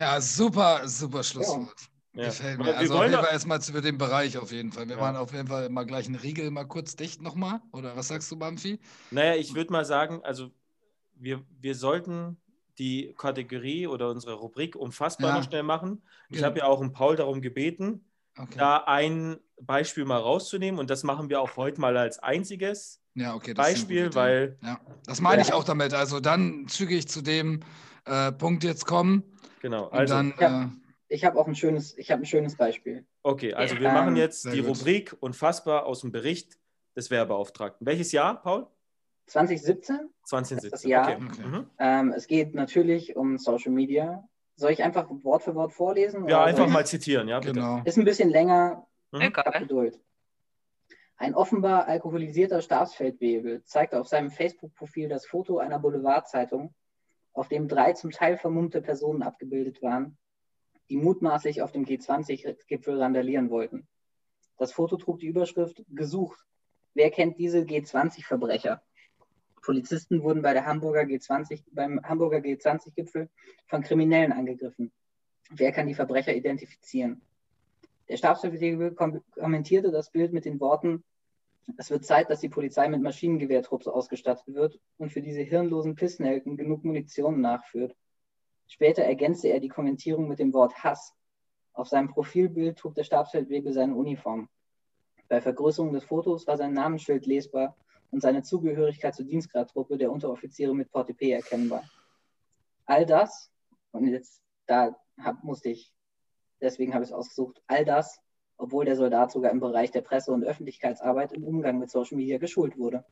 Ja, super, super Schlusswort. Ja. Gefällt Aber mir. Also auf wollen jeden Fall erstmal zu dem Bereich auf jeden Fall. Wir Ja. machen auf jeden Fall mal gleich einen Riegel mal kurz dicht nochmal. Oder was sagst du, Bamfi? Naja, ich würde mal sagen, also wir, wir sollten die Kategorie oder unsere Rubrik unfassbar Ja. noch schnell machen. Ich Ja. habe ja auch einen Paul darum gebeten, Okay. da ein Beispiel mal rauszunehmen und das machen wir auch heute mal als einziges Ja, okay. das Beispiel, weil. Ja, das meine ich Ja. auch damit. Also dann zügig zu dem äh, Punkt jetzt kommen. genau, also dann, äh, Ich habe auch ein schönes, ich habe ein schönes Beispiel. okay, also Ja. wir machen Ähm, jetzt sehr die gut. Rubrik unfassbar aus dem Bericht des Werbeauftragten. Welches Jahr, Paul? 2017 2017. Das Jahr. Okay. Okay. Mhm. Ähm, es geht natürlich um Social Media. Soll ich einfach Wort für Wort vorlesen? Ja, oder einfach mal zitieren, ja, bitte. genau. ich- Ist ein bisschen länger, Mhm. hab Egal. Geduld. Ein offenbar alkoholisierter Stabsfeldwebel zeigte auf seinem Facebook-Profil das Foto einer Boulevardzeitung, auf dem drei zum Teil vermummte Personen abgebildet waren, die mutmaßlich auf dem G20-Gipfel randalieren wollten. Das Foto trug die Überschrift Gesucht. Wer kennt diese G20-Verbrecher? Polizisten wurden bei der Hamburger G20, beim Hamburger G20-Gipfel von Kriminellen angegriffen. Wer kann die Verbrecher identifizieren? Der Stabsfeldwebel kom kommentierte das Bild mit den Worten, es wird Zeit, dass die Polizei mit Maschinengewehrtrupps ausgestattet wird und für diese hirnlosen Pissnelken genug Munition nachführt. Später ergänzte er die Kommentierung mit dem Wort Hass. Auf seinem Profilbild trug der Stabsfeldwebel seine Uniform. Bei Vergrößerung des Fotos war sein Namensschild lesbar und seine Zugehörigkeit zur Dienstgradtruppe der Unteroffiziere mit Portepee erkennbar. All das, und jetzt da hab, musste ich, deswegen habe ich es ausgesucht, all das, obwohl der Soldat sogar im Bereich der Presse- und Öffentlichkeitsarbeit im Umgang mit Social Media geschult wurde.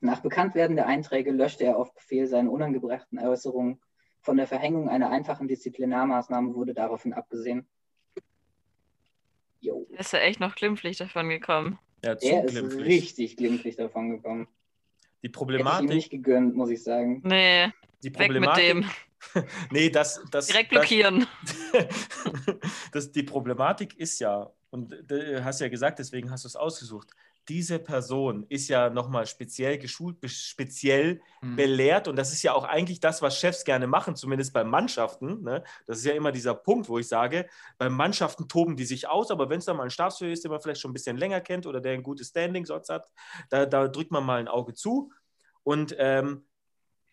Nach Bekanntwerden der Einträge löschte er auf Befehl seine unangebrachten Äußerungen. Von der Verhängung einer einfachen Disziplinarmaßnahme wurde daraufhin abgesehen. Jo, ist ja echt noch glimpflich davon gekommen. Ja, zu der ist glimpflich. richtig glimpflich davon gekommen. Die Hätte ich ihm Problematik, nicht gegönnt, muss ich sagen. Nee, die weg mit Problematik, dem. nee, das, das Direkt das, blockieren. das, die Problematik ist ja, und du hast ja gesagt, deswegen hast du es ausgesucht, diese Person ist ja nochmal speziell geschult, speziell Mhm. belehrt und das ist ja auch eigentlich das, was Chefs gerne machen, zumindest bei Mannschaften. Ne? Das ist ja immer dieser Punkt, wo ich sage, bei Mannschaften toben die sich aus, aber wenn es dann mal ein Stabsführer ist, den man vielleicht schon ein bisschen länger kennt oder der ein gutes Standing sonst hat, da, da drückt man mal ein Auge zu. Und ähm,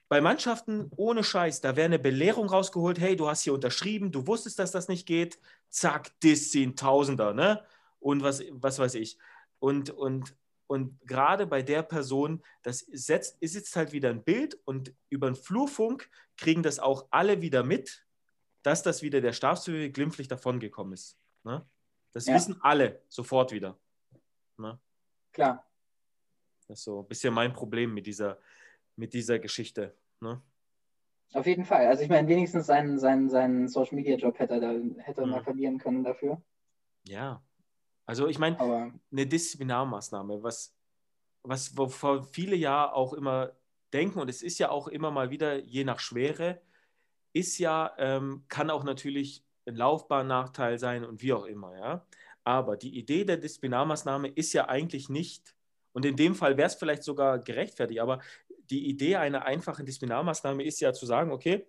bei Mannschaften ohne Scheiß, da wäre eine Belehrung rausgeholt, hey, du hast hier unterschrieben, du wusstest, dass das nicht geht, zack, das sind Tausender, ne? Und was, was weiß ich. Und, und, und gerade bei der Person, das setzt, ist jetzt halt wieder ein Bild und über den Flurfunk kriegen das auch alle wieder mit, dass das wieder der Stabsführer glimpflich davongekommen ist. Ne? Das Ja. wissen alle sofort wieder. Ne? Klar. Das ist so ein bisschen mein Problem mit dieser, mit dieser Geschichte. Ne? Auf jeden Fall. Also ich meine, wenigstens seinen, seinen, seinen Social Media Job hätte er, da, hätte er Mhm. mal verlieren können dafür. Ja. Also ich meine, eine Disziplinarmaßnahme, was, was wovor viele ja auch immer denken, und es ist ja auch immer mal wieder, je nach Schwere, ist ja, ähm, kann auch natürlich ein Laufbahnnachteil sein und wie auch immer, ja. Aber die Idee der Disziplinarmaßnahme ist ja eigentlich nicht, und in dem Fall wäre es vielleicht sogar gerechtfertigt, aber die Idee einer einfachen Disziplinarmaßnahme ist ja zu sagen, okay,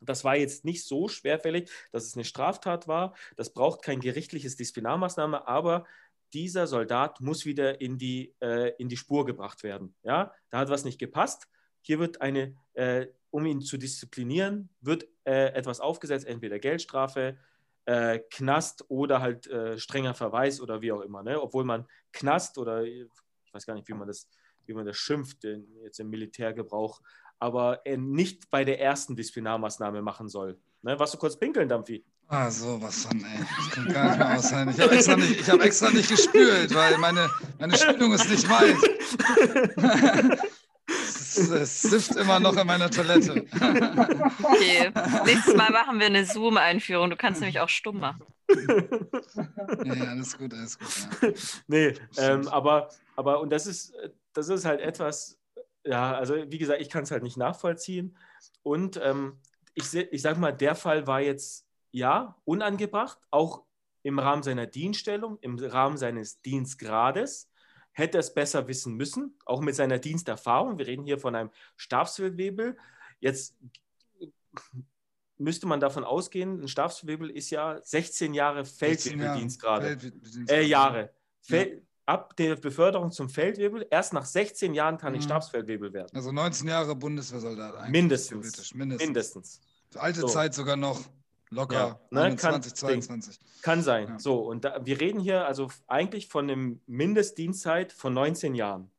das war jetzt nicht so schwerfällig, dass es eine Straftat war. Das braucht kein gerichtliches Disziplinarmaßnahme, aber dieser Soldat muss wieder in die, äh, in die Spur gebracht werden. Ja, da hat was nicht gepasst. Hier wird eine, äh, um ihn zu disziplinieren, wird äh, etwas aufgesetzt, entweder Geldstrafe, äh, Knast oder halt äh, strenger Verweis oder wie auch immer. Ne? Obwohl man Knast oder ich weiß gar nicht, wie man das, wie man das schimpft, in, jetzt im Militärgebrauch, aber äh, nicht bei der ersten Disziplinarmaßnahme machen soll. Ne? Warst du kurz pinkeln, Dampfi? Ah, sowas von, ey. Das kann gar nicht mehr aushalten. Ich habe extra, nicht- ich hab extra nicht gespült, weil meine, meine Spülung ist nicht weit. Es, es sifft immer noch in meiner Toilette. Okay, nächstes Mal machen wir eine Zoom-Einführung. Du kannst nämlich auch stumm machen. Ja, alles gut, alles gut. Ja. nee, ähm, aber, aber, und das ist, das ist halt etwas, ja, also wie gesagt, ich kann es halt nicht nachvollziehen. Und ähm, ich, ich sag mal, der Fall war jetzt, ja, unangebracht, auch im Rahmen seiner Dienststellung, im Rahmen seines Dienstgrades. Hätte er es besser wissen müssen, auch mit seiner Diensterfahrung. Wir reden hier von einem Stabsfeldwebel. Jetzt müsste man davon ausgehen, ein Stabsfeldwebel ist ja 16 Jahre 16 Jahre Feldwebeldienstgrade. Äh, Jahre. Fel Ab der Beförderung zum Feldwebel, erst nach 16 Jahren kann ich Mhm. Stabsfeldwebel werden. Also 19 Jahre Bundeswehrsoldat eigentlich. Mindestens. Mindestens. Mindestens. Alte So. Zeit sogar noch locker. Ja, ne, 21, kann- 22. Kann sein. Ja. So, und da, wir reden hier also eigentlich von einem Mindestdienstzeit von 19 Jahren.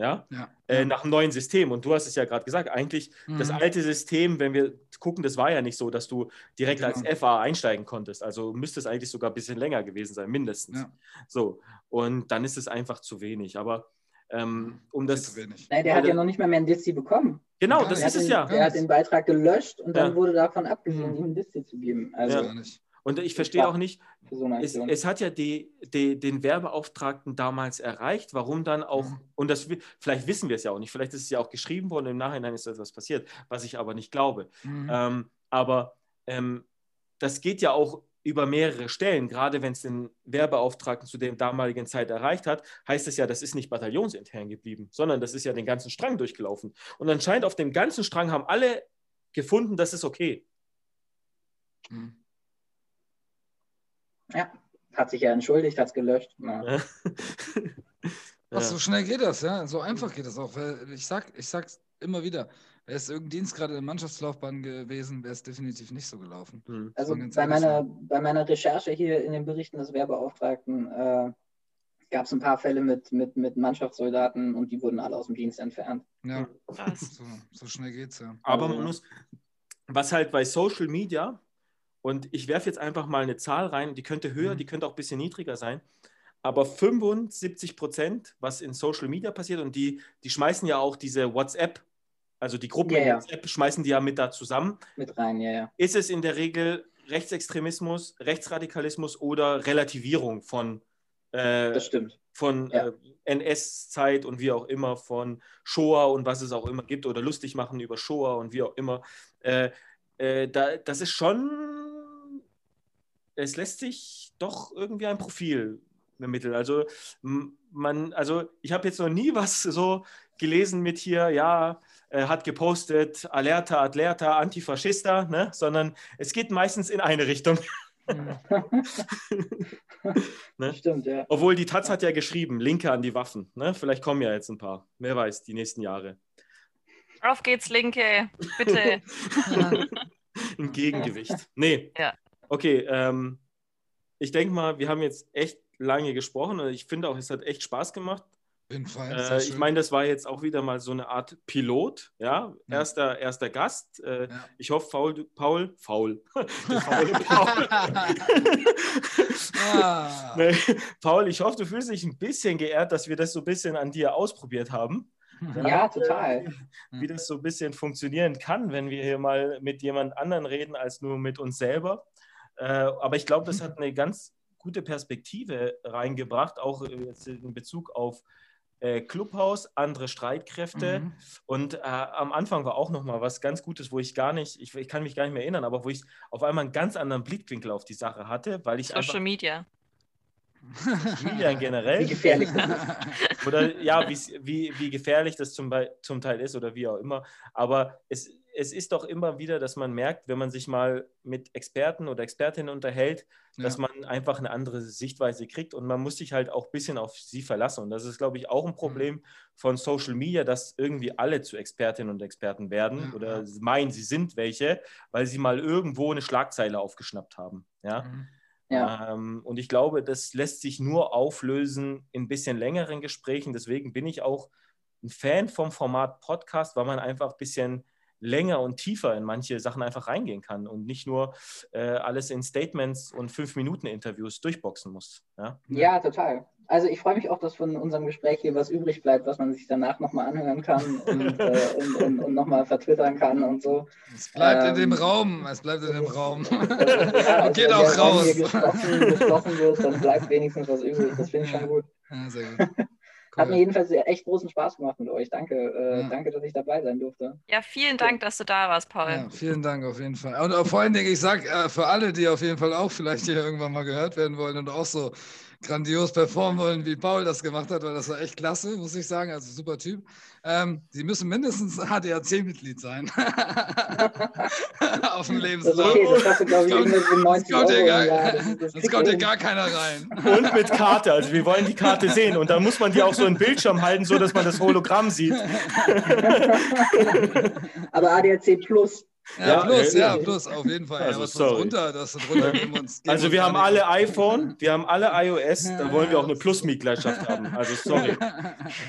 Ja? Ja. Äh, nach dem neuen System. Und du hast es ja gerade gesagt, eigentlich das Mhm. alte System, wenn wir gucken, das war ja nicht so, dass du direkt als Genau. FA einsteigen konntest. Also müsste es eigentlich sogar ein bisschen länger gewesen sein, mindestens. Ja. So, und dann ist es einfach zu wenig. Aber ähm, um das. Viel zu wenig. nein, der hat ja noch nicht mal mehr ein Diszi bekommen. Genau, das. Er ist hat es den, ja. Der hat den Beitrag gelöscht und dann wurde davon abgesehen, Mhm. ihm ein Diszi zu geben. Also Ja. Nicht. Und ich verstehe auch nicht, so es, es hat ja die, die, den Werbeauftragten damals erreicht, warum dann auch, Mhm. und das vielleicht wissen wir es ja auch nicht, vielleicht ist es ja auch geschrieben worden, im Nachhinein ist etwas passiert, was ich aber nicht glaube. Mhm. Ähm, aber ähm, das geht ja auch über mehrere Stellen, gerade wenn es den Werbeauftragten zu der damaligen Zeit erreicht hat, heißt es ja, das ist nicht bataillonsintern geblieben, sondern das ist ja den ganzen Strang durchgelaufen. Und anscheinend auf dem ganzen Strang haben alle gefunden, das ist okay. Mhm. Ja, hat sich ja entschuldigt, hat es gelöscht. Ja. Ach, so schnell geht das, ja. So einfach geht das auch. Weil Ich sag, ich sag's immer wieder. Wäre es irgendein Dienst gerade in der Mannschaftslaufbahn gewesen, wäre es definitiv nicht so gelaufen. Hm. Also bei meiner, bei meiner Recherche hier in den Berichten des Werbeauftragten äh, gab es ein paar Fälle mit, mit, mit Mannschaftssoldaten und die wurden alle aus dem Dienst entfernt. Ja, so, so schnell geht's ja. Aber Also- man muss, was halt bei Social Media, und ich werfe jetzt einfach mal eine Zahl rein, die könnte höher, Mhm. die könnte auch ein bisschen niedriger sein, aber 75 Prozent, was in Social Media passiert, und die, die schmeißen ja auch diese WhatsApp, also die Gruppen Ja, in ja. WhatsApp, schmeißen die ja mit da zusammen, Mit rein, ja, ja. ist es in der Regel Rechtsextremismus, Rechtsradikalismus oder Relativierung von, äh, von Ja. äh, NS-Zeit und wie auch immer, von Shoah und was es auch immer gibt oder lustig machen über Shoah und wie auch immer. Äh, äh, da, das ist schon, es lässt sich doch irgendwie ein Profil Mittel. Also man, also ich habe jetzt noch nie was so gelesen mit hier, ja, äh, hat gepostet, Alerta, Atleta, Antifaschista, ne? sondern es geht meistens in eine Richtung. ne? Stimmt, ja. Obwohl die Taz hat ja geschrieben, Linke an die Waffen. Ne? Vielleicht kommen ja jetzt ein paar. Wer weiß, die nächsten Jahre. Auf geht's, Linke. Bitte. ein Gegengewicht. Nee. Ja. Okay, ähm, ich denke mal, wir haben jetzt echt lange gesprochen und ich finde auch, es hat echt Spaß gemacht. Fall, äh, ich meine, das war jetzt auch wieder mal so eine Art Pilot, ja. ja. Erster, erster Gast. Äh, ja. Ich hoffe, Paul, Paul, faul. Paul. ah. nee, Paul, ich hoffe, du fühlst dich ein bisschen geehrt, dass wir das so ein bisschen an dir ausprobiert haben. Ja, ja total. Wie das so ein bisschen funktionieren kann, wenn wir hier mal mit jemand anderen reden als nur mit uns selber. Äh, aber ich glaube, das hat eine ganz gute Perspektive reingebracht, auch jetzt in Bezug auf äh, Clubhaus, andere Streitkräfte. Mhm. Und äh, am Anfang war auch noch mal was ganz Gutes, wo ich gar nicht, ich, ich, kann mich gar nicht mehr erinnern, aber wo ich auf einmal einen ganz anderen Blickwinkel auf die Sache hatte, weil ich Social einfach, Media. Medien generell. Wie gefährlich das ist. Oder ja, wie, wie gefährlich das zum, zum Teil ist oder wie auch immer. Aber es, es ist doch immer wieder, dass man merkt, wenn man sich mal mit Experten oder Expertinnen unterhält, ja. dass man einfach eine andere Sichtweise kriegt und man muss sich halt auch ein bisschen auf sie verlassen. Und das ist, glaube ich, auch ein Problem mhm. von Social Media, dass irgendwie alle zu Expertinnen und Experten werden ja. oder meinen, sie sind welche, weil sie mal irgendwo eine Schlagzeile aufgeschnappt haben. Ja. Mhm. Ja. Ähm, und ich glaube, das lässt sich nur auflösen in ein bisschen längeren Gesprächen. Deswegen bin ich auch ein Fan vom Format Podcast, weil man einfach ein bisschen länger und tiefer in manche Sachen einfach reingehen kann und nicht nur äh, alles in Statements und fünf Minuten Interviews durchboxen muss. Ja, ja total. Also ich freue mich auch, dass von unserem Gespräch hier was übrig bleibt, was man sich danach nochmal anhören kann und, äh, und, und, und nochmal vertwittern kann und so. Es bleibt ähm, in dem ähm, Raum, es bleibt in dem Raum. ja, also Geht auch raus. Wenn geschlossen, geschlossen wird, dann bleibt wenigstens was übrig. Das finde ich schon gut. Ja, sehr gut. Cool. Hat mir jedenfalls echt großen Spaß gemacht mit euch. Danke, äh, ja. danke, dass ich dabei sein durfte. Ja, vielen Dank, dass du da warst, Paul. Ja, vielen Dank auf jeden Fall. Und vor allen Dingen, ich sage äh, für alle, die auf jeden Fall auch vielleicht hier irgendwann mal gehört werden wollen und auch so grandios performen wollen, wie Paul das gemacht hat, weil das war echt klasse, muss ich sagen. Also super Typ. Ähm, Sie müssen mindestens HDAC-Mitglied sein. Auf dem Lebenslauf. Okay, das du, glaube ich, irgendwas 90 kommt Euro gar. Das, das, kommt gar keiner rein. Und mit Karte. Also wir wollen die Karte sehen. Und da muss man die auch so im Bildschirm halten, so dass man das Hologramm sieht. Aber ADAC Plus ja, ja, plus, ja, plus, auf jeden Fall. Also, ja, was sorry. Runter, das runter geben uns, geben also wir haben alle iPhone, wir haben alle iOS, da wollen wir auch eine Plus-Mitgliedschaft haben. Also sorry.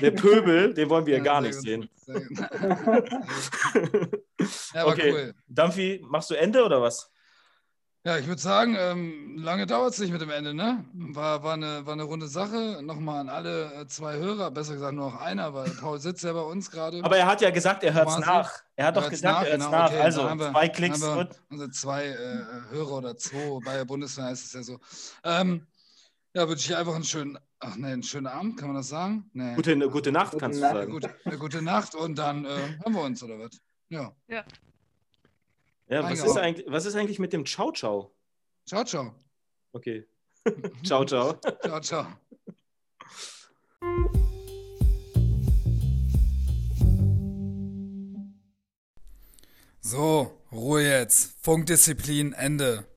Der Pöbel, den wollen wir ja, gar nicht gut. sehen. ja, okay. Cool. Dampfi, machst du Ende oder was? Ja, ich würde sagen, ähm, lange dauert es nicht mit dem Ende, ne? War, war, eine, war eine runde Sache. Nochmal an alle äh, zwei Hörer, besser gesagt nur noch einer, weil Paul sitzt ja bei uns gerade. Aber er hat ja gesagt, er hört es nach. Er hat doch gesagt, nach, er hört es genau, nach. Okay, also wir, zwei Klicks. Wir unsere zwei äh, Hörer oder zwei, bei der Bundeswehr ist es ja so. Ähm, ja, wünsche ich einfach einen schönen, ach nee, einen schönen Abend, kann man das sagen? Nee. Gute, gute Nacht, kannst du sagen. Gute, eine gute Nacht und dann äh, hören wir uns, oder was? Ja. Ja. Ja, was ist, eigentlich, was ist eigentlich mit dem Ciao Ciao? Ciao, ciao. Okay. ciao, ciao. ciao, ciao. So, Ruhe jetzt. Funkdisziplin, Ende.